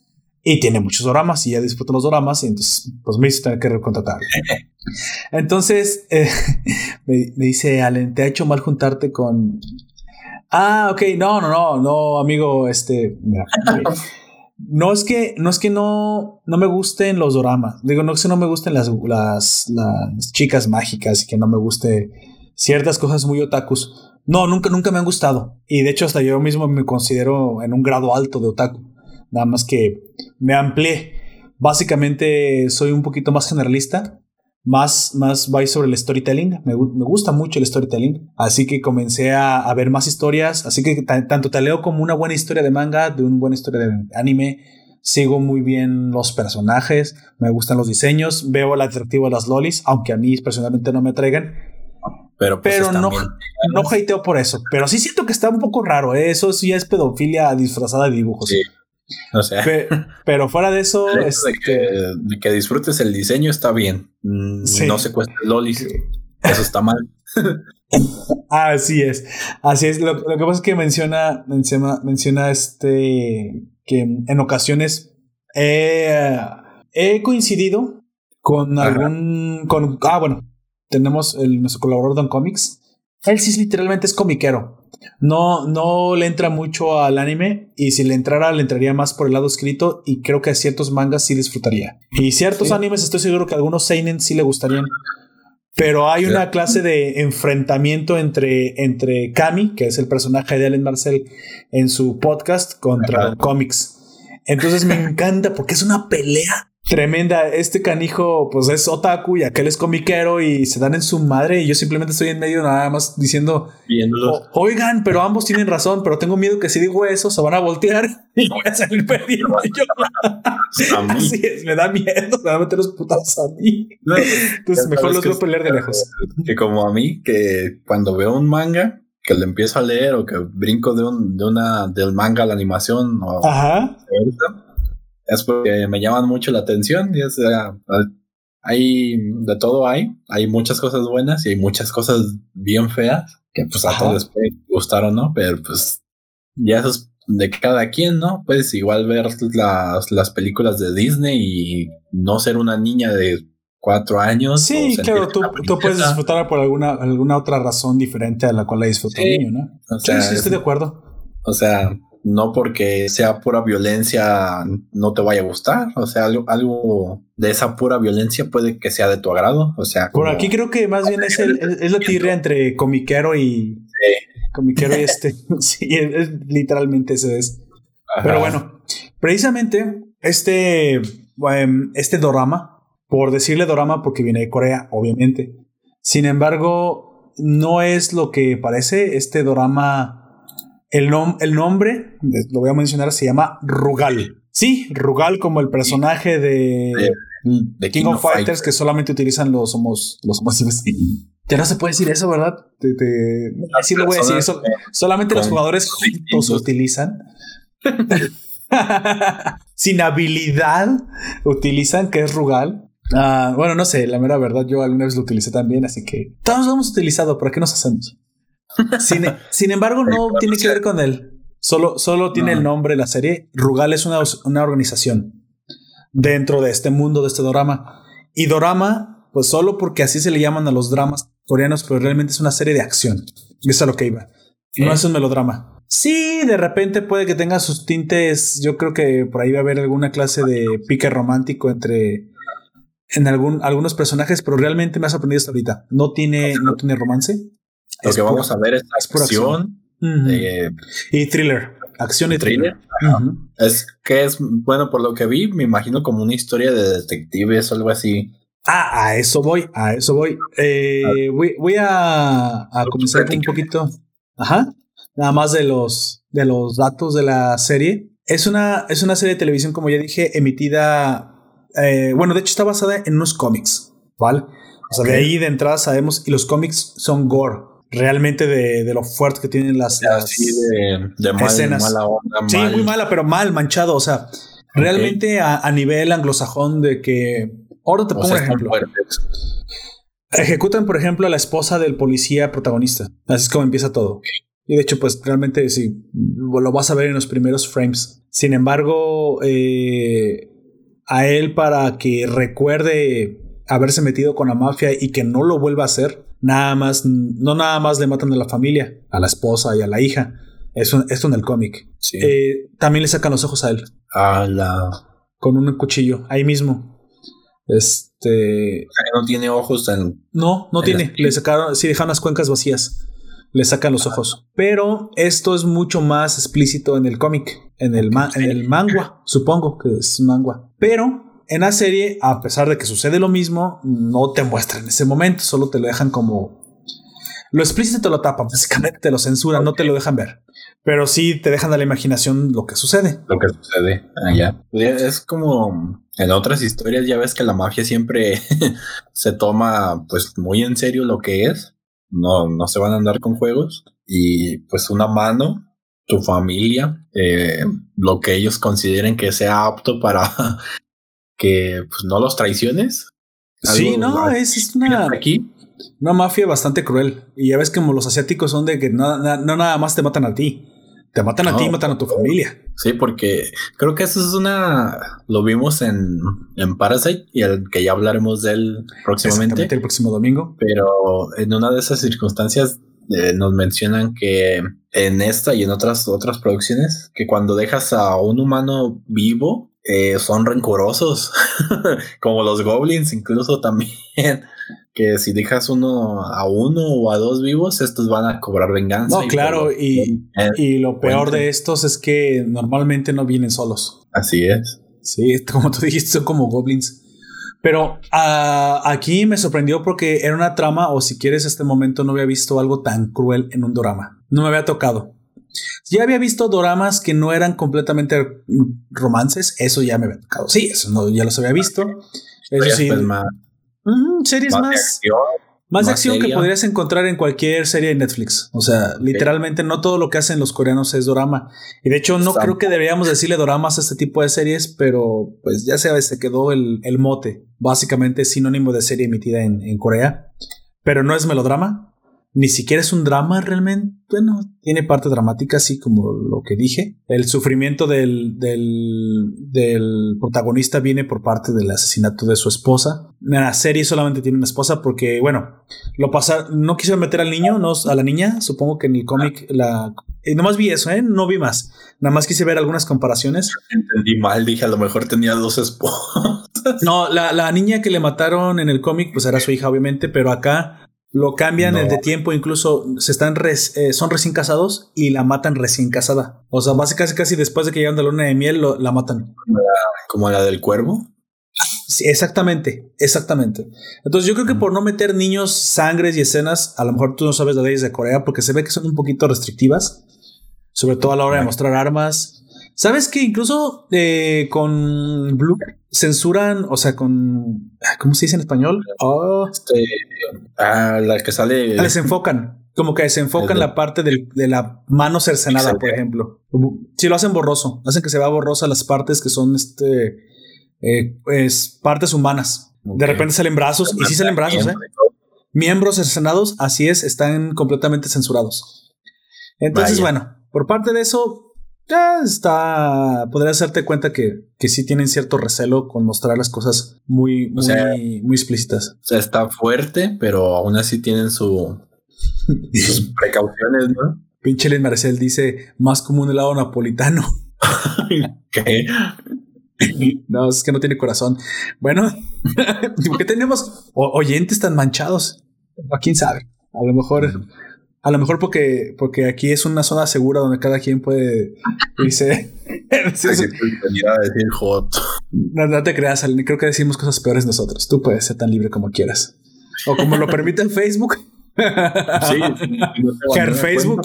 Y tiene muchos dramas y ya disfruto los dramas y entonces pues me hizo tener que recontratar. Entonces eh, me, me dice Allen, ¿te ha hecho mal juntarte con... Ah, ok, no, no, no, no, amigo, este, mira. No es que no es que no, no me gusten los doramas. Digo, no es que no me gusten las, las, las chicas mágicas y que no me guste ciertas cosas muy otakus. No, nunca, nunca me han gustado. Y de hecho, hasta yo mismo me considero en un grado alto de otaku. Nada más que me amplié. Básicamente soy un poquito más generalista. Más, más va sobre el storytelling. Me, me gusta mucho el storytelling. Así que comencé a, a ver más historias. Así que ta- tanto te leo como una buena historia de manga, de una buena historia de anime. Sigo muy bien los personajes. Me gustan los diseños. Veo el atractivo de las lolis, aunque a mí personalmente no me atraigan. Pero, pues, Pero no, bien. no hateo por eso. Pero sí siento que está un poco raro. ¿eh? Eso sí es pedofilia disfrazada de dibujos. Sí. O sea, Pe- pero fuera de eso, de, este, que, de que disfrutes el diseño está bien. Mm, Sí. No se cuesta lolis. Eso está mal. así es, así es. Lo, lo que pasa es que menciona, menciona, menciona este que en ocasiones he, he coincidido con Ajá. algún, con, ah, bueno, tenemos el, nuestro colaborador Don Comics. Él sí literalmente es comiquero. No, no le entra mucho al anime y si le entrara, le entraría más por el lado escrito y creo que a ciertos mangas sí disfrutaría. Y ciertos Sí. animes estoy seguro que a algunos seinen sí le gustarían. Pero hay Sí. una clase de enfrentamiento entre, entre Kami, que es el personaje de Ellen Marcel en su podcast, contra Ajá. Don Comics. Entonces me encanta porque es una pelea tremenda. Este canijo, pues es otaku y aquel es comiquero y se dan en su madre. Y yo simplemente estoy en medio nada más diciendo, Viéndolo. "O- oigan, pero ambos tienen razón, pero tengo miedo que si digo eso se van a voltear y voy a salir perdiendo. Yo, a así es, me da miedo, me van a meter los putados a mí. No, Entonces mejor los veo pelear de lejos. Que como a mí, que cuando veo un manga, que lo empiezo a leer o que brinco de un, de una, del manga a la animación o Ajá. Es porque me llaman mucho la atención. Y o sea, hay de todo hay, hay muchas cosas buenas y hay muchas cosas bien feas que pues a todos les puede gustar o no, pero pues ya eso es de cada quien, ¿no? Puedes igual ver las, las películas de Disney y no ser una niña de cuatro años. Sí, claro, tú, tú puedes princesa. disfrutar por alguna, alguna otra razón diferente a la cual la disfruta Sí. el niño, ¿no? O Sí, sea, sí, es- estoy de acuerdo. O sea, no porque sea pura violencia no te vaya a gustar. O sea, algo, algo de esa pura violencia puede que sea de tu agrado. O sea, Por aquí creo que más bien es, el, es, la tirria entre comiquero y. Comiquero y este. sí, es, literalmente eso es. Ajá. Pero bueno, precisamente este, em, este dorama, por decirle dorama porque viene de Corea, obviamente. Sin embargo, no es lo que parece. Este dorama, el, nom- el nombre, lo voy a mencionar, se llama Rugal. Sí, Rugal como el personaje de, de King, of Fighters, que solamente utilizan los homos, los homos. Ya no se puede decir eso, ¿verdad? Te, te- sí lo voy a decir. Eso, solamente los con jugadores juntos utilizan. Sin habilidad utilizan, que es Rugal. Ah, bueno, no sé, la mera verdad, yo alguna vez lo utilicé también, así que todos lo hemos utilizado, ¿para qué nos hacemos? Sin, sin embargo, no tiene que ver con él. Solo, solo tiene No. el nombre de la serie. Rugal es una, una organización dentro de este mundo, de este dorama. Y dorama, pues solo porque así se le llaman a los dramas coreanos, pero realmente es una serie de acción. Eso es lo que iba. No es un melodrama. Sí, de repente puede que tenga sus tintes. Yo creo que por ahí va a haber alguna clase de pique romántico entre en algún, algunos personajes, pero realmente me ha sorprendido hasta ahorita. No tiene, no tiene romance. Lo Es que vamos a ver es acción. Eh, y thriller. Acción y thriller. Es que es, bueno, por lo que vi, me imagino como una historia de detectives o algo así. Ah, a eso voy, a eso voy. Eh, voy, voy a, a comenzar un poquito. Ajá. Nada más de los, de los datos de la serie. Es una, es una serie de televisión, como ya dije, emitida. eh, bueno, de hecho está basada en unos cómics, ¿vale? O sea, de ahí de entrada sabemos, y los cómics son gore, realmente de, de lo fuerte que tienen las, las- Así de, de mal- escenas. mala onda. Sí, muy mala, pero mal, manchado. O sea, realmente a, a nivel anglosajón de que. Ahora te o pongo sea, un ejemplo. Ejecutan, por ejemplo, a la esposa del policía protagonista. Así es como empieza todo. Y de hecho, pues realmente sí, lo vas a ver en los primeros frames. Sin embargo, eh, a él para que recuerde haberse metido con la mafia y que no lo vuelva a hacer, nada más, no nada más le matan a la familia, a la esposa y a la hija. Eso, esto en el cómic. Sí. Eh, también le sacan los ojos a él a la. con un cuchillo ahí mismo. Este, o sea, que no tiene ojos en. no, no En tiene. las- Le sacaron, sí, dejan las cuencas vacías. Le sacan los ojos. Pero esto es mucho más explícito en el cómic, en el, ma- en el manga, supongo que es manga. Pero en la serie, a pesar de que sucede lo mismo, no te muestran ese momento, solo te lo dejan como. Lo explícito te lo tapan, básicamente te lo censuran, no te lo dejan ver. Pero sí te dejan a la imaginación lo que sucede. lo que sucede allá. Es como en otras historias, ya ves que la mafia siempre se toma pues muy en serio lo que es. No, no se van a andar con juegos. Y pues una mano tu familia, eh, lo que ellos consideren que sea apto para que pues, no los traiciones. Sí, no, es, es una, aquí. una mafia bastante cruel. Y ya ves como los asiáticos son de que no, na- no nada más te matan a ti. Te matan a ti y No. matan a tu familia. Sí, porque creo que eso es una. Lo vimos en, en Parasite y el que ya hablaremos de él próximamente. El próximo domingo. Pero en una de esas circunstancias eh, nos mencionan que en esta y en otras otras producciones que cuando dejas a un humano vivo eh, son rencorosos, como los goblins incluso también. Que si dejas uno a uno o a dos vivos, estos van a cobrar venganza. No, claro, y, eh, y lo peor cuenten. de estos es que normalmente no vienen solos. así es. Sí, como tú dijiste, son como goblins. Pero ah, aquí me sorprendió porque era una trama, o si quieres, este momento no había visto algo tan cruel en un drama. No me había tocado. Ya había visto doramas que no eran completamente romances, eso ya me había tocado. Sí, eso no, ya los había visto. Eso sí, pues, más, mm, series más. Más de más acción que podrías encontrar en cualquier serie de Netflix. O sea, literalmente no todo lo que hacen los coreanos es dorama. Y de hecho, no Exacto. creo que deberíamos decirle doramas a este tipo de series, pero pues ya sabes, se quedó el, el mote. Básicamente es sinónimo de serie emitida en, en Corea. Pero no es melodrama. Ni siquiera es un drama realmente. Bueno, tiene parte dramática, así como lo que dije. El sufrimiento del, del, del protagonista viene por parte del asesinato de su esposa. En la serie solamente tiene una esposa porque, bueno, lo pasa, no quisieron meter al niño, no a la niña. Supongo que en el cómic la. eh, nomás vi eso, ¿eh? No vi más. Nada más quise ver algunas comparaciones. Entendí mal, dije a lo mejor tenía dos esposas. No, la, la niña que le mataron en el cómic, pues era su hija, obviamente, pero acá lo cambian No. el de tiempo, incluso se están res- eh, son recién casados y la matan recién casada. O sea, básicamente casi después de que llegan de luna de miel, lo- la matan. Como la del cuervo. Sí, exactamente, exactamente. Entonces yo creo que por no meter niños, sangres y escenas, a lo mejor tú no sabes las leyes de Corea porque se ve que son un poquito restrictivas, sobre todo a la hora de mostrar armas. ¿Sabes que incluso eh, con Blue censuran, o sea, con... ah, ¿Cómo se dice en español? Oh, Este, ah, la que sale. desenfocan. Como que desenfocan la parte del- de la mano cercenada, por ejemplo. Si lo hacen borroso, hacen que se vea borrosa las partes que son este eh, pues, partes humanas. De repente salen brazos, y sí salen brazos, ¿eh? Miembros cercenados, así es, están completamente censurados. Entonces, Vaya. bueno, por parte de eso, ya está. Podrías darte cuenta que, que sí tienen cierto recelo con mostrar las cosas muy, muy, sea- muy explícitas. O sea, está fuerte, pero aún así tienen su, sus precauciones, ¿no? Pinche Len Marcel dice más como un helado napolitano. Que No, es que no tiene corazón. Bueno, ¿por qué tenemos oyentes tan manchados? ¿A quién sabe? A lo mejor, a lo mejor porque, porque aquí es una zona segura donde cada quien puede irse. Sí, sí. decir hot. no, no te creas, Alan, creo que decimos cosas peores nosotros. Tú puedes ser tan libre como quieras. O como lo permite Facebook. Sí, no Facebook.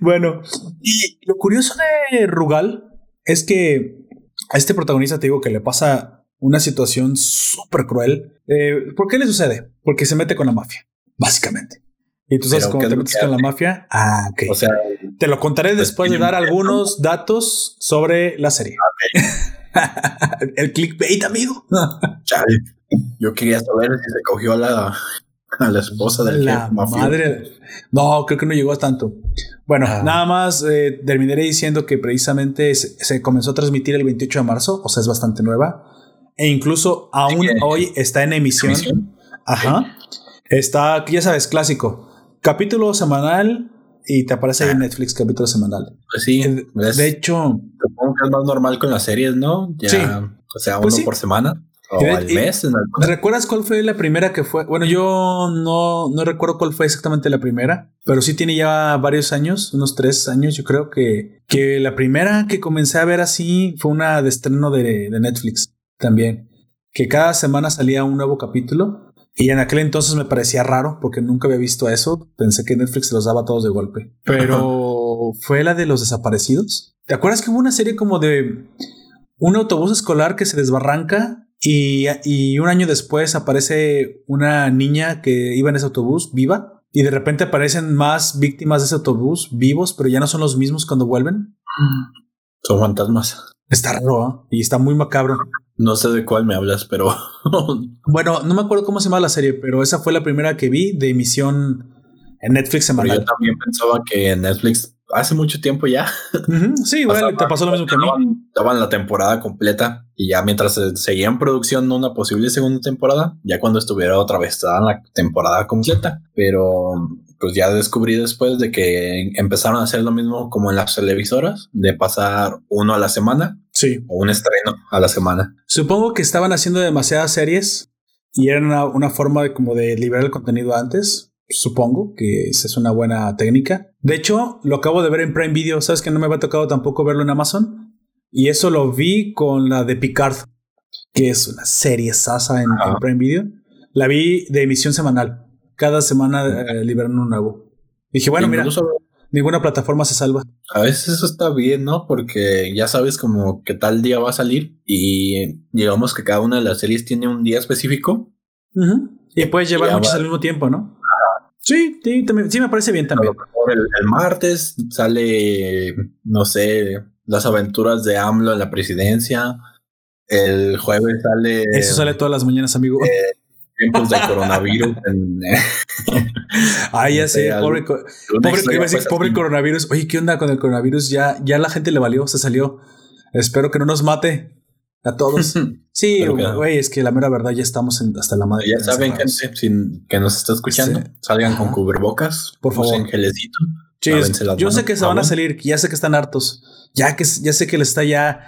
Bueno, y lo curioso de Rugal es que a este protagonista te digo que le pasa una situación súper cruel. Eh, ¿Por qué le sucede? Porque se mete con la mafia, básicamente. Y tú sabes Pero, cómo ¿qué te metes con la mafia. Ah, ok. O sea, te lo contaré después de dar un- algunos datos sobre la serie. El clickbait, amigo. chale. Yo quería saber si se cogió a la, a la esposa del La madre. No, creo que no llegó a tanto. Bueno, Ah. nada más eh, terminaré diciendo que precisamente se, se comenzó a transmitir el 28 de marzo, o sea, es bastante nueva. E incluso aún hoy está en emisión. Emisión. Ajá. Está, ya sabes, clásico. Capítulo semanal y te aparece ahí en Netflix capítulo semanal. Pues sí, Eh, es- De hecho, supongo que es más normal con las series, ¿no? Ya, Sí. O sea, Pues uno sí. por semana o de- al mes. En. ¿recuerdas cuál fue la primera que fue? Bueno, yo no, no recuerdo cuál fue exactamente la primera, pero sí tiene ya varios años, unos tres años, yo creo que, que la primera que comencé a ver así fue una de estreno de, de Netflix también, que cada semana salía un nuevo capítulo. Y en aquel entonces me parecía raro porque nunca había visto eso. Pensé que Netflix se los daba a todos de golpe. Pero fue la de los desaparecidos. ¿Te acuerdas que hubo una serie como de un autobús escolar que se desbarranca y, y un año después aparece una niña que iba en ese autobús viva? y de repente aparecen más víctimas de ese autobús vivos, pero ya no son los mismos cuando vuelven. Son fantasmas. Está raro ¿ah? y está muy macabro. No sé de cuál me hablas, pero Bueno, no me acuerdo cómo se llama la serie, pero esa fue la primera que vi de emisión en Netflix yo semanal. también pensaba que en Netflix hace mucho tiempo ya Sí, igual Pasaba- te pasó lo mismo que a mí. daban, la temporada completa y ya mientras se seguía en producción una posible segunda temporada, ya cuando estuviera otra vez daban la temporada completa. Pero pues ya descubrí después de que empezaron a hacer lo mismo como en las televisoras, de pasar uno a la semana Sí. o un estreno a la semana. Supongo que estaban haciendo demasiadas series y era una, una forma de, como de liberar el contenido antes. Supongo que esa es una buena técnica. De hecho, lo acabo de ver en Prime Video. Sabes que no me había tocado tampoco verlo en Amazon. Y eso lo vi con la de Picard, que es una serie sasa en, Prime Video. La vi de emisión semanal. Cada semana eh, liberan uno nuevo. Dije, bueno, mira, Incluso ninguna plataforma se salva. a veces eso está bien, ¿no? Porque ya sabes como que tal día va a salir y digamos que cada una de las series tiene un día específico. Y puedes llevar muchas va. al mismo tiempo, ¿no? Sí, sí, también- sí me parece bien también. el, el martes sale, no sé, las aventuras de AMLO en la presidencia. El jueves sale Eso sale todas las mañanas, amigo. Tiempos de coronavirus. en, Ay, ya sé, pobre, pobre, pobre así. coronavirus. Oye, ¿qué onda con el coronavirus? Ya, ya la gente le valió, se salió. Espero que no nos mate a todos. Sí, güey, es que la mera verdad ya estamos en- hasta la madre. Ya saben, gente, sin- que nos está escuchando, Sí. salgan con Ajá. cubrebocas, Por favor. usen gelecito. Sí, yo sé que se van a salir, ya sé que están hartos. Ya que ya sé que les está ya,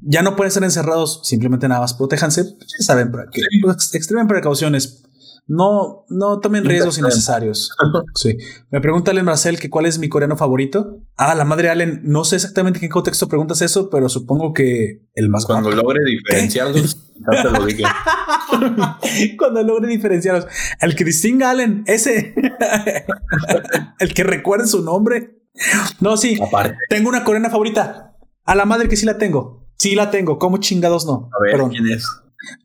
ya no pueden estar encerrados. Simplemente nada más protéjanse. Ya saben, pues, extremen precauciones. No, no tomen riesgos innecesarios. Sí. Me pregunta Allen Marcel que cuál es mi coreano favorito. Ah, la madre Allen. No sé exactamente en qué contexto preguntas eso, pero supongo que el más Cuando guapo. logre diferenciarlos, ya te lo dije. Cuando logre diferenciarlos. El que distinga a Allen, ese. el que recuerde su nombre. No, sí. Aparte, Tengo una coreana favorita. A la madre que sí la tengo. Sí la tengo. ¿Cómo chingados no? a ver Perdón. quién es.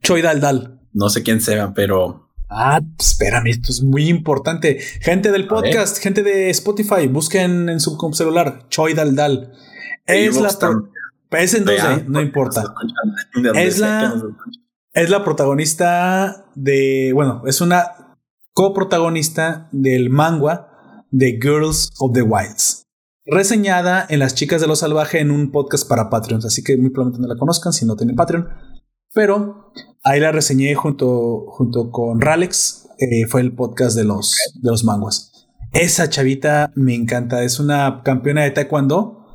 Choi Dal Dal. No sé quién sea, pero Ah, espérame, esto es muy importante. Gente del podcast, gente de Spotify, busquen en su celular Choi Dal Dal. Es la, es en 2D, vean, no importa. Es la-. Es la protagonista de, bueno, es una coprotagonista del manga de Girls of the Wilds. Reseñada en Las Chicas de lo Salvaje en un podcast para Patreons, así que muy probablemente no la conozcan si no tienen Patreon. Pero ahí la reseñé junto, junto con Ralex, eh, fue el podcast de los, de los manguas. Esa chavita me encanta, es una campeona de taekwondo,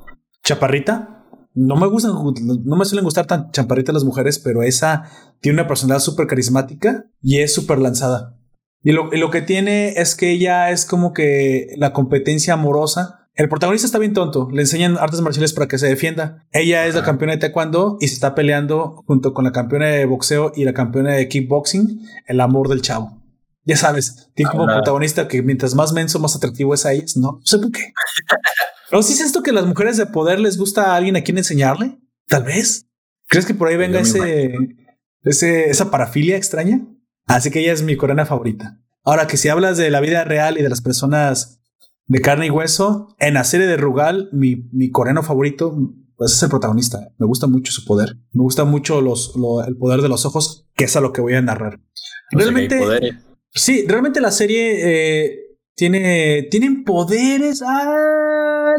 chaparrita. No me gustan, no me suelen gustar tan chaparritas las mujeres, pero esa tiene una personalidad súper carismática y es súper lanzada. Y lo, y lo que tiene es que ella es como que la competencia amorosa. El protagonista está bien tonto, le enseñan artes marciales para que se defienda. Ella es la campeona de taekwondo y se está peleando junto con la campeona de boxeo y la campeona de kickboxing, el amor del chavo. Ya sabes, tiene como protagonista que mientras más menso, más atractivo es a ellas. No, no sé por qué. ¿No si es esto que las mujeres de poder les gusta a alguien a quien enseñarle? Tal vez. ¿Crees que por ahí venga ese, ese, esa parafilia extraña? Así que ella es mi coreana favorita. Ahora que si hablas de la vida real y de las personas de carne y hueso, en la serie de Rugal, mi, mi coreano favorito, pues es el protagonista. Me gusta mucho su poder. Me gusta mucho los, lo- el poder de los ojos, que es a lo que voy a narrar. No Realmente, sí, realmente la serie eh, tiene, tienen poderes. ah,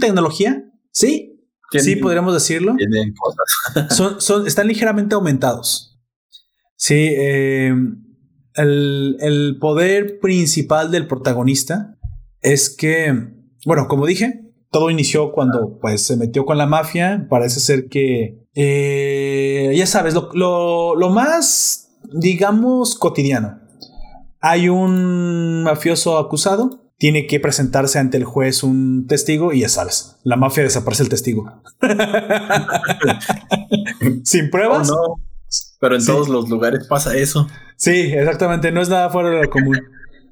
tecnología. Sí, sí, podríamos decirlo tienen cosas. son, son, están ligeramente aumentados. Sí, eh, el, el poder principal del protagonista es que, bueno, como dije, todo inició cuando pues se metió con la mafia. Parece ser que, eh, ya sabes, lo, lo, lo más, digamos, cotidiano. Hay un mafioso acusado, tiene que presentarse ante el juez un testigo y ya sabes, la mafia desaparece el testigo. Sin Oh, pruebas. no. Pero en Sí. todos los lugares pasa eso. Sí, exactamente, no es nada fuera de lo común.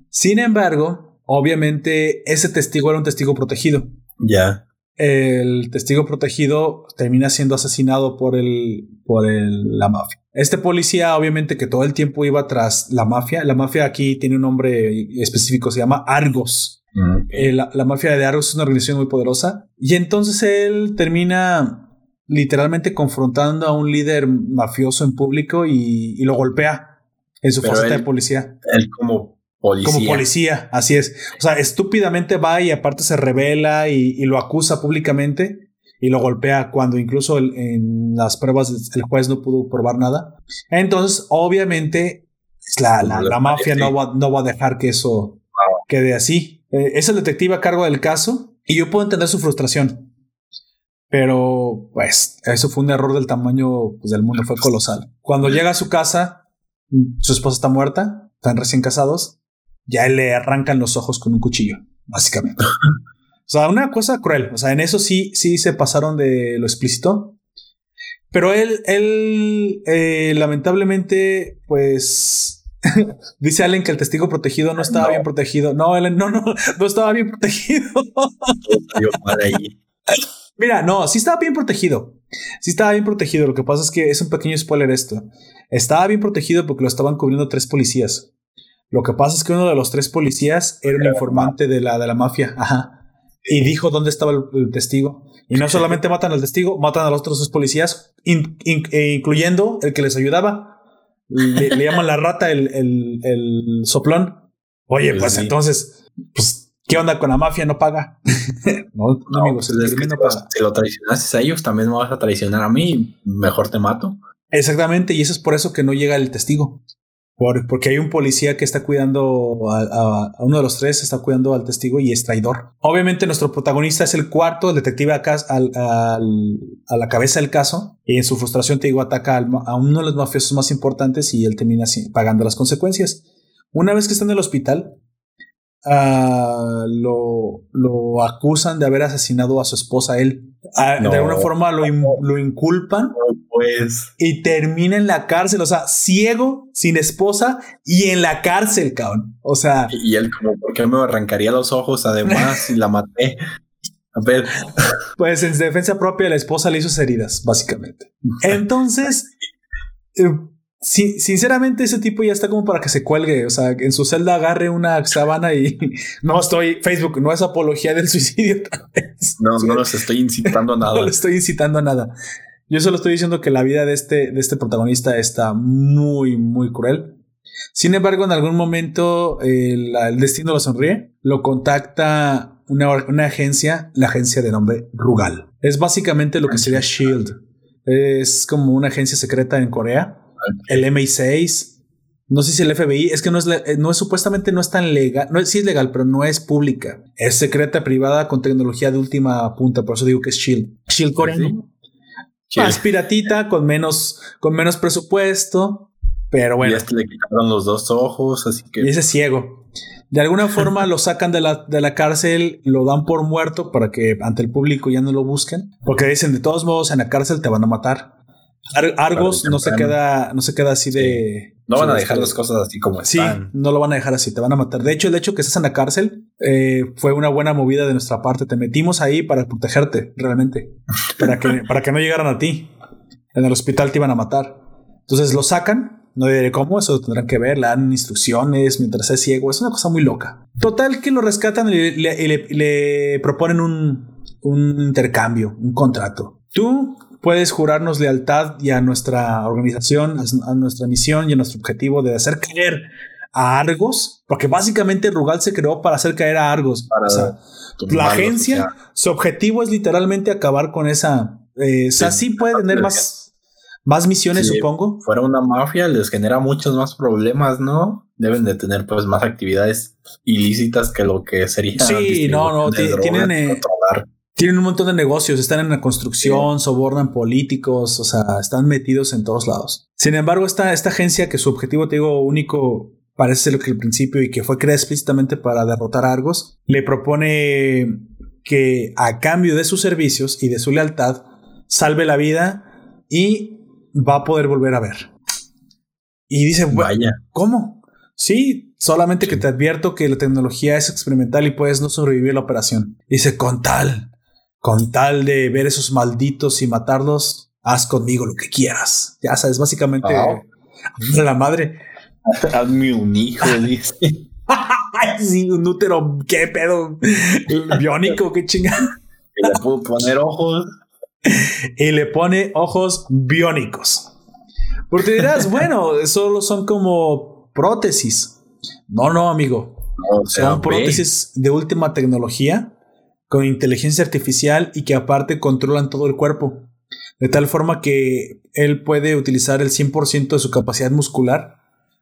Sin embargo, obviamente ese testigo era un testigo protegido. Ya. el testigo protegido termina siendo asesinado por el por el, la mafia. Este policía, obviamente, que todo el tiempo iba tras la mafia. La mafia aquí tiene un nombre específico, se llama Argos. Eh, la, la mafia de Argos es una organización muy poderosa. Y entonces él termina literalmente confrontando a un líder mafioso en público y, y lo golpea en su Pero faceta él- de policía. Él como policía. Como policía, así es. O sea, estúpidamente va y aparte se revela y, y lo acusa públicamente y lo golpea cuando incluso el- en las pruebas el juez no pudo probar nada. Entonces, obviamente, la, la- la mafia no va, no va a dejar que eso quede así. Eh, es el detective a cargo del caso y yo puedo entender su frustración. Pero, pues, eso fue un error del tamaño pues, del mundo, fue colosal. Cuando llega a su casa, su esposa está muerta, están recién casados, ya le arrancan los ojos con un cuchillo, básicamente. o sea, una cosa cruel. O sea, en eso sí, sí se pasaron de lo explícito. Pero él, él, eh, lamentablemente, pues dice Allen que el testigo protegido no estaba No. bien protegido. No, Allen, no, no, no estaba bien protegido. Para. Mira, no, sí estaba bien protegido. Sí estaba bien protegido. Lo que pasa es que es un pequeño spoiler esto. Estaba bien protegido porque lo estaban cubriendo tres policías. Lo que pasa es que uno de los tres policías era un informante de la, de la mafia. Ajá. Y dijo dónde estaba el, el testigo. Y no solamente matan al testigo, matan a los otros dos policías, in- in- eh, incluyendo el que les ayudaba. Le, le llaman la rata el, el- el soplón. Oye, Pues pues sí. entonces, pues, ¿qué onda con la mafia? ¿No paga? no, no, amigos, pues el es que crimen si no los- paga. si lo traicionaste a ellos, también me vas a traicionar a mí. Mejor te mato. Exactamente, y eso es por eso que no llega el testigo. Por- porque hay un policía que está cuidando a, a- a uno de los tres, está cuidando al testigo y es traidor. Obviamente, nuestro protagonista es el cuarto, el detective al- al- a la cabeza del caso, y en su frustración, te digo, ataca al a uno de los mafiosos más importantes y él termina pagando las consecuencias. Una vez que está en el hospital, lo, lo acusan de haber asesinado a su esposa, él. No. De alguna forma lo, in- lo inculpan Pues y termina en la cárcel, o sea, ciego, sin esposa y en la cárcel, cabrón. O sea, Y él como, ¿por qué me arrancaría los ojos además si la maté? A ver, pues en defensa propia la esposa le hizo heridas, básicamente. Entonces, si- sinceramente ese tipo ya está como para que se cuelgue, o sea, en su celda agarre una sábana y no estoy, Facebook, no es apología del suicidio. no, no los estoy incitando a No nada. le estoy incitando a nada. Yo solo estoy diciendo que la vida de este, de este protagonista está muy, muy cruel. Sin embargo, en algún momento la- el destino lo sonríe, lo contacta una, una agencia, la agencia de nombre Rugal. Es básicamente lo que sería Shield. Es como una agencia secreta en Corea. El MI6. No sé si el FBI, es que no es, eh, no es supuestamente no es tan legal, no es, sí es legal, pero no es pública. Es secreta, privada, con tecnología de última punta, por eso digo que es Shield. Shield coreano. Sí. Más piratita, con menos, con menos presupuesto, pero Y bueno, a este le quitaron los dos ojos, así que y ese es ciego. De alguna forma lo sacan de la, de la cárcel, lo dan por muerto para que ante el público ya no lo busquen, porque dicen de todos modos en la cárcel te van a matar. Ar- Argos no se queda, no se queda así de. no van a de- dejar las cosas así como Sí, están. no lo van a dejar así, te van a matar. De hecho, el hecho que estés en la cárcel eh, fue una buena movida de nuestra parte. Te metimos ahí para protegerte, realmente, para que, para que no llegaran a ti. En el hospital te iban a matar. Entonces lo sacan, no diré cómo, eso tendrán que ver, le dan instrucciones mientras es ciego. Es una cosa muy loca. Total que lo rescatan y le, le proponen un, un intercambio, un contrato. Tú puedes jurarnos lealtad y a nuestra organización, a, nuestra misión y a nuestro objetivo de hacer caer a Argos, porque básicamente Rugal se creó para hacer caer a Argos. Para O sea, la agencia, su objetivo es literalmente acabar con esa. eh, o sea, Sí. puede tener más, más misiones, supongo. fuera una mafia les genera muchos más problemas, ¿no? Deben de tener pues más actividades ilícitas que lo que sería. Sí, no, no, tienen, eh. Tienen un montón de negocios, están en la construcción, sobornan políticos, o sea, están metidos en todos lados. Sin embargo, esta, esta agencia que su objetivo, te digo, único parece ser lo que al principio y que fue creada explícitamente para derrotar a Argos, le propone que a cambio de sus servicios y de su lealtad, salve la vida y va a poder volver a ver. Y dice, "Bueno, Vaya, ¿Cómo? Sí, solamente que te advierto que la tecnología es experimental y puedes no sobrevivir la operación. Dice, con tal, con tal de ver esos malditos y matarlos, haz conmigo lo que quieras. Ya sabes, básicamente Wow. la madre. Hazme un hijo, dice. Sí, un útero, qué pedo, biónico, qué chingada. Que le puedo poner ojos. Y le pone ojos biónicos. Porque dirás, bueno, solo son como prótesis. No, no, amigo. No, Son ve. prótesis de última tecnología con inteligencia artificial y que aparte controlan todo el cuerpo. De tal forma que él puede utilizar el 100% de su capacidad muscular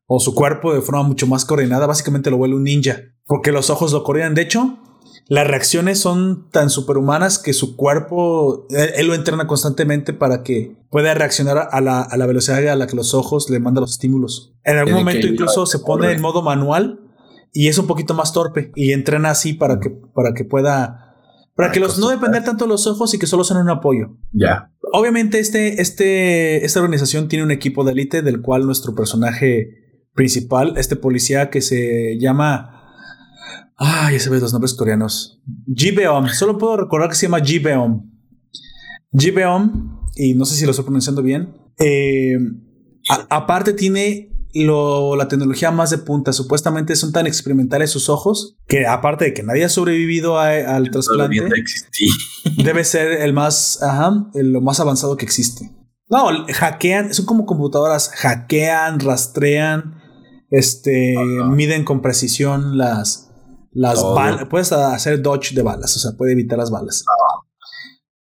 o su cuerpo de forma mucho más coordinada. Básicamente lo vuelve un ninja. Porque los ojos lo coordinan. De hecho, las reacciones son tan superhumanas que su cuerpo, él, él lo entrena constantemente para que pueda reaccionar a la, a la velocidad a la que los ojos le mandan los estímulos. En algún momento incluso se pone en modo manual y es un poquito más torpe y entrena así para que, para que pueda, para que los no depender tanto de los ojos y que solo sean un apoyo. Ya. Obviamente este, este, esta organización tiene un equipo de élite del cual nuestro personaje principal, este policía que se llama... Ah, ya sabes los nombres coreanos. Jibeom. Solo puedo recordar que se llama Jibeom. Jibeom, y no sé si lo estoy pronunciando bien. eh, a- aparte tiene lo- la tecnología más de punta. Supuestamente son tan experimentales sus ojos que aparte de que nadie ha sobrevivido a- al trasplante, debe ser el más, ajá, el- lo más avanzado que existe. No, hackean, son como computadoras, hackean, rastrean, este, miden con precisión las, las balas. Puedes hacer dodge de balas, o sea, puede evitar las balas.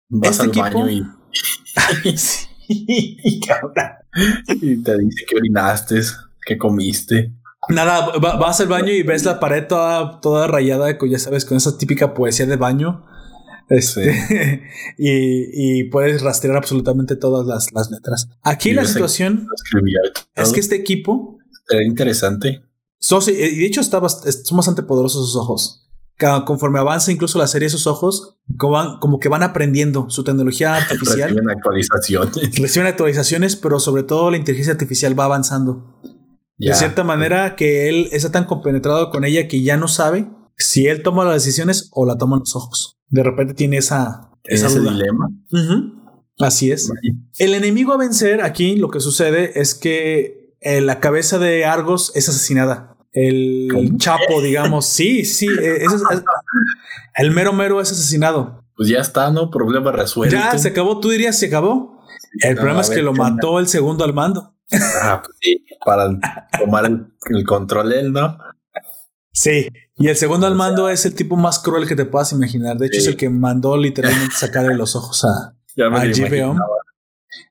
Vas Este al equipo- baño y, Sí, cabrón. y te dice que orinaste, que comiste. Nada, va- vas al baño y ves la pared toda, toda rayada, con, ya sabes, con esa típica poesía de baño. Este, y, y puedes rastrear absolutamente todas las, las letras. Aquí Y la situación es que este equipo, Era interesante. so- sí, y de hecho está bast- son bastante poderosos sus ojos. Conforme avanza incluso la serie, sus ojos como, van- como que van aprendiendo su tecnología artificial. Reciben actualizaciones. Reciben actualizaciones, pero sobre todo la inteligencia artificial va avanzando. Ya. De cierta manera que él está tan compenetrado con ella que ya no sabe si él toma las decisiones o la toman los ojos. De repente tiene esa, esa Ese duda. dilema. Así es. El enemigo a vencer aquí, lo que sucede es que eh, la cabeza de Argos es asesinada. El ¿Cómo? chapo, digamos. Sí, sí. eh, ese es- es- el mero mero es asesinado. Pues ya está, ¿no? Problema resuelto. Ya se acabó. Tú dirías se acabó. El No, problema es que ver, lo mató el segundo al mando. Ah, pues sí, para tomar el, el control él, ¿no? Sí. Y el segundo al mando es el tipo más cruel que te puedas imaginar. De hecho, Sí. es el que mandó literalmente sacarle los ojos a, Ya me a.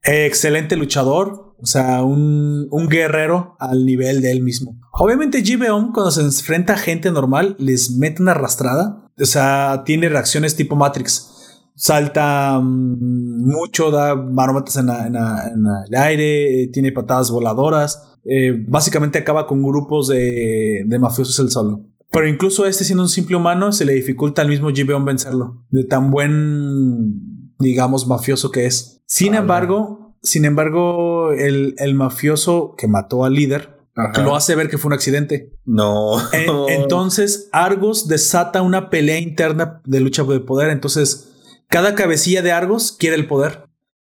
Excelente luchador, o sea, un, un guerrero al nivel de él mismo. Obviamente, GBO, cuando se enfrenta a gente normal, les mete una arrastrada. O sea, tiene reacciones tipo Matrix. Salta mm, mucho, da marometas en, en en el aire, eh, tiene patadas voladoras. eh, básicamente acaba con grupos de, de mafiosos el solo. Pero incluso este, siendo un simple humano, se le dificulta al mismo GBO vencerlo. De tan buen, digamos, mafioso que es. Sin Ah, embargo, sin embargo, el, el mafioso que mató al líder Ajá. lo hace ver que fue un accidente. No. En- entonces, Argos desata una pelea interna de lucha de poder. Entonces, cada cabecilla de Argos quiere el poder.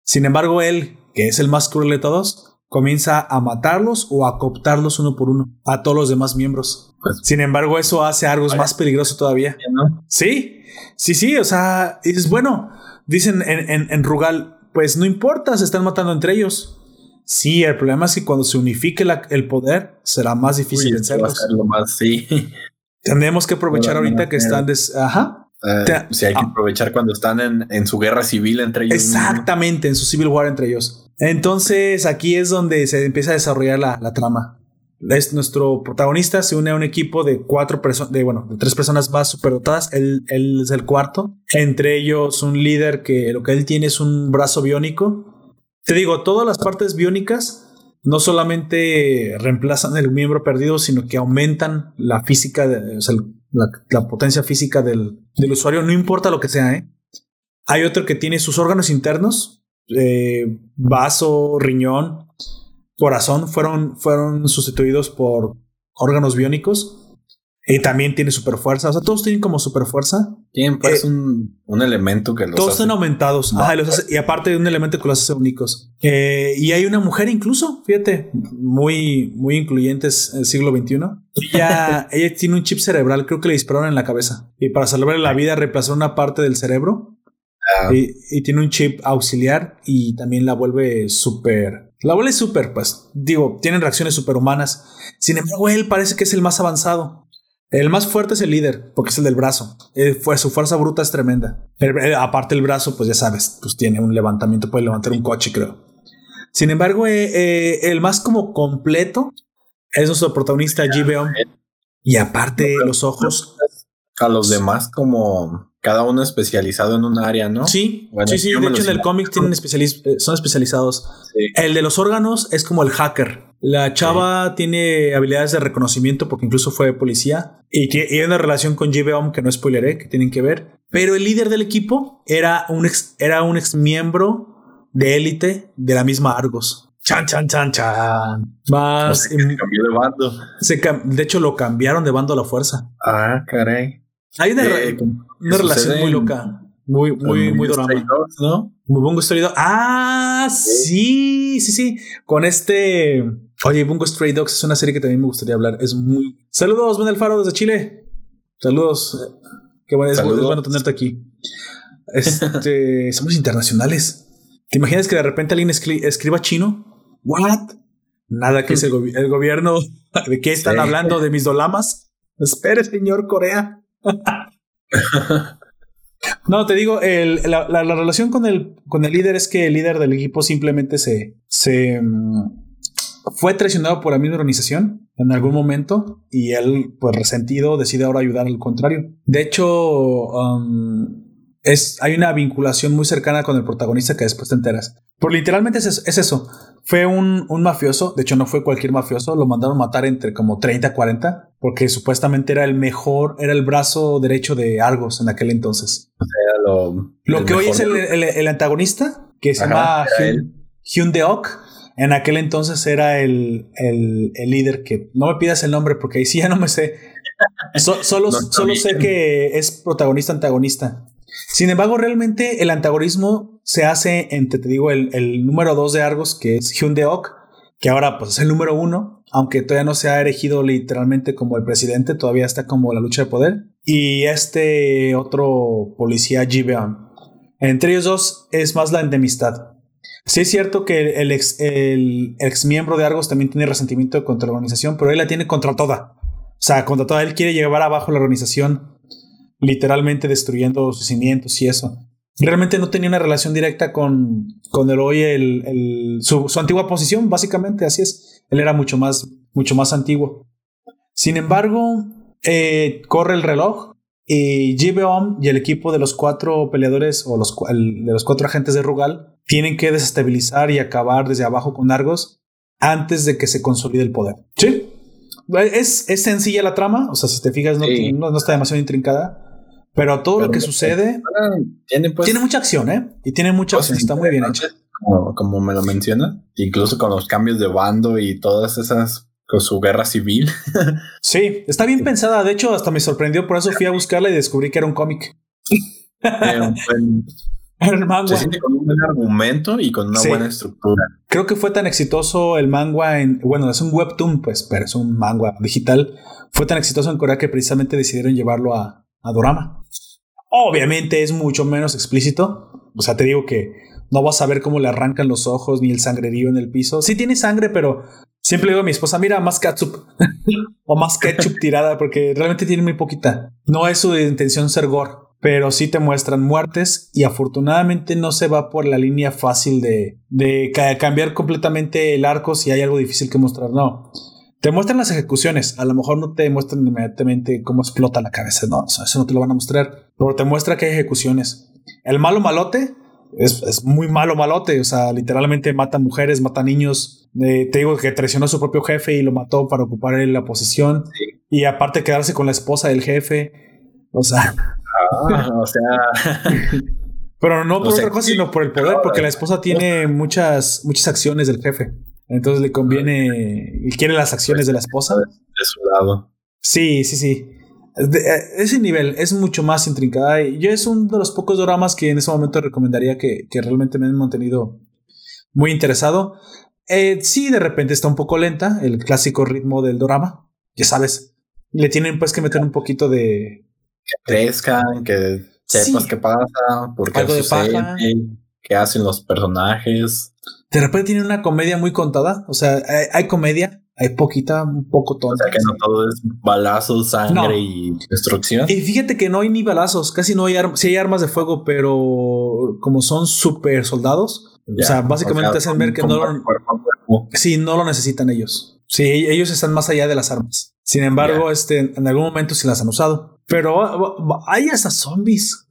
Sin embargo, él, que es el más cruel de todos, comienza a matarlos o a cooptarlos uno por uno a todos los demás miembros. Pues- Sin embargo, eso hace a Argos Vaya. más peligroso todavía. ¿no? Sí, sí, sí. O sea, es bueno. Dicen en, en- en Rugal, pues no importa, se están matando entre ellos. Sí, el problema es que cuando se unifique la- el poder, será más difícil a vencerlos. sí. Tenemos que aprovechar ahorita no, que están des Ajá. Eh, Te- sí, hay que ah. aprovechar cuando están en, en su guerra civil entre ellos. Exactamente, en su Civil War entre ellos. Entonces, aquí es donde se empieza a desarrollar la, la trama. Es nuestro protagonista se une a un equipo de cuatro personas, de bueno, de tres personas más superdotadas. Él, él es el cuarto. Entre ellos, un líder que lo que él tiene es un brazo biónico. Te digo, todas las partes biónicas no solamente reemplazan el miembro perdido, sino que aumentan la física, de- o sea, la, potencia física del, del usuario, no importa lo que sea, ¿eh? Hay otro que tiene sus órganos internos, eh, vaso, riñón, corazón, fueron, fueron sustituidos por órganos biónicos. Y también tiene super fuerza. O sea, todos tienen como super fuerza. Tienen pues Eh, un, un elemento que los Todos hace- están aumentados. No. Ajá, y, los hace- y aparte de un elemento que los hace únicos. Eh, y hay una mujer incluso, fíjate, muy, muy incluyentes en el siglo XXI. Ella, ella tiene un chip cerebral, creo que le dispararon en la cabeza. Y para salvarle la vida reemplazaron una parte del cerebro. Ah. Y, y tiene un chip auxiliar y también la vuelve súper... La vuelve súper, pues. Digo, tienen reacciones superhumanas. Sin embargo, él parece que es el más avanzado. El más fuerte es el líder, porque es el del brazo. Eh, fue, su fuerza bruta es tremenda. El- el- aparte el brazo, pues ya sabes, pues tiene un levantamiento, puede levantar un coche, creo. Sin embargo, eh, eh, el más como completo es nuestro protagonista Gibeon. Y aparte los ojos. A los demás como cada uno especializado en un área, ¿no? Sí, Bueno, sí, sí. De hecho, en el cómic tienen especializ- eh, son especializados. Sí. El de los órganos es como el hacker. La chava tiene habilidades de reconocimiento porque incluso fue policía y, tie- y hay una relación con Gibeon que no spoileré, que tienen que ver. Pero el líder del equipo era un ex, era un ex miembro de élite de la misma Argos. Chan, chan, chan, chan. Más. que se cambió de bando. se de hecho, lo cambiaron de bando a la fuerza. Ah, caray. Hay una, Eh, como una relación muy loca. Muy, muy, muy drama. ¿no? Muy Bungo Stray Dogs. Ah, sí, sí, sí. Con este. Oye, Bungo Stray Dogs es una serie que también me gustaría hablar. Es muy. Saludos, Ben Alfaro desde Chile. Saludos. Qué bueno, es, Saludos. bueno tenerte aquí. Este, somos internacionales. ¿Te imaginas que de repente alguien escri- escriba chino? What? Nada que es el, gobi- el gobierno. ¿De qué están Sí. hablando? ¿De mis dolamas? Espere, señor Corea. No, te digo, el- la, la- la relación con el, con el líder es que el líder del equipo simplemente se, se mm, fue traicionado por la misma organización en algún momento y él, pues resentido, decide ahora ayudar al contrario. De hecho, um, es, hay una vinculación muy cercana con el protagonista que después te enteras. Por literalmente es, eso- es eso. Fue un, un mafioso, de hecho no fue cualquier mafioso, lo mandaron matar entre como 30 40, porque supuestamente era el mejor, era el brazo derecho de Argos en aquel entonces. Era lo, Lo el que hoy es el, el- el antagonista, que se Ajá, llama Hyun, Hyun Deok, en aquel entonces era el, el- el líder que no me pidas el nombre porque ahí sí ya no me sé. So- solo No solo sé que es protagonista antagonista. Sin embargo, realmente el antagonismo se hace entre, te digo, el, el número dos de Argos, que es Hyun Deok, que ahora pues es el número uno, aunque todavía no se ha erigido literalmente como el presidente, todavía está como la lucha de poder. Y este otro policía, Ji Beon. Entre ellos dos es más la enemistad. Sí es cierto que el ex, el ex miembro de Argos también tiene resentimiento contra la organización, pero él la tiene contra toda. O sea, contra toda. Él quiere llevar abajo la organización, literalmente destruyendo sus cimientos y eso. Realmente no tenía una relación directa con, con el hoy, el, el- su, su antigua posición, básicamente, así es. Él era mucho más, mucho más antiguo. Sin embargo, eh, corre el reloj y Gibeon y el equipo de los cuatro peleadores o los, el- de los cuatro agentes de Rugal tienen que desestabilizar y acabar desde abajo con Argos antes de que se consolide el poder. Sí. Es, es sencilla la trama, o sea, si te fijas, no, Sí. tiene- no- no está demasiado intrincada, pero todo lo que sucede Tiene pues tiene mucha acción, ¿eh? Y tiene mucha cosas acción, está muy bien hecha. como, como me lo menciona, incluso con los cambios de bando y todas esas con su guerra civil. Sí, está bien pensada. De hecho, hasta me sorprendió. Por eso fui a buscarla y descubrí que era un cómic. Eh, el manga. se siente con un buen argumento y con una Sí. buena estructura. Creo que fue tan exitoso el manga en. Bueno, es un webtoon, pues, pero es un manga digital. Fue tan exitoso en Corea que precisamente decidieron llevarlo a, a Dorama. Obviamente es mucho menos explícito. O sea, te digo que no vas a ver cómo le arrancan los ojos ni el sangrerío en el piso. Sí tiene sangre, pero siempre digo a mi esposa, mira, más catsup o más ketchup tirada, porque realmente tiene muy poquita. No es su intención ser gore, pero sí te muestran muertes y afortunadamente no se va por la línea fácil de, de ca- cambiar completamente el arco si hay algo difícil que mostrar. No. Te muestran las ejecuciones. A lo mejor no te muestran inmediatamente cómo explota la cabeza. No, eso, eso no te lo van a mostrar. Pero te muestra que hay ejecuciones. El malo malote es, es muy malo malote. O sea, literalmente mata mujeres, mata niños. Eh, te digo que traicionó a su propio jefe y lo mató para ocupar la posición. Y aparte quedarse con la esposa del jefe. O sea, Ah, o sea, pero no por O sea, otra cosa, sino por el poder, porque la esposa tiene muchas, muchas acciones del jefe. Entonces le conviene y quiere las acciones de la esposa. de su lado. Sí, sí, sí. de- eh, ese nivel es mucho más intrincada. Y yo es uno de los pocos dramas que en ese momento recomendaría que, que realmente me han mantenido muy interesado. Eh, sí, de repente está un poco lenta, el clásico ritmo del drama. Ya sabes, le tienen pues que meter un poquito de, crezcan, que sepas Sí. qué pasa, por qué Algo de sucede, paja. qué hacen los personajes. De repente tiene una comedia muy contada. O sea, hay, hay comedia, hay poquita, un poco O tonta. sea que no todo es balazos, sangre No. y destrucción. Y fíjate que no hay ni balazos, casi no hay armas. Sí hay armas de fuego, pero como son super soldados, o sea, básicamente te hacen ver que no lo, sí, no lo necesitan ellos. Sí, ellos están más allá de las armas. Sin embargo, este, en algún momento sí las han usado. Pero ah, ah, hay hasta zombies.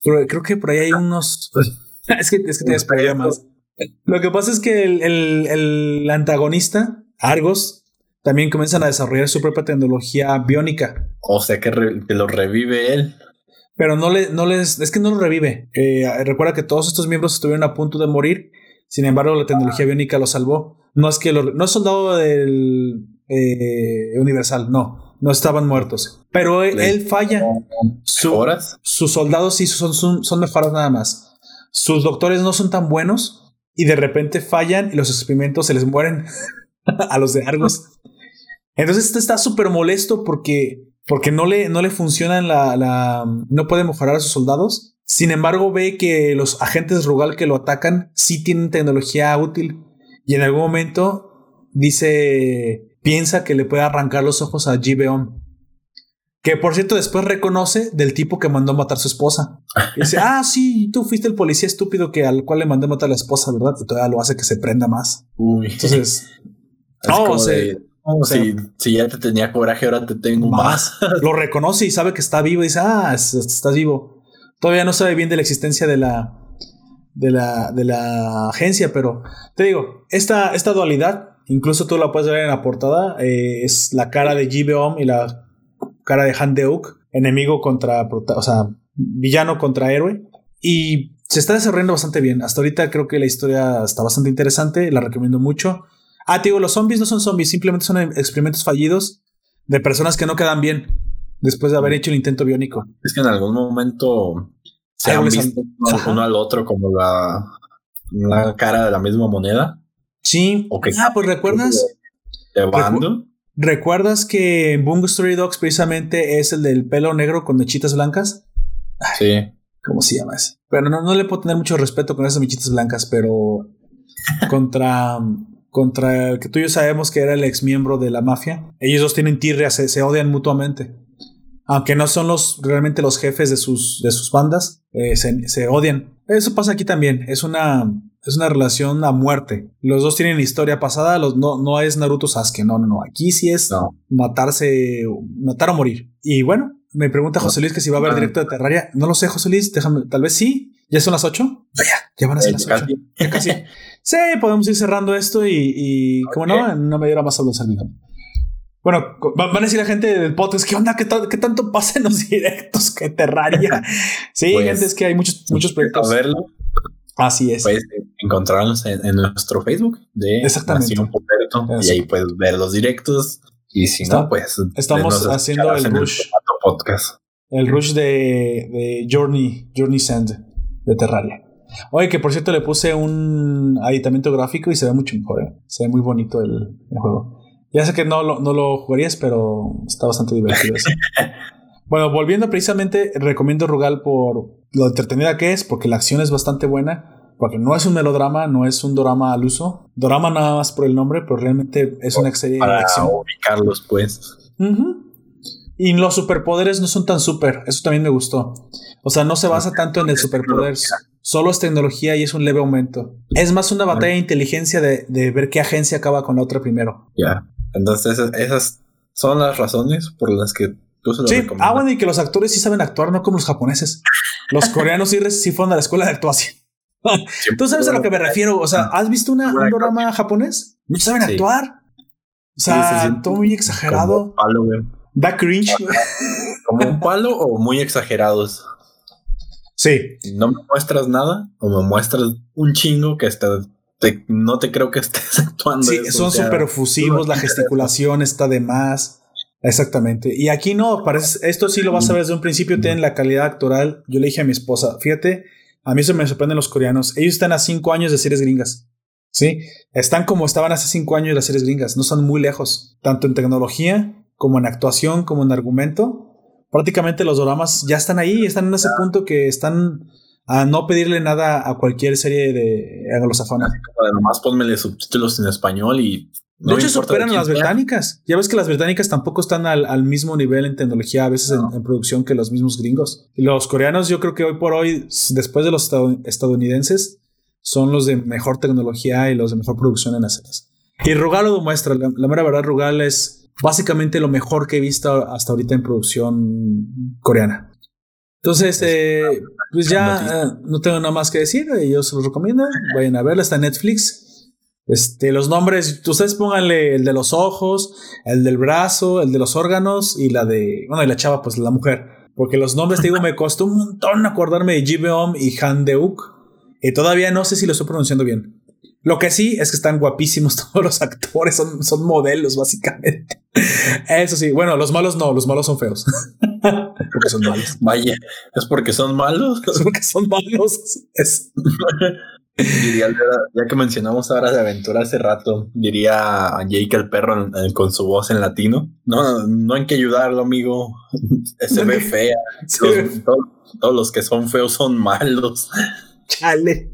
Creo que por ahí hay unos. es que, es que tienes problemas. Lo que pasa es que el, el- el antagonista, Argos, también comienzan a desarrollar su propia tecnología biónica. O sea que, re- que lo revive él. Pero no, le, no les. Es que no lo revive. Eh, recuerda que todos estos miembros estuvieron a punto de morir. Sin embargo, la tecnología biónica lo salvó. No es que lo, no es soldado del eh, Universal, no. No estaban muertos. Pero él, Le- él falla. Su- ¿Horas? sus soldados sí son, son, son mejorados nada más. Sus doctores no son tan buenos y de repente fallan y los experimentos se les mueren a los de Argos. Entonces este está súper molesto porque, porque no, le, no le funcionan la, no puede mejorar a sus soldados. Sin embargo ve que los agentes Rugal que lo atacan sí tienen tecnología útil y en algún momento dice, piensa que le puede arrancar los ojos a Gibeon. Que por cierto, después reconoce del tipo que mandó matar a su esposa. Y dice, ah, sí, tú fuiste el policía estúpido que al cual le mandé matar a la esposa, ¿verdad? Y todavía lo hace que se prenda más. Uy. Entonces, Es no, "Oh, o sea, si, si ya te tenía coraje, ahora te tengo más. más. lo reconoce y sabe que está vivo. Y dice, ah, es- estás vivo. Todavía no sabe bien de la existencia de la, de la, de la agencia, pero te digo, esta, esta dualidad, incluso tú la puedes ver en la portada, eh, es la cara de Gibeon y la cara de Han Deuk, enemigo contra, o sea, villano contra héroe. Y se está desarrollando bastante bien. Hasta ahorita creo que la historia está bastante interesante, la recomiendo mucho. Ah, te digo, los zombies no son zombies, simplemente son experimentos fallidos de personas que no quedan bien después de haber hecho el intento biónico. Es que en algún momento se han visto uno- al otro como la, la cara de la misma moneda. Sí. Ok. Ah, pues recuerdas, De bando. Recuerdas que en Bungo Story Dogs precisamente es el del pelo negro con mechitas blancas. Sí. ¿Cómo se llama ese? Pero no, no le puedo tener mucho respeto con esas mechitas blancas, pero contra, contra el que tú y yo sabemos que era el ex miembro de la mafia. Ellos dos tienen tirria, se, se odian mutuamente. Aunque no son los realmente los jefes de sus, de sus bandas, eh, se, se odian. Eso pasa aquí también. Es una, es una relación a muerte. Los dos tienen historia pasada. Los, no, no es Naruto Sasuke. No, no, no. Aquí sí es No. matarse, matar o morir. Y bueno, me pregunta José Luis que si va a haber directo de Terraria. No lo sé, José Luis. Déjame, tal vez sí. Ya son las 8. Ya, ya van a ser las 8. casi. Ya casi. sí, podemos ir cerrando esto y, y como no, en una media hora más hablo servidor. Bueno, van a decir la gente del podcast, ¿qué onda? ¿Qué, ta- qué tanto pasa en los directos que Terraria? Sí, Pues, gente, es que hay muchos, muchos proyectos. A verlo, Así es. puedes encontrarnos en, en nuestro Facebook de Exactamente. Nación Puberto. Y ahí puedes ver los directos. Y si Está- no, pues. estamos haciendo el rush. formato podcast. El rush de, de Journey, Journey Send de Terraria. Oye, que por cierto le puse un aditamiento gráfico y se ve mucho mejor, ¿eh? Se ve muy bonito el, el juego. Ya sé que no lo, no lo jugarías, pero está bastante divertido eso. bueno, volviendo precisamente, recomiendo Rugal por lo entretenida que es, porque la acción es bastante buena, porque no es un melodrama, no es un drama al uso. Drama nada más por el nombre, pero realmente es una serie de Para acción. ubicarlos, pues. Ujú. Y los superpoderes no son tan super. Eso también me gustó. O sea, no se basa tanto en el superpoder. Solo es tecnología y es un leve aumento. Es más una batalla de inteligencia de, de ver qué agencia acaba con la otra primero. Ya. Entonces, esas son las razones por las que tú se lo Sí, ah, bueno, y que los actores sí saben actuar, no como los japoneses. Los coreanos sí, sí fueron a la escuela de actuación. Tú sabes a lo que me refiero. O sea, ¿has visto una, un drama japonés? No saben Sí. actuar. O sea, sí, sí. todo muy Como exagerado. un palo, güey. Da cringe. Como un palo o muy exagerados. Sí. No me muestras nada o me muestras un chingo que está, te- no te creo que estés actuando. Sí, eso, son o sea, súper efusivos, la gesticulación está de más. Exactamente. Y aquí no, parece, esto sí lo vas a ver desde un principio, tienen la calidad actoral. Yo le dije a mi esposa, fíjate, a mí se me sorprenden los coreanos. Ellos están a cinco años de series gringas. Sí, están como estaban hace cinco años las series gringas, no son muy lejos, tanto en tecnología como en actuación, como en argumento. Prácticamente los dramas ya están ahí, están en ese punto que están a no pedirle nada a cualquier serie de anglosajona. Nomás ponmele subtítulos en español y de hecho, superan a las británicas. Ya ves que las británicas tampoco están al, mismo nivel en tecnología, a veces en, producción, que los mismos gringos. Y los coreanos, yo creo que hoy por hoy, después de los estadounidenses, son los de mejor tecnología y los de mejor producción en las series. Y Rugal lo demuestra. La, mera verdad, Rugal es básicamente lo mejor que he visto hasta ahorita en producción coreana. Entonces, eh, pues ya eh, no tengo nada más que decir. Yo se los recomiendo. Vayan a verla. Está en Netflix. Este, los nombres, ustedes pónganle el de los ojos, el del brazo, el de los órganos y la de, bueno, y la chava, pues la mujer. Porque los nombres, te digo, me costó un montón acordarme de Ji y Han Deuk. Y todavía no sé si lo estoy pronunciando bien. Lo que sí es que están guapísimos todos los actores, son, son modelos básicamente. Eso sí, bueno, los malos no, los malos son feos. porque son malos. Vaya, es porque son malos. Es porque son malos. Es. Diría, ya que mencionamos ahora de aventura hace rato, diría a Jake el perro con su voz en latino. No, no hay que ayudarlo, amigo. Se ve fea. todos los que son feos son malos. Chale.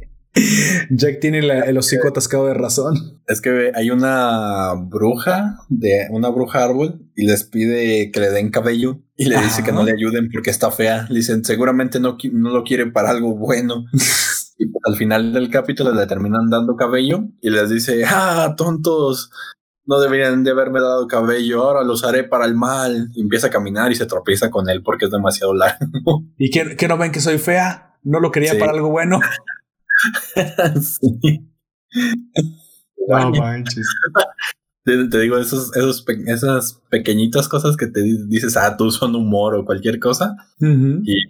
Jack tiene el hocico atascado de razón. Es que hay una bruja de una bruja árbol y les pide que le den cabello y le dice que no le ayuden porque está fea. Le dicen seguramente no, no lo quieren para algo bueno. Y al final del capítulo le terminan dando cabello y les dice, ah, tontos, no deberían de haberme dado cabello, ahora lo usaré para el mal. Y empieza a caminar y se tropieza con él porque es demasiado largo. ¿Y que, no ven que soy fea? no lo quería para algo bueno. No manches. Te, digo, esos, esos, esas pequeñitas cosas que te dices, ah, tú son humor o cualquier cosa, y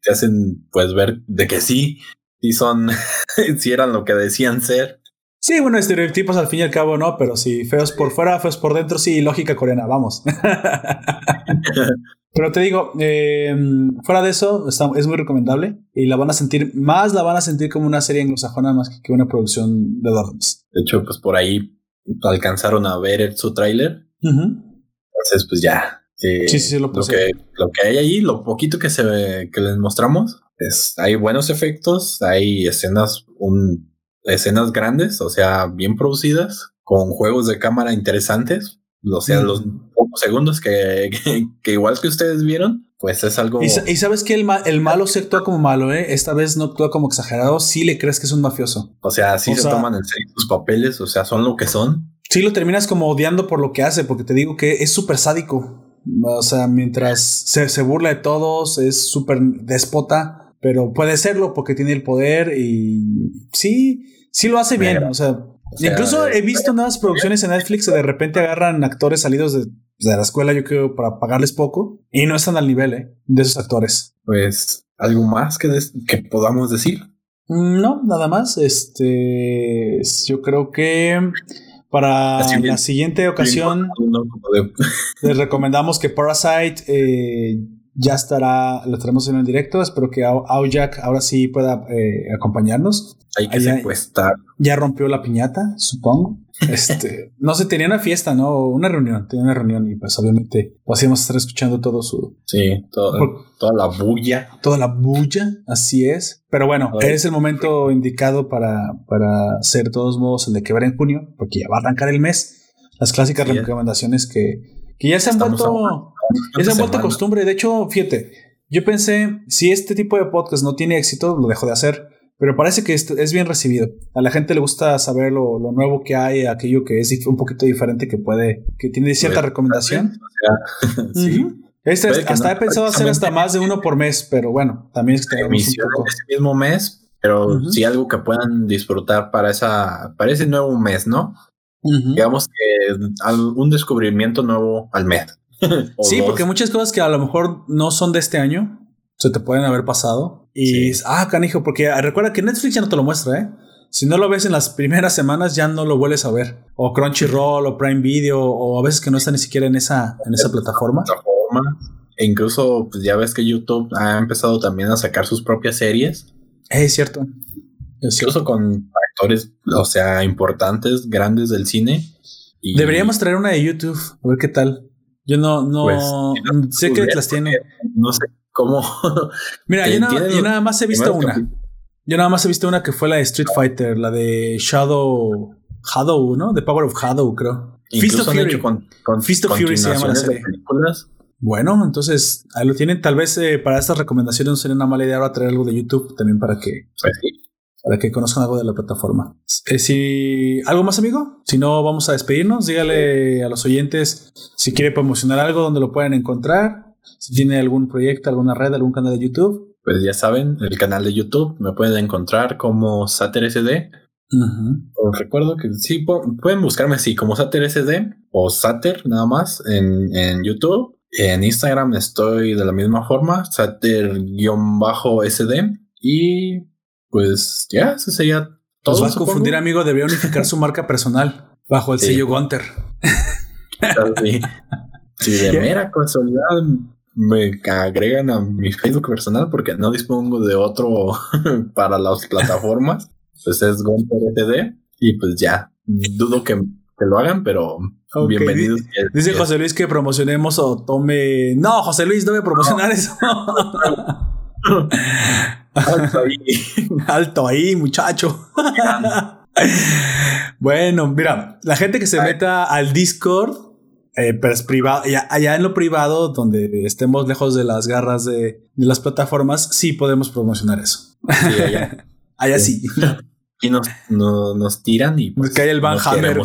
te hacen pues ver de que sí, sí son, sí eran lo que decían ser. Sí, bueno, estereotipos al fin y al cabo no, pero sí, feos por fuera, feos por dentro, sí, lógica coreana, vamos. Pero te digo, eh, fuera de eso, es muy recomendable y la van a sentir, más la van a sentir como una serie anglosajona más que una producción de Dorms. De hecho, pues por ahí alcanzaron a ver su tráiler. Entonces, pues ya. Eh, sí, sí, lo, que, lo que hay ahí, lo poquito que se que les mostramos, es hay buenos efectos, hay escenas, un, escenas grandes, o sea, bien producidas, con juegos de cámara interesantes. O sea, los pocos segundos que, que, igual que ustedes vieron, pues es algo. Y, sabes que el, el, malo se actúa como malo, ¿eh? Esta vez no actúa como exagerado, sí le crees que es un mafioso. O sea, sí se toman en serio sus papeles, o sea, son lo que son. Sí lo terminas como odiando por lo que hace, porque te digo que es súper sádico. O sea, mientras se, se burla de todos, es súper déspota, pero puede serlo porque tiene el poder y sí, sí lo hace bien. O sea, Incluso he visto nuevas producciones en Netflix que de repente agarran actores salidos de, la escuela, yo creo, para pagarles poco y no están al nivel ¿eh? de esos actores. Pues, ¿algo más que, que podamos decir? Mm, no, nada más. Este, yo creo que para la siguiente ocasión les recomendamos que Parasite eh, ya estará, lo tenemos en el directo. Espero que Aujak ahora sí pueda eh, acompañarnos. Hay que secuestrar. Ya rompió la piñata, supongo. Este, no sé, tenía una fiesta, ¿no? Una reunión, tenía una reunión y pues obviamente podíamos estar escuchando todo su... Sí, toda la bulla. Toda la bulla, así es. Pero bueno, es el momento indicado para, para hacer todos modos el de que ver en junio, porque ya va a arrancar el mes. Las clásicas recomendaciones que, que ya se han vuelto... Han vuelto costumbre. De hecho, fíjate, yo pensé, si este tipo de podcast no tiene éxito, lo dejo de hacer. Pero parece que es bien recibido. A la gente le gusta saber lo, nuevo que hay, aquello que es un poquito diferente, que puede, que tiene cierta recomendación. sí. Este, hasta he pensado hacer hasta más de uno por mes, pero bueno, también es que tenemos un poco. Ese mismo mes, pero sí algo que puedan disfrutar para esa, para ese nuevo mes, ¿no? Digamos que un descubrimiento nuevo al mes. sí, porque muchas cosas que a lo mejor no son de este año se te pueden haber pasado. Y ah, canijo, porque recuerda que Netflix ya no te lo muestra, ¿eh? si no lo ves en las primeras semanas, ya no lo vuelves a ver. O Crunchyroll o Prime Video, o a veces que no está ni siquiera en esa, en esa plataforma. plataforma. E incluso, pues ya ves que YouTube ha empezado también a sacar sus propias series. Eh, Es cierto. Es cierto. Incluso con actores, o sea, importantes, grandes del cine. Y Deberíamos traer una de YouTube, a ver qué tal. Yo no, no, Pues, sé que las tiene. No sé cómo. Mira, yo, nada- tiene yo nada más he visto una. Yo nada más he visto una que fue la de Street Fighter, la de Shadow. Shadow, ¿no? The Power of Shadow, creo. Fist of Fury. con, con Fist of Fury se llama la serie. Bueno, entonces ahí lo tienen. Tal vez eh, para estas recomendaciones no sería una mala idea ahora traer algo de YouTube también para que, Pues sí. Para que conozcan algo de la plataforma. Eh, si algo más, amigo. Si no, vamos a despedirnos. Dígale a los oyentes si quiere promocionar algo donde lo pueden encontrar. Si tiene algún proyecto, alguna red, algún canal de YouTube. Pues ya saben, el canal de YouTube me pueden encontrar como SaterSD. Os recuerdo que sí, pu- pueden buscarme así como SaterSD o Sater nada más en, en YouTube. En Instagram estoy de la misma forma, Sater-SD. Y pues ya, eso sería todo. Nos va a confundir, amigo. Debería unificar su marca personal bajo el Sí. sello Gunter. Sí. Si de ¿Qué? mera casualidad me agregan a mi Facebook personal porque no dispongo de otro para las plataformas, pues es Gonter SD y pues ya, dudo que, que lo hagan, pero bienvenidos. Dice José Luis que promocionemos o tome. No, José Luis, no a promocionar eso. Alto ahí. Alto ahí, muchacho. bueno, mira, la gente que se meta al Discord, eh, pero es privado, allá, allá en lo privado, donde estemos lejos de las garras de, de las plataformas, sí podemos promocionar eso. Sí, allá. Allá sí. Y nos, no- nos tiran y pues, Nos cae el Van Hammer.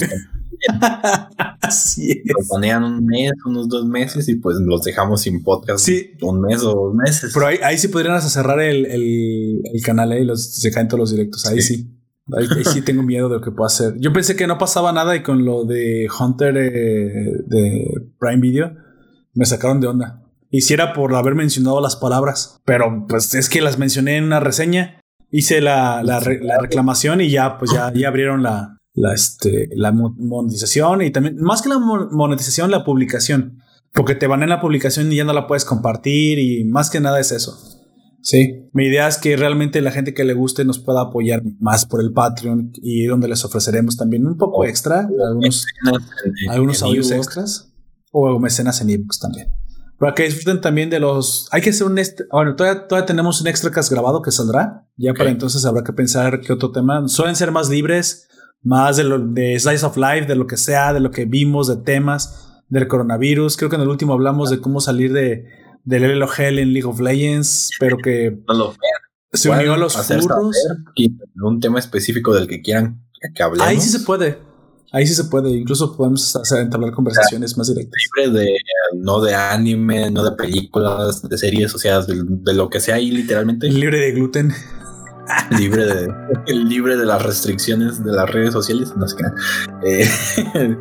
Así es. ponían un mes, unos dos meses y pues los dejamos sin podcast Sí. un mes o dos meses. Pero ahí, ahí sí podrían hasta cerrar el, el, el canal eh, y los, se caen todos los directos. Ahí sí. Sí. Ahí, ahí sí tengo miedo de lo que pueda hacer. Yo pensé que no pasaba nada y con lo de Hunter eh, de Prime Video me sacaron de onda. Hiciera por haber mencionado las palabras, pero pues es que las mencioné en una reseña. Hice la, la, re- la reclamación y ya, pues ya, ya abrieron la, la, este, la mo- monetización y también, más que la mo- monetización, la publicación. Porque te van en la publicación y ya no la puedes compartir y más que nada es eso. Sí, mi idea es que realmente la gente que le guste nos pueda apoyar más por el Patreon y donde les ofreceremos también un poco extra, algunos, En- algunos en audios extras o mecenas en ebooks también. Para que disfruten también de los. Hay que hacer un. Bueno, todavía, todavía tenemos un extra grabado que saldrá. Ya para entonces habrá que pensar qué otro tema. Suelen ser más libres, más de lo de Slice of Life, de lo que sea, de lo que vimos, de temas, del coronavirus. Creo que en el último hablamos de cómo salir de del LOL en League of Legends, pero que No lo se unió a los furros. un tema específico del que quieran que hablemos. Ahí sí se puede. Ahí sí se puede. Incluso podemos hacer, entablar conversaciones más directas. libre de no de anime, no de películas, de series, o sea, de, de lo que sea ahí literalmente Libre de gluten. libre de libre de las restricciones de las redes sociales, no. Eh,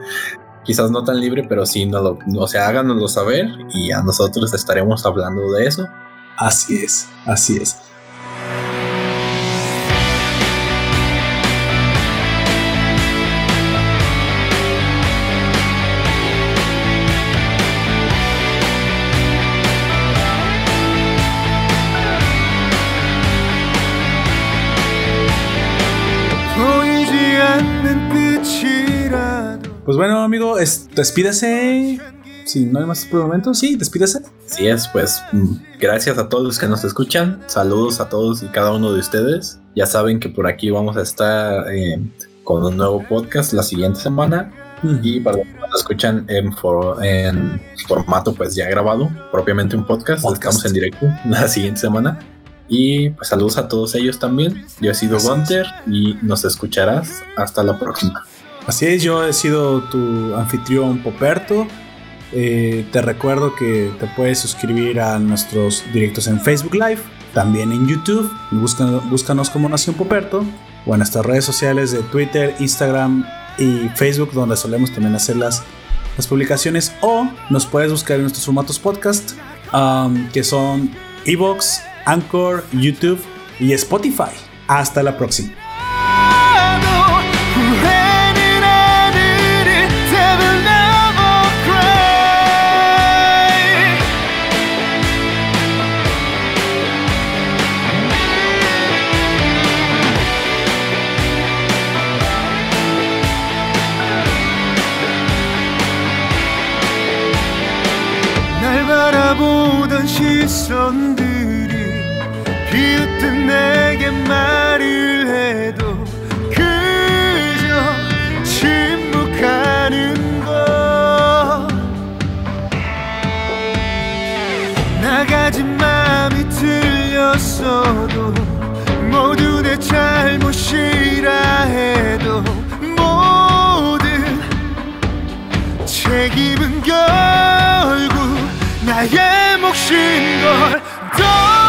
quizás no tan libre, pero sí no lo, o sea, háganoslo saber y a nosotros estaremos hablando de eso. Así es. Así es. Pues bueno, amigo, es, despídase. Si no hay más por el momento, sí, despídase. Así es, pues mm, gracias a todos los que nos escuchan. Saludos a todos y cada uno de ustedes. Ya saben que por aquí vamos a estar eh, con un nuevo podcast la siguiente semana. Y para los que nos escuchan en, for- en formato pues ya grabado, propiamente un podcast, Podcast. estamos en directo la siguiente semana. Y pues saludos a todos ellos también. Yo he sido. Gunter y nos escucharás hasta la próxima. Así es, yo he sido tu anfitrión Poperto. Eh, te recuerdo que te puedes suscribir a nuestros directos en Facebook Live, también en YouTube. Búscanos, búscanos como Nación Poperto o en nuestras redes sociales de Twitter, Instagram y Facebook, donde solemos también hacer las, las publicaciones. O nos puedes buscar en nuestros formatos podcast, um, que son Evox, Anchor, YouTube y Spotify. Hasta la próxima. 아 아니었어도 모두 내 잘못이라 해도 모든 책임은 결국 나의 몫인 걸더